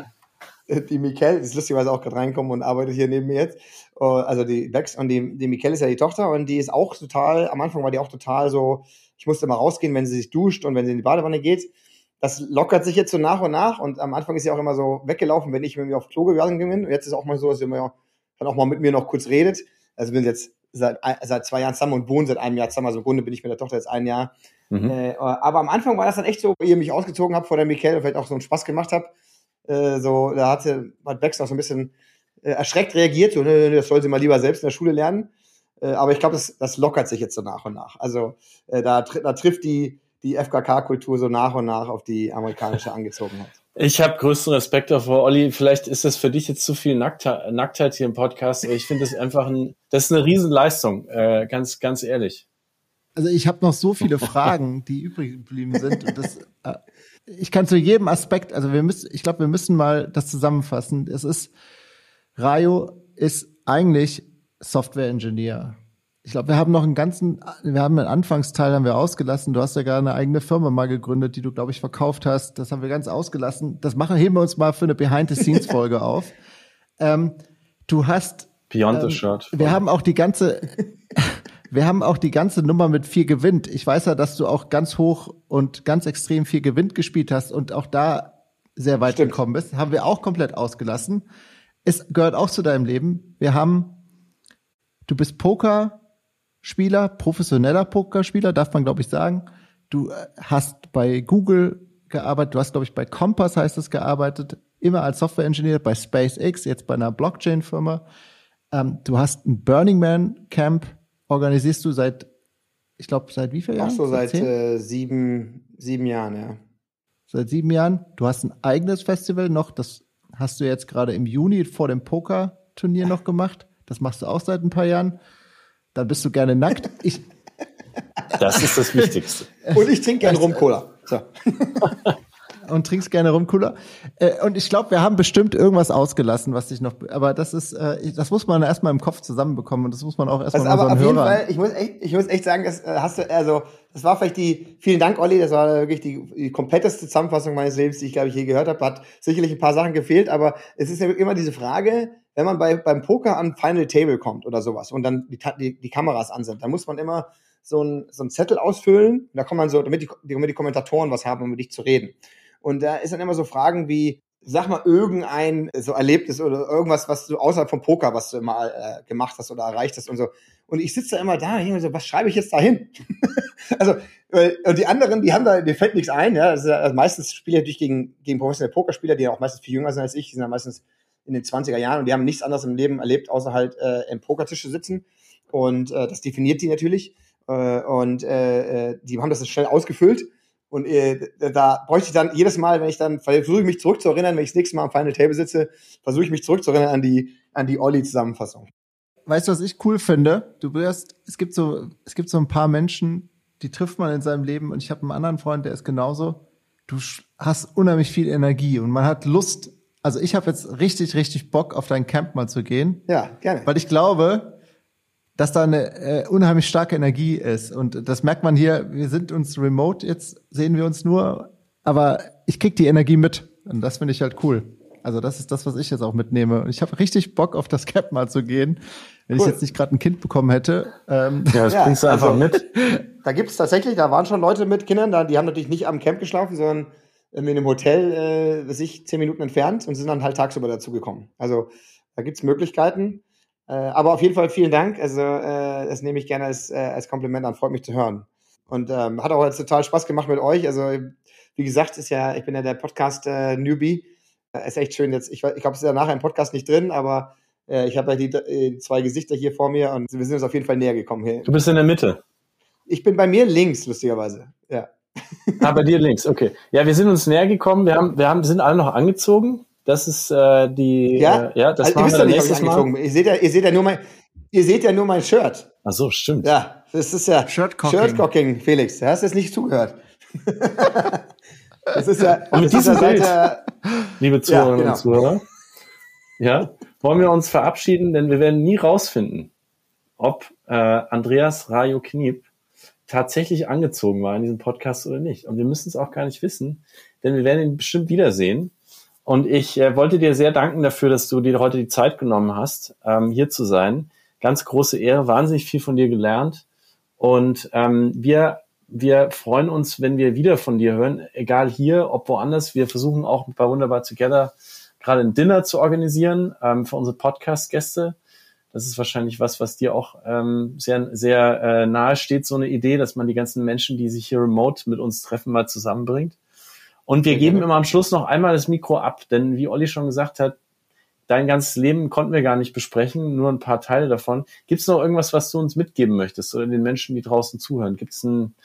die Mikel, die ist lustigerweise auch gerade reinkommen und arbeitet hier neben mir jetzt. Uh, also, die Bex und die, die Mikel ist ja die Tochter und die ist auch total, am Anfang war die auch total so, ich musste mal rausgehen, wenn sie sich duscht und wenn sie in die Badewanne geht. Das lockert sich jetzt so nach und nach und am Anfang ist sie auch immer so weggelaufen, wenn ich mit mir auf Klo gegangen bin. Und jetzt ist es auch mal so, dass sie immer dann auch mal mit mir noch kurz redet. Also, wir sind jetzt seit, seit zwei Jahren zusammen und wohnen seit einem Jahr zusammen. Also im Grunde bin ich mit der Tochter jetzt ein Jahr. Mhm. Äh, aber am Anfang war das dann echt so, ihr mich ausgezogen habt vor der Michael und vielleicht auch so einen Spaß gemacht habt. Äh, so, da hatte, hat Bex auch so ein bisschen äh, erschreckt reagiert, so, ne, das soll sie mal lieber selbst in der Schule lernen. Äh, aber ich glaube, das, das lockert sich jetzt so nach und nach. Also äh, da, da trifft die, die FKK-Kultur so nach und nach auf die amerikanische Angezogenheit. Ich habe größten Respekt davor, Olli. Vielleicht ist das für dich jetzt zu viel Nacktheit, Nacktheit hier im Podcast. Ich finde das einfach ein, das ist eine Riesenleistung, äh, ganz, ganz ehrlich. Also ich habe noch so viele Fragen, die übrig geblieben sind. Und das, äh, ich kann zu jedem Aspekt, also wir müssen, ich glaube, wir müssen mal das zusammenfassen. Es ist, Rayo ist eigentlich Software Engineer. Ich glaube, wir haben noch einen ganzen, wir haben einen Anfangsteil haben wir ausgelassen. Du hast ja gerade eine eigene Firma mal gegründet, die du, glaube ich, verkauft hast. Das haben wir ganz ausgelassen. Das machen, heben wir uns mal für eine Behind-the-Scenes-Folge auf. Ähm, du hast. Beyond ähm, the Shot. Wir haben auch die ganze, wir haben auch die ganze Nummer mit viel Gewinn. Ich weiß ja, dass du auch ganz hoch und ganz extrem viel Gewinn gespielt hast und auch da sehr weit Stimmt. gekommen bist. Haben wir auch komplett ausgelassen. Es gehört auch zu deinem Leben. Wir haben, du bist Poker, Spieler, professioneller Pokerspieler, darf man glaube ich sagen. Du äh, hast bei Google gearbeitet, du hast glaube ich bei Compass heißt es gearbeitet, immer als Software-Engineer bei SpaceX, jetzt bei einer Blockchain-Firma. Ähm, du hast ein Burning Man Camp, organisierst du seit, ich glaube, seit wie vielen Jahren? Ach so, seit, seit äh, sieben, sieben Jahren, ja. Seit sieben Jahren. Du hast ein eigenes Festival noch, das hast du jetzt gerade im Juni vor dem Poker-Turnier noch gemacht. Das machst du auch seit ein paar Jahren dann bist du gerne nackt. Ich, das ist das Wichtigste. Und ich trinke gerne Rum-Cola. So. und trinkst gerne Rum-Cola. Äh, und ich glaube, wir haben bestimmt irgendwas ausgelassen, was dich noch, aber das ist, äh, das muss man erstmal im Kopf zusammenbekommen und das muss man auch erstmal also, aber auf jeden Fall, ich muss echt, ich muss echt sagen, das äh, hast du, also, das war vielleicht die, vielen Dank, Olli, das war wirklich die, die kompletteste Zusammenfassung meines Lebens, die ich, glaube ich, je gehört habe. Hat sicherlich ein paar Sachen gefehlt, aber es ist ja immer diese Frage, wenn man bei, beim Poker an Final Table kommt oder sowas und dann die, die, die Kameras an sind, dann muss man immer so ein, so ein Zettel ausfüllen. Da kann man so, damit die, damit die Kommentatoren was haben, um mit dich zu reden. Und da ist dann immer so Fragen wie, sag mal irgendein so Erlebnis oder irgendwas, was du außerhalb vom Poker, was du immer äh, gemacht hast oder erreicht hast und so. Und ich sitze da immer da und so, was schreibe ich jetzt da hin? also, und die anderen, die haben da, dir fällt nichts ein, ja. Also meistens spiele ich natürlich gegen, gegen professionelle Pokerspieler, die ja auch meistens viel jünger sind als ich, die sind ja meistens in den 20er Jahren und die haben nichts anderes im Leben erlebt, außer halt äh, im Pokertisch zu sitzen. Und äh, das definiert die natürlich. Äh, und äh, äh, die haben das schnell ausgefüllt. Und äh, da bräuchte ich dann jedes Mal, wenn ich dann versuche ich mich zurückzuerinnern, wenn ich das nächste Mal am Final Table sitze, versuche ich mich zurückzuerinnern an die an die Olli-Zusammenfassung. Weißt du, was ich cool finde? Du wirst, es gibt so, es gibt so ein paar Menschen, die trifft man in seinem Leben und ich habe einen anderen Freund, der ist genauso. Du hast unheimlich viel Energie und man hat Lust, also ich habe jetzt richtig, richtig Bock, auf dein Camp mal zu gehen. Ja, gerne. Weil ich glaube, dass da eine äh, unheimlich starke Energie ist. Und das merkt man hier, wir sind uns remote, jetzt sehen wir uns nur, aber ich krieg die Energie mit. Und das finde ich halt cool. Also das ist das, was ich jetzt auch mitnehme. Und ich habe richtig Bock, auf das Camp mal zu gehen. Wenn cool. ich jetzt nicht gerade ein Kind bekommen hätte. Ähm, ja, das ja, bringst du einfach also, mit. Da gibt es tatsächlich, da waren schon Leute mit Kindern, da, die haben natürlich nicht am Camp geschlafen, sondern in einem Hotel äh, sich zehn Minuten entfernt und sind dann halt tagsüber dazugekommen. Also da gibt's Möglichkeiten. Äh, aber auf jeden Fall vielen Dank. Also äh, das nehme ich gerne als, äh, als Kompliment an. Freut mich zu hören. Und ähm, hat auch jetzt total Spaß gemacht mit euch. Also wie gesagt, ist ja, ich bin ja der Podcast äh, Newbie. Ist echt schön jetzt. Ich, ich glaube, es ist ja nachher im Podcast nicht drin, aber äh, ich habe ja die, die zwei Gesichter hier vor mir und wir sind uns auf jeden Fall näher gekommen. Hier. Du bist in der Mitte. Ich bin bei mir links, lustigerweise. Ja. Ah, bei dir links, okay. Ja, wir sind uns näher gekommen. Wir haben, wir haben, sind alle noch angezogen. Das ist äh, die. Ja, äh, ja das also, machen wir nächstes Mal. Ihr seht ja, ihr seht ja nur mein, ihr seht ja nur mein Shirt. Ach so, stimmt. Ja. das ist ja Shirtcocking. Shirtcocking, Felix. Du hast jetzt nicht zugehört. das ist ja, Und mit ja diesem seit Bild. liebe Zuhörerinnen genau. und Zuhörer. Ja, wollen wir uns verabschieden, denn wir werden nie rausfinden, ob äh, Andreas Rajo Kniep tatsächlich angezogen war in diesem Podcast oder nicht. Und wir müssen es auch gar nicht wissen, denn wir werden ihn bestimmt wiedersehen. Und ich äh, wollte dir sehr danken dafür, dass du dir heute die Zeit genommen hast, ähm, hier zu sein. Ganz große Ehre, wahnsinnig viel von dir gelernt. Und ähm, wir, wir freuen uns, wenn wir wieder von dir hören, egal hier, ob woanders. Wir versuchen auch bei Wunderbar Together gerade ein Dinner zu organisieren ähm, für unsere Podcast-Gäste. Das ist wahrscheinlich was, was dir auch ähm, sehr, sehr äh, nahe steht, so eine Idee, dass man die ganzen Menschen, die sich hier remote mit uns treffen, mal zusammenbringt. Und wir geben immer am Schluss noch einmal das Mikro ab, denn wie Olli schon gesagt hat, dein ganzes Leben konnten wir gar nicht besprechen, nur ein paar Teile davon. Gibt es noch irgendwas, was du uns mitgeben möchtest oder den Menschen, die draußen zuhören? Gibt es ein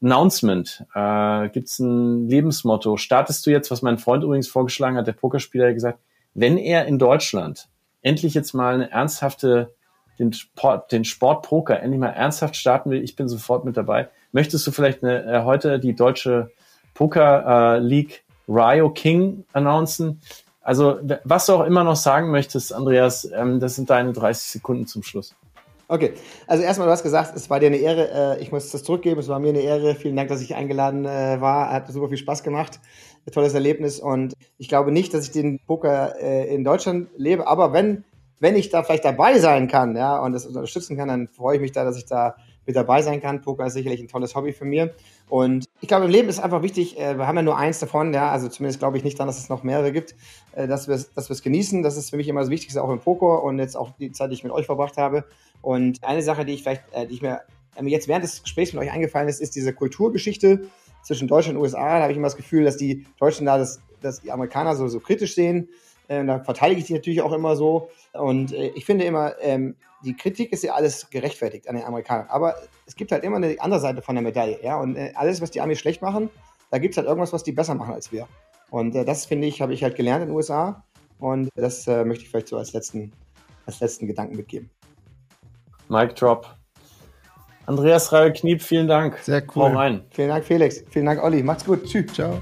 Announcement? Äh, Gibt es ein Lebensmotto? Startest du jetzt, was mein Freund übrigens vorgeschlagen hat, der Pokerspieler hat gesagt, wenn er in Deutschland endlich jetzt mal eine ernsthafte, den Sport, den Sport Poker endlich mal ernsthaft starten will, ich bin sofort mit dabei. Möchtest du vielleicht eine, äh, heute die deutsche Poker äh, League Rio King announcen? Also, was du auch immer noch sagen möchtest, Andreas, ähm, das sind deine 30 Sekunden zum Schluss. Okay, also erstmal, du hast gesagt, es war dir eine Ehre, äh, ich muss das zurückgeben, es war mir eine Ehre, vielen Dank, dass ich eingeladen äh, war, hat super viel Spaß gemacht, ein tolles Erlebnis und ich glaube nicht, dass ich den Poker äh, in Deutschland lebe, aber wenn, wenn ich da vielleicht dabei sein kann, ja, und das unterstützen kann, dann freue ich mich da, dass ich da mit dabei sein kann. Poker ist sicherlich ein tolles Hobby für mir und ich glaube, im Leben ist einfach wichtig, äh, wir haben ja nur eins davon, ja, also zumindest glaube ich nicht dran, dass es noch mehrere gibt, äh, dass wir es dass wir es genießen, das ist für mich immer das Wichtigste, auch im Poker und jetzt auch die Zeit, die ich mit euch verbracht habe und eine Sache, die ich vielleicht, äh, die ich mir äh, jetzt während des Gesprächs mit euch eingefallen ist, ist diese Kulturgeschichte zwischen Deutschland und USA. Da habe ich immer das Gefühl, dass die Deutschen da das, dass die Amerikaner so, so kritisch sehen. Ähm, da verteidige ich die natürlich auch immer so. Und äh, ich finde immer, ähm, die Kritik ist ja alles gerechtfertigt an den Amerikanern. Aber es gibt halt immer eine andere Seite von der Medaille. Ja? Und äh, alles, was die Amis schlecht machen, da gibt es halt irgendwas, was die besser machen als wir. Und äh, das, finde ich, habe ich halt gelernt in den USA. Und das äh, möchte ich vielleicht so als letzten, als letzten Gedanken mitgeben. Mic Drop. Andreas Rahl Kniep, vielen Dank. Sehr cool. rein. Vielen Dank, Felix. Vielen Dank, Olli. Macht's gut. Tschüss. Ciao.